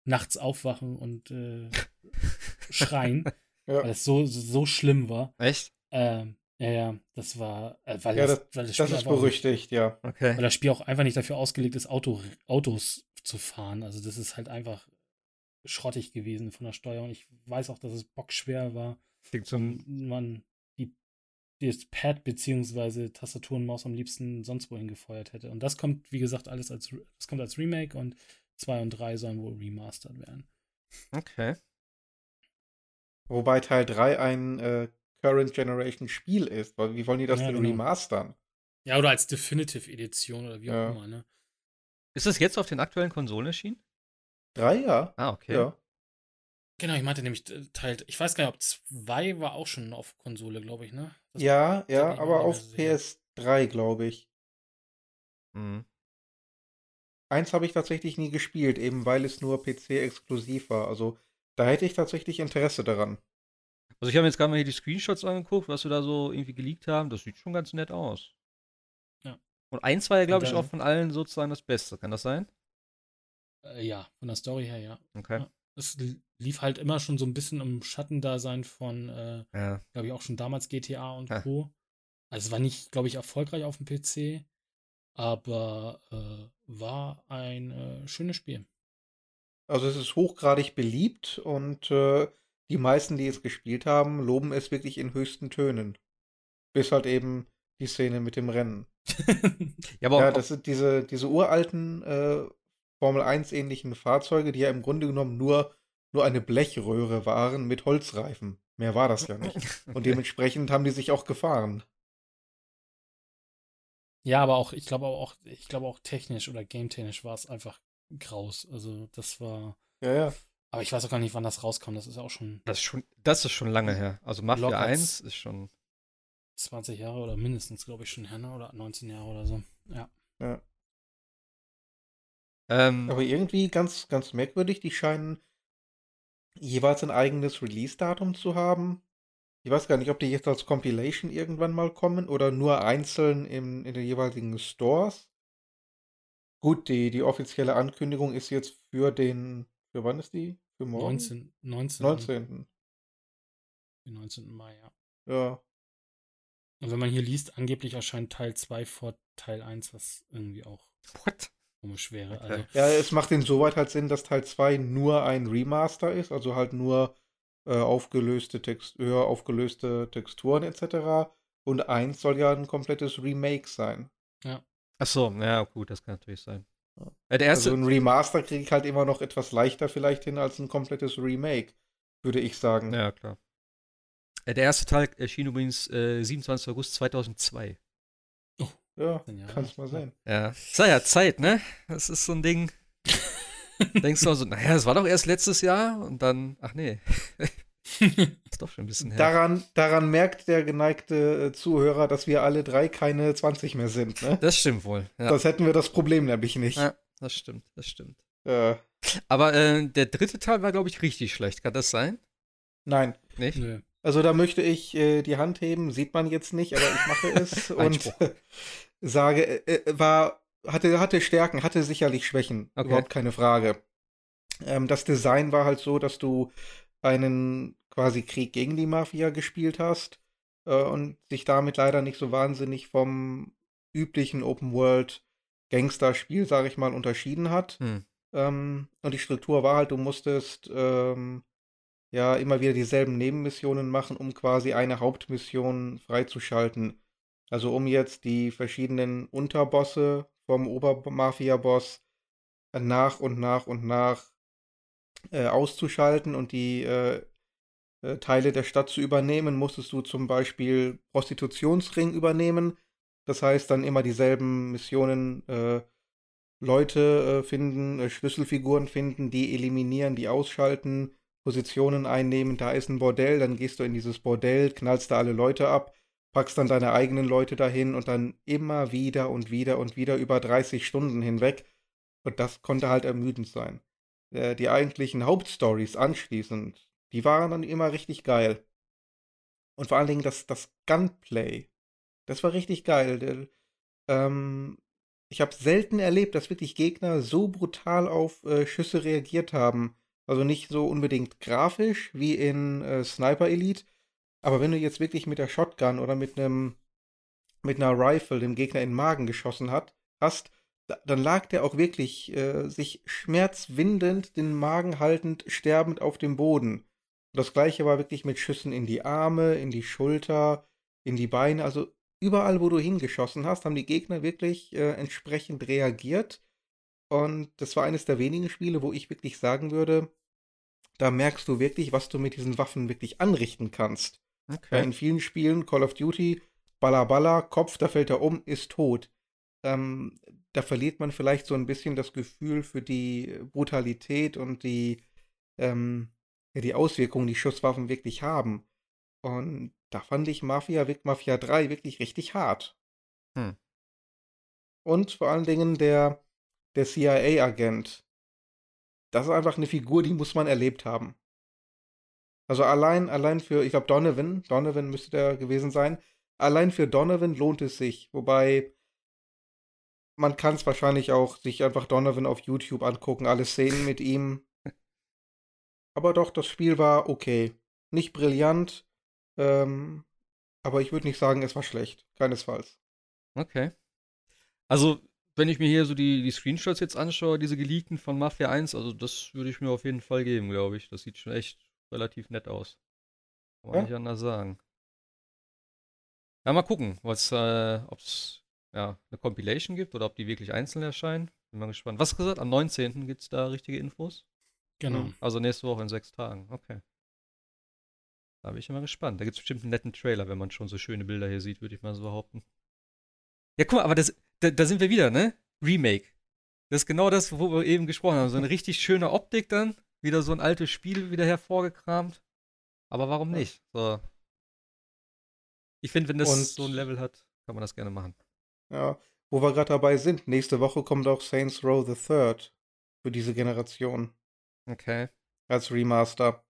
nachts aufwachen und äh, schreien, Ja, weil es so, so schlimm war. Echt? Ähm, ja, ja, das war, äh, weil, Ja, das, das- weil das das ist berüchtigt, ja. Okay. weil das Spiel auch einfach nicht dafür ausgelegt ist, Auto, Autos zu fahren. Also das ist halt einfach schrottig gewesen von der Steuerung. Ich weiß auch, dass es bockschwer war Klingt und man die, das Pad beziehungsweise Tastatur und Maus am liebsten sonst wohin gefeuert hätte. Und das kommt, wie gesagt, alles als das kommt als Remake und 2 und 3 sollen wohl remastered werden. Okay. Wobei Teil 3 ein äh, Current Generation Spiel ist. Weil wie wollen die das Ja, denn genau. remastern? Ja, oder als Definitive Edition oder wie auch Ja. immer, ne? Ist das jetzt auf den aktuellen Konsolen erschienen? 3, ja. Ah, okay. Ja. Genau, ich meinte nämlich äh, Teil, ich weiß gar nicht, ob 2 war auch schon auf Konsole, glaube ich, ne? Das- Ja, ja, aber auf mehr so sicher. PS3, glaube ich. Mhm. Eins habe ich tatsächlich nie gespielt, eben weil es nur PC-exklusiv war. Also da hätte ich tatsächlich Interesse daran. Also ich habe mir jetzt gerade mal hier die Screenshots angeguckt, was wir da so irgendwie geleakt haben. Das sieht schon ganz nett aus. Ja. Und eins war ja, glaube ich, auch von allen sozusagen das Beste. Kann das sein? Äh, ja, von der Story her, ja. Okay. Ja. Es li- lief halt immer schon so ein bisschen im Schattendasein von, äh, Ja. glaube ich, auch schon damals GTA und Ja. Co. Also es war nicht, glaube ich, erfolgreich auf dem PC, aber äh, war ein äh, schönes Spiel. Also es ist hochgradig beliebt und äh, die meisten, die es gespielt haben, loben es wirklich in höchsten Tönen. Bis halt eben die Szene mit dem Rennen. Ja, aber Ja, das sind diese, diese uralten äh, Formel 1 ähnlichen Fahrzeuge, die ja im Grunde genommen nur, nur eine Blechröhre waren mit Holzreifen. Mehr war das ja nicht. Und dementsprechend haben die sich auch gefahren. Ja, aber auch, ich glaube auch, ich glaube auch technisch oder game-technisch war es einfach graus. Also das war. Ja, ja. Aber ich weiß auch gar nicht, wann das rauskam. Das ist ja auch schon Das ist schon, das ist schon lange her. Also Mafia Locker 1 ist schon. 20 Jahre oder mindestens, glaube ich, schon her, ne? Oder 19 Jahre oder so. Ja. ja. Ähm, Aber irgendwie ganz, ganz merkwürdig, die scheinen jeweils ein eigenes Release-Datum zu haben. Ich weiß gar nicht, ob die jetzt als Compilation irgendwann mal kommen oder nur einzeln im, in den jeweiligen Stores. Gut, die, die offizielle Ankündigung ist jetzt für den, für wann ist die? Für morgen? 19, 19, 19. Den 19. Mai, ja. Ja. Und wenn man hier liest, angeblich erscheint Teil 2 vor Teil 1, was irgendwie auch what? Komisch wäre. Okay. Also, Ja, es macht insoweit halt Sinn, dass Teil 2 nur ein Remaster ist, also halt nur äh, aufgelöste Text höher aufgelöste Texturen etc. Und 1 soll ja ein komplettes Remake sein. Ach so, ja, gut, das kann natürlich sein. Ja. Der erste, Also ein Remaster kriege ich halt immer noch etwas leichter vielleicht hin als ein komplettes Remake, würde ich sagen. ja, klar. Äh, der erste Teil erschien übrigens äh, 27. August 2002. Ja, kannst mal ja. sehen. Ja, sei ja Zeit, ne? Das ist so ein Ding. Denkst du auch so, naja, das war doch erst letztes Jahr und dann, ach nee. ist doch schon ein bisschen her. Daran, daran merkt der geneigte äh, Zuhörer, dass wir alle drei keine 20 mehr sind. Ne? Das stimmt wohl. Ja, Das hätten wir das Problem nämlich nicht. Ja. das stimmt, das stimmt. Äh, Aber äh, der dritte Teil war, glaube ich, richtig schlecht. Kann das sein? nein, Nicht? nö. also da möchte ich äh, die Hand heben, sieht man jetzt nicht, aber ich mache es und Einspruch. Sage, äh, äh, war, hatte, hatte Stärken, hatte sicherlich Schwächen, Okay. überhaupt keine Frage. Ähm, das Design war halt so, dass du einen quasi Krieg gegen die Mafia gespielt hast äh, und sich damit leider nicht so wahnsinnig vom üblichen Open World Gangster-Spiel, sage ich mal, unterschieden hat. Hm. Ähm, und die Struktur war halt, du musstest ähm, ja immer wieder dieselben Nebenmissionen machen, um quasi eine Hauptmission freizuschalten. Also um jetzt die verschiedenen Unterbosse vom Obermafia-Boss nach und nach und nach äh, auszuschalten und die äh, äh, Teile der Stadt zu übernehmen, musstest du zum Beispiel Prostitutionsring übernehmen. Das heißt dann immer dieselben Missionen, äh, Leute äh, finden, äh, Schlüsselfiguren finden, die eliminieren, die ausschalten, Positionen einnehmen, da ist ein Bordell, dann gehst du in dieses Bordell, knallst da alle Leute ab, packst dann deine eigenen Leute dahin und dann immer wieder und wieder und wieder über 30 Stunden hinweg. Und das konnte halt ermüdend sein. Äh, die eigentlichen Hauptstories anschließend, die waren dann immer richtig geil. Und vor allen Dingen das, das Gunplay, das war richtig geil. Ähm, ich habe selten erlebt, dass wirklich Gegner so brutal auf äh, Schüsse reagiert haben. Also nicht so unbedingt grafisch wie in äh, Sniper Elite, aber wenn du jetzt wirklich mit der Shotgun oder mit einem mit einer Rifle dem Gegner in den Magen geschossen hat, hast, da, dann lag der auch wirklich äh, sich schmerzwindend, den Magen haltend, sterbend auf dem Boden. Das gleiche war wirklich mit Schüssen in die Arme, in die Schulter, in die Beine, also überall, wo du hingeschossen hast, haben die Gegner wirklich äh, entsprechend reagiert. Und das war eines der wenigen Spiele, wo ich wirklich sagen würde, da merkst du wirklich, was du mit diesen Waffen wirklich anrichten kannst. Okay. in vielen Spielen, Call of Duty, Baller Baller, Kopf, da fällt er um, ist tot. Ähm, da verliert man vielleicht so ein bisschen das Gefühl für die Brutalität und die, ähm, ja, die Auswirkungen, die Schusswaffen wirklich haben. Und da fand ich Mafia, Mafia 3 wirklich richtig hart. Hm. Und vor allen Dingen der, der CIA-Agent. Das ist einfach eine Figur, die muss man erlebt haben. Also allein, allein für, ich glaube, Donovan, Donovan müsste der gewesen sein. Allein für Donovan lohnt es sich. Wobei, man kann es wahrscheinlich auch sich einfach Donovan auf YouTube angucken, alle Szenen mit ihm. Aber doch, das Spiel war okay. Nicht brillant, ähm, aber ich würde nicht sagen, es war schlecht. Keinesfalls. Okay. Also, wenn ich mir hier so die, die Screenshots jetzt anschaue, diese geleakten von Mafia 1, also das würde ich mir auf jeden Fall geben, glaube ich. Das sieht schon echt relativ nett aus. Kann man Ja. nicht anders sagen. Ja, mal gucken, was, äh, ob es ja, eine Compilation gibt oder ob die wirklich einzeln erscheinen. Bin mal gespannt. Was gesagt? Am 19. gibt es da richtige Infos? Genau. Also nächste Woche in sechs Tagen. Okay. Da bin ich immer gespannt. Da gibt es bestimmt einen netten Trailer, wenn man schon so schöne Bilder hier sieht, würde ich mal so behaupten. Ja, guck mal, aber das, da, da sind wir wieder, ne? Remake. Das ist genau das, wo wir eben gesprochen haben. So eine richtig schöne Optik dann. Wieder so ein altes Spiel wieder hervorgekramt. Aber warum nicht? So. Ich finde, wenn das Und- so ein Level hat, kann man das gerne machen. Ja, wo wir gerade dabei sind, nächste Woche kommt auch Saints Row the Third für diese Generation Okay. als Remaster.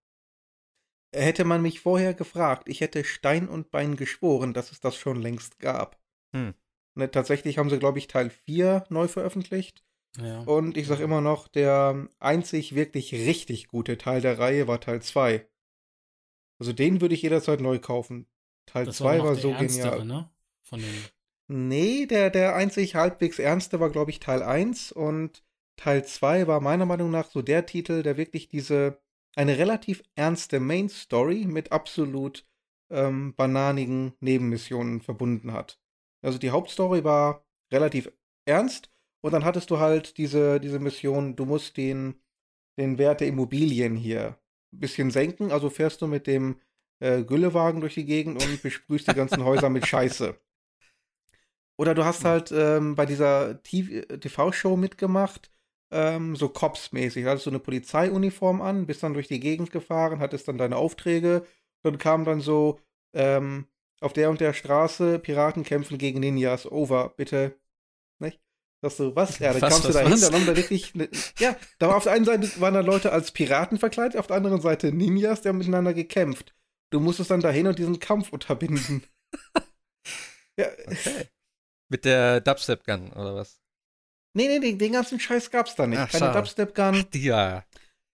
Hätte man mich vorher gefragt, ich hätte Stein und Bein geschworen, dass es das schon längst gab. Hm. Ne, tatsächlich haben sie, glaube ich, Teil 4 neu veröffentlicht. Ja. Und ich sag immer noch, der einzig wirklich richtig gute Teil der Reihe war Teil 2. Also den würde ich jederzeit neu kaufen. Teil das 2 noch war der so ernstere, genial. ne? Von den. Nee, der, der einzig halbwegs ernste war, glaube ich, Teil 1 und Teil 2 war meiner Meinung nach so der Titel, der wirklich diese, eine relativ ernste Main Story mit absolut ähm, bananigen Nebenmissionen verbunden hat. Also die Hauptstory war relativ ernst und dann hattest du halt diese, diese Mission, du musst den, den Wert der Immobilien hier ein bisschen senken, also fährst du mit dem äh, Güllewagen durch die Gegend und besprühst die ganzen Häuser mit Scheiße. Oder du hast halt ähm, bei dieser TV-Show mitgemacht, ähm, so Cops-mäßig. Da hattest du eine Polizeiuniform an, bist dann durch die Gegend gefahren, hattest dann deine Aufträge. Dann kam dann so, ähm, auf der und der Straße, Piraten kämpfen gegen Ninjas, over, bitte. Nicht? Sagst du, was? Ja, dann Was, kamst du was, da hin, dann haben da wirklich, ne, ja, da war auf der einen Seite waren da Leute als Piraten verkleidet, auf der anderen Seite Ninjas, die haben miteinander gekämpft. Du musstest dann dahin und diesen Kampf unterbinden. ja, Okay. Mit der Dubstep-Gun oder was? Nee, nee, den, den ganzen Scheiß gab's da nicht. Ach, keine. Dubstep-Gun, Ja.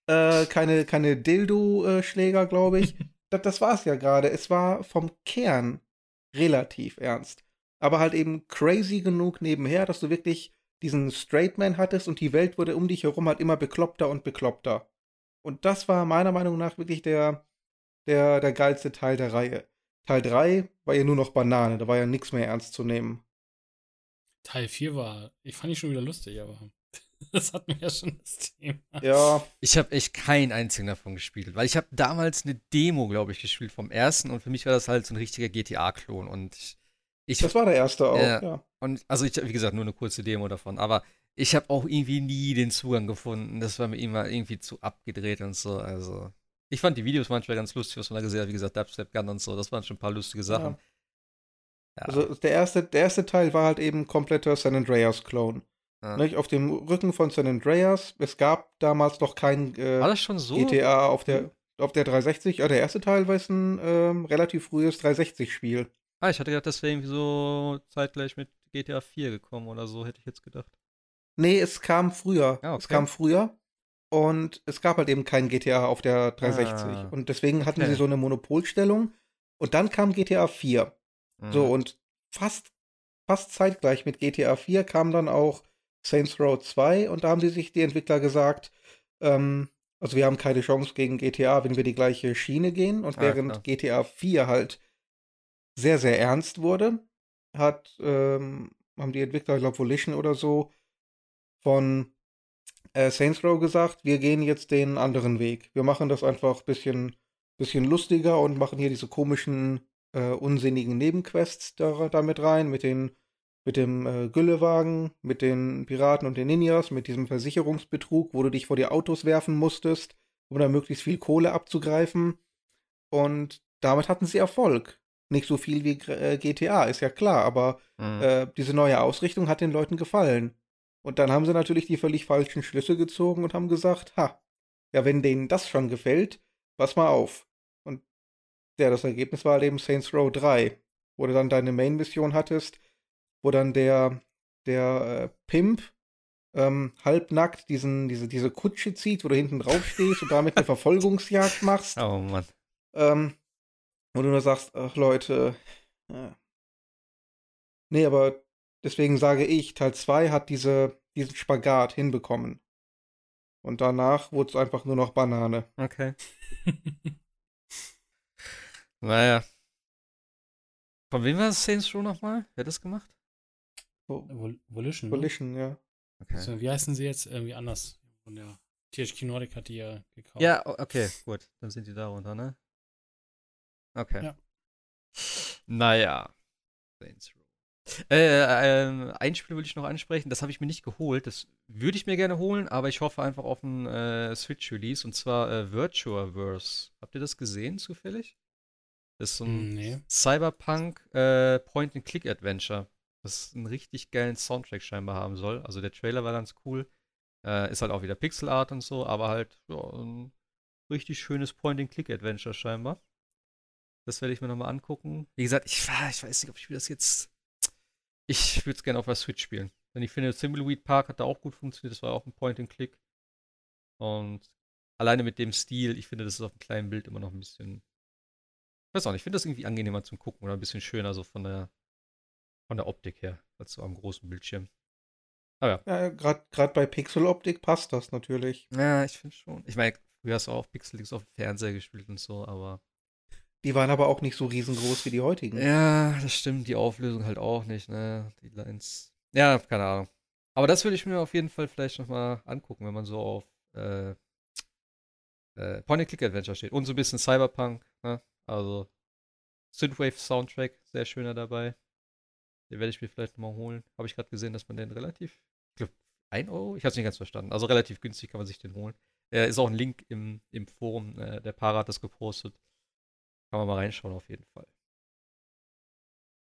äh, keine, keine Dildo-Schläger, glaube ich. das, das war's ja gerade. Es war vom Kern relativ ernst. Aber halt eben crazy genug nebenher, dass du wirklich diesen Straight Man hattest und die Welt wurde um dich herum halt immer bekloppter und bekloppter. Und das war meiner Meinung nach wirklich der, der, der geilste Teil der Reihe. Teil 3 war ja nur noch Banane, da war ja nichts mehr ernst zu nehmen. Teil 4 war, ich fand ich schon wieder lustig, aber das hat mir ja schon das Thema. Ja, Ich habe echt keinen einzigen davon gespielt, weil ich habe damals eine Demo, glaube ich, gespielt vom ersten und für mich war das halt so ein richtiger GTA-Klon und ich, ich das war der erste auch, Ja. ja. und also ich, wie gesagt, nur eine kurze Demo davon, aber ich habe auch irgendwie nie den Zugang gefunden. Das war mir immer irgendwie zu abgedreht und so. Also ich fand die Videos manchmal ganz lustig, was man da gesehen hat. Wie gesagt, Dubstep Gun und so. Das waren schon ein paar lustige Sachen. Ja. Also der erste, der erste Teil war halt eben kompletter San Andreas-Klon. ja. Nicht? Auf dem Rücken von San Andreas. Es gab damals noch kein äh, war das schon so? GTA auf der, auf der 360. Ja, der erste Teil war jetzt ein ähm, relativ frühes 360-Spiel. Ah, ich hatte gedacht, das wäre irgendwie so zeitgleich mit GTA 4 gekommen oder so, hätte ich jetzt gedacht. Nee, es kam früher. Ah, Es okay. kam früher. Und es gab halt eben kein GTA auf der 360. Ah, und deswegen hatten okay. sie so eine Monopolstellung. Und dann kam GTA 4. So, Mhm. und fast, fast zeitgleich mit GTA 4 kam dann auch Saints Row 2 und da haben sie sich die Entwickler gesagt, ähm, also wir haben keine Chance gegen GTA, wenn wir die gleiche Schiene gehen. Und Ah, während klar. GTA 4 halt sehr, sehr ernst wurde, hat, ähm, haben die Entwickler, ich glaube Volition oder so, von äh, Saints Row gesagt, wir gehen jetzt den anderen Weg. Wir machen das einfach ein bisschen, bisschen lustiger und machen hier diese komischen, äh, unsinnigen Nebenquests da, damit rein, mit den mit dem äh, Güllewagen, mit den Piraten und den Ninjas, mit diesem Versicherungsbetrug, wo du dich vor die Autos werfen musstest, um da möglichst viel Kohle abzugreifen. Und damit hatten sie Erfolg. Nicht so viel wie äh, GTA, ist ja klar, aber Mhm. äh, diese neue Ausrichtung hat den Leuten gefallen. Und dann haben sie natürlich die völlig falschen Schlüsse gezogen und haben gesagt, ha, ja, wenn denen das schon gefällt, pass mal auf. Und ja, das Ergebnis war halt eben Saints Row 3, wo du dann deine Main-Mission hattest, wo dann der, der äh, Pimp ähm, halbnackt diesen, diese, diese Kutsche zieht, wo du hinten drauf stehst und damit eine Verfolgungsjagd machst. Oh Mann. Ähm, wo du nur sagst, ach Leute, äh. nee, aber deswegen sage ich, Teil 2 hat diese, diesen Spagat hinbekommen. Und danach wurde es einfach nur noch Banane. Okay. Naja. Von wem war das Saints Row nochmal? Wer hat das gemacht? Oh, Vol Volition. ne? Volition, ja. Okay. So, wie heißen sie jetzt? Irgendwie anders. Von der THQ Nordic hat die ja gekauft. Ja, okay, gut. Dann sind die darunter, ne? Okay. Ja. Naja. Saints Row. Äh, ähm, ein Spiel will ich noch ansprechen, das habe ich mir nicht geholt. Das würde ich mir gerne holen, aber ich hoffe einfach auf ein äh, Switch-Release und zwar äh, Virtuaverse. Habt ihr das gesehen zufällig? Das ist so ein nee. Cyberpunk äh, Point-and-Click-Adventure, das einen richtig geilen Soundtrack scheinbar haben soll. Also der Trailer war ganz cool. Äh, ist halt auch wieder Pixel-Art und so, aber halt ja, ein richtig schönes Point-and-Click-Adventure scheinbar. Das werde ich mir nochmal angucken. Wie gesagt, ich, ah, ich weiß nicht, ob ich mir das jetzt. Ich würde es gerne auf der Switch spielen. Denn ich finde, Thimbleweed Park hat da auch gut funktioniert. Das war auch ein Point-and-Click. Und alleine mit dem Stil, ich finde, das ist auf einem kleinen Bild immer noch ein bisschen. Ich weiß auch nicht, ich finde das irgendwie angenehmer zum Gucken oder ein bisschen schöner, so von der, von der Optik her, als so am großen Bildschirm. Aber ja. Ja, gerade bei Pixeloptik passt das natürlich. Ja, ich finde schon. Ich meine, früher hast du auch Pixel auf dem Fernseher gespielt und so, aber. Die waren aber auch nicht so riesengroß wie die heutigen. Ja, das stimmt, die Auflösung halt auch nicht, ne? Die Lines. Ja, keine Ahnung. Aber das würde ich mir auf jeden Fall vielleicht nochmal angucken, wenn man so auf äh, äh, Point-and-Click-Adventure steht. Und so ein bisschen Cyberpunk, ne? Also Synthwave-Soundtrack, sehr schöner dabei. Den werde ich mir vielleicht nochmal holen. Habe ich gerade gesehen, dass man den relativ, ich glaube, 1 Euro? Ich habe es nicht ganz verstanden. Also relativ günstig kann man sich den holen. Äh, ist auch ein Link im, im Forum, äh, der Para hat das gepostet. Kann man mal reinschauen auf jeden Fall.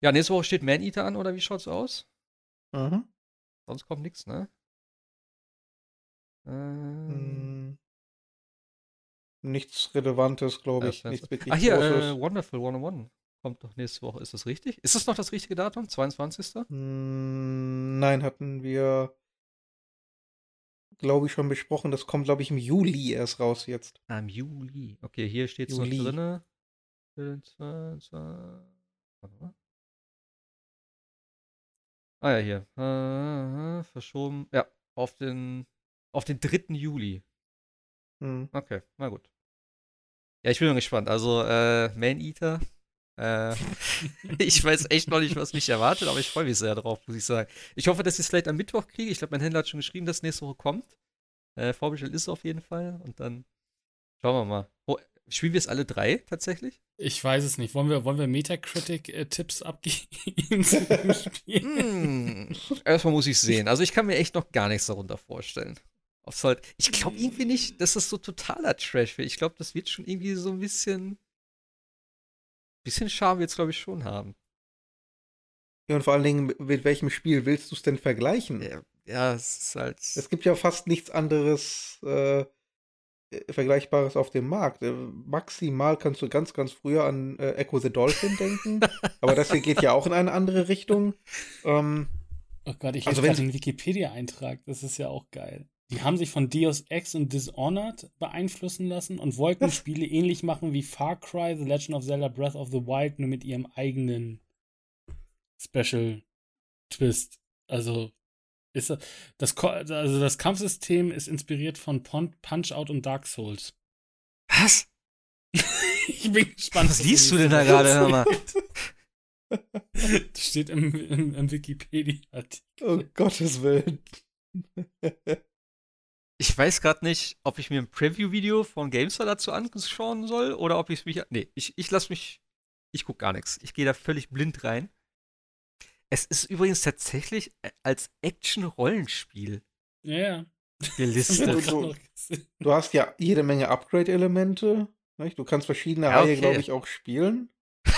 Ja, nächste Woche steht Man-Eater an, oder wie schaut's aus? Mhm. Sonst kommt nichts, ne? Ähm, Hm. Nichts Relevantes, glaube ich. ja, Nichts wirklich Ach hier, Großes. äh, Wonderful 101 kommt doch nächste Woche. Ist das richtig? Ist das noch das richtige Datum? 22.? Hm, Nein, hatten wir, glaube ich, schon besprochen. Das kommt, glaube ich, im Juli erst raus jetzt. Ah, im Juli. Okay, hier steht es noch Juli. Ah ja, hier. Äh, verschoben. Ja, auf den, auf den 3. Juli. Hm. Okay, na gut. Ja, ich bin mal gespannt. Also, äh, Man-Eater. Äh, ich weiß echt noch nicht, was mich erwartet, aber ich freue mich sehr drauf, muss ich sagen. Ich hoffe, dass ich es vielleicht am Mittwoch kriege. Ich glaube, mein Händler hat schon geschrieben, dass nächste Woche kommt. Äh, vorbestellt ist es auf jeden Fall. Und dann schauen wir mal. Oh, spielen wir es alle drei tatsächlich? Ich weiß es nicht. Wollen wir, wollen wir Metacritic-Tipps abgeben zu dem Spiel? Hm, erstmal muss ich sehen. Also, ich kann mir echt noch gar nichts darunter vorstellen. Halt, ich glaube irgendwie nicht, dass das so totaler Trash wird. Ich glaube, das wird schon irgendwie so ein bisschen. Bisschen Charme wird es, glaube ich, schon haben. Ja, und vor allen Dingen, mit welchem Spiel willst du es denn vergleichen? Ja, ja, es ist halt. Es gibt ja fast nichts anderes äh, Vergleichbares auf dem Markt. Äh, maximal kannst du ganz, ganz früher an äh, Echo the Dolphin denken. aber das hier geht ja auch in eine andere Richtung. Ähm, Oh Gott, ich Also lese gerade den Wikipedia-Eintrag. Das ist ja auch geil. Die haben sich von Deus Ex und Dishonored beeinflussen lassen und wollten Spiele ähnlich machen wie Far Cry, The Legend of Zelda Breath of the Wild, nur mit ihrem eigenen Special Twist. Also ist das, also das Kampfsystem ist inspiriert von Punch-Out und Dark Souls. Was? ich bin gespannt. Was liest du denn da gerade, hör mal? Das steht im, im, im Wikipedia-Artikel. oh Gottes Willen. Ich weiß gerade nicht, ob ich mir ein Preview-Video von GameStar dazu anschauen soll oder ob ich mich. Nee, ich, ich lasse mich. Ich gucke gar nichts. Ich gehe da völlig blind rein. Es ist übrigens tatsächlich äh, als Action-Rollenspiel Ja, ja. gelistet. Du- du- hast ja jede Menge Upgrade-Elemente. Du kannst verschiedene Ja, Reihe, okay. glaube ich, auch spielen.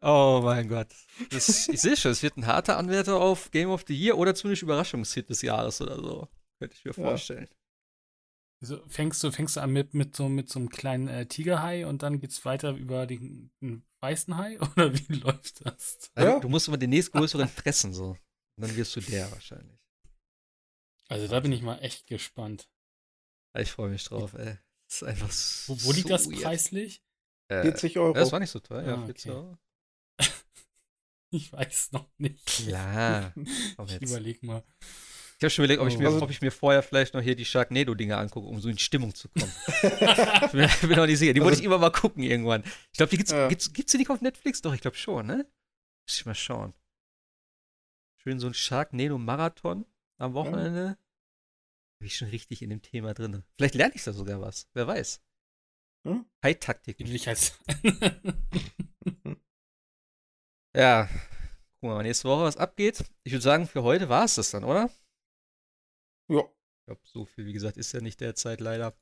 oh mein Gott. Das, ich sehe schon, es wird ein harter Anwärter auf Game of the Year oder zumindest Überraschungshit des Jahres oder so. Könnte ich mir Ja. vorstellen. So, fängst du, fängst du an mit, mit, so, mit so einem kleinen äh, Tigerhai und dann geht's weiter über den, den weißen Hai? Oder wie läuft das? Ja. Du musst immer den nächstgrößeren fressen, so. Und dann wirst du der wahrscheinlich. Also da bin ich mal echt gespannt. Ich freue mich drauf, ey. Das ist einfach so. Wo, wo liegt das weird. preislich? Äh, 40 Euro. Ja, das war nicht so teuer, ja, Ah, 40 okay. Euro. Ich weiß noch nicht. Klar. Ich jetzt. überleg mal. Ich habe schon überlegt, ob ich, mir, Also- ob ich mir vorher vielleicht noch hier die Sharknado-Dinger angucke, um so in Stimmung zu kommen. ich bin, bin noch nicht sicher. Die wollte Also- ich immer mal gucken irgendwann. Ich glaube, die gibt's, Ja. gibt's, gibt's die nicht auf Netflix? Doch, ich glaube schon, ne? Muss ich mal schauen. Schön so ein Sharknado-Marathon am Wochenende. Bin ich schon richtig in dem Thema drin. Vielleicht lerne ich da sogar was. Wer weiß. Hm? High-Taktik. Ich als. Ja. Gucken wir mal nächste Woche, was abgeht. Ich würde sagen, für heute war es das dann, oder? Ja. Ich glaube, so viel, wie gesagt, ist ja nicht derzeit leider.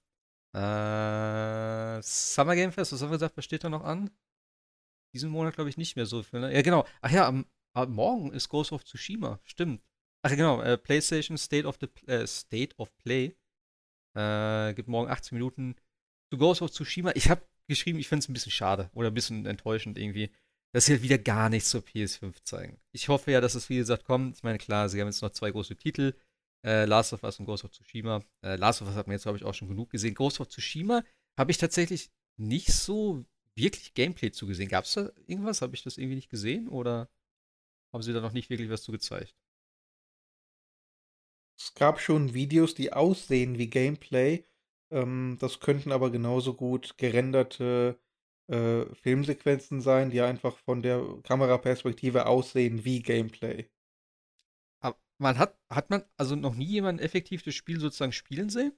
Äh, Summer Game Fest, was haben wir gesagt, was steht da noch an? Diesen Monat, glaube ich, nicht mehr so viel. Ne? Ja, genau. Ach ja, am, am morgen ist Ghost of Tsushima. Stimmt. Ach ja, genau. Äh, PlayStation State of, the, äh, State of Play. Äh, gibt morgen 18 Minuten zu Ghost of Tsushima. Ich habe geschrieben, ich finde es ein bisschen schade oder ein bisschen enttäuschend irgendwie, dass sie halt wieder gar nichts zur PS5 zeigen. Ich hoffe ja, dass es, wie gesagt, kommt. Ich meine, klar, sie haben jetzt noch zwei große Titel. Äh, Last of Us und Ghost of Tsushima. Äh, Last of Us hat man jetzt, glaube ich, auch schon genug gesehen. Ghost of Tsushima habe ich tatsächlich nicht so wirklich Gameplay zugesehen. Gab es da irgendwas? Habe ich das irgendwie nicht gesehen? Oder haben sie da noch nicht wirklich was zu gezeigt? Es gab schon Videos, die aussehen wie Gameplay. Ähm, das könnten aber genauso gut gerenderte äh, Filmsequenzen sein, die einfach von der Kameraperspektive aussehen wie Gameplay. Man hat, hat man also noch nie jemanden effektiv das Spiel sozusagen spielen sehen?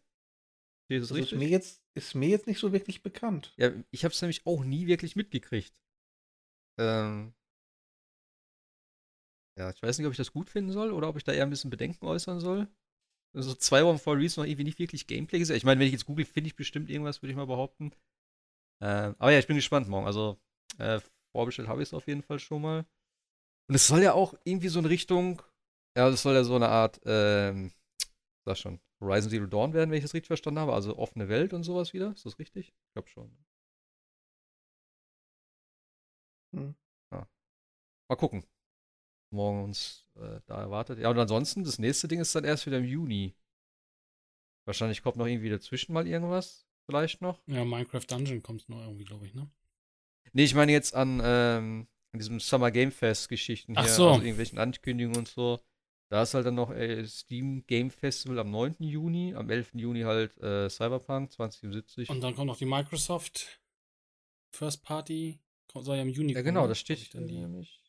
Steht das Das ist richtig? mir, jetzt, ist mir jetzt nicht so wirklich bekannt. Ja, ich habe es nämlich auch nie wirklich mitgekriegt. Ähm. Ja, ich weiß nicht, ob ich das gut finden soll oder ob ich da eher ein bisschen Bedenken äußern soll. Also zwei Wochen vor Release noch irgendwie nicht wirklich Gameplay gesehen. Ich meine, wenn ich jetzt google, finde ich bestimmt irgendwas, würde ich mal behaupten. Ähm, aber ja, ich bin gespannt morgen. Also, äh, vorbestellt habe ich es auf jeden Fall schon mal. Und es soll ja auch irgendwie so in Richtung, ja, es soll ja so eine Art, ähm, sag schon, Horizon Zero Dawn werden, wenn ich das richtig verstanden habe. Also offene Welt und sowas wieder. Ist das richtig? Ich glaube schon. Hm. Ja. Mal gucken. Morgen uns äh, da erwartet. Ja, und ansonsten, das nächste Ding ist dann erst wieder im Juni. Wahrscheinlich kommt noch irgendwie dazwischen mal irgendwas. Vielleicht noch. ja, Minecraft Dungeon kommt noch irgendwie, glaube ich, ne? Nee, ich meine jetzt an, ähm, an diesem Summer Game Fest Geschichten Ach hier, so. also irgendwelchen Ankündigungen und so. Da ist halt dann noch äh, Steam Game Festival am 9. Juni, am 11. Juni halt äh, Cyberpunk 2077. Und dann kommt noch die Microsoft First Party. Soll ja im Juni ja, genau, das steht dann die. nämlich.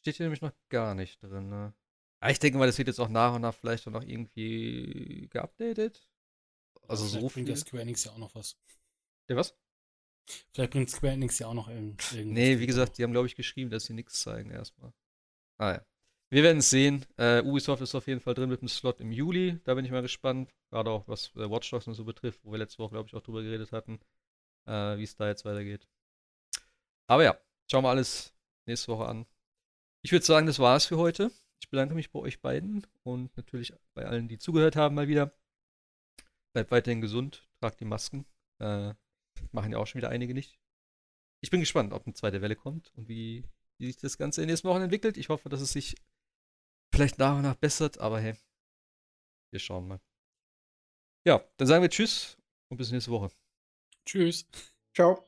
Steht hier nämlich noch gar nicht drin, ne? Aber ich denke mal, das wird jetzt auch nach und nach vielleicht auch noch irgendwie geupdatet. Also Vielleicht so bringt viel. ja Square Enix ja auch noch was. Ja, was? Vielleicht bringt Square Enix ja auch noch irgend, irgendwas. Nee, wie gesagt, die haben, glaube ich, geschrieben, dass sie nichts zeigen erstmal. Ah ja. Wir werden es sehen. Äh, Ubisoft ist auf jeden Fall drin mit einem Slot im Juli. Da bin ich mal gespannt. Gerade auch was äh, Watch Dogs und so betrifft, wo wir letzte Woche, glaube ich, auch drüber geredet hatten, äh, wie es da jetzt weitergeht. Aber ja, schauen wir alles nächste Woche an. Ich würde sagen, das war's für heute. Ich bedanke mich bei euch beiden und natürlich bei allen, die zugehört haben, mal wieder. Bleibt weiterhin gesund, tragt die Masken. Äh, machen ja auch schon wieder einige nicht. Ich bin gespannt, ob eine zweite Welle kommt und wie, wie sich das Ganze in den nächsten Wochen entwickelt. Ich hoffe, dass es sich vielleicht nach und nach bessert, aber hey, wir schauen mal. Ja, dann sagen wir Tschüss und bis nächste Woche. Tschüss. Ciao.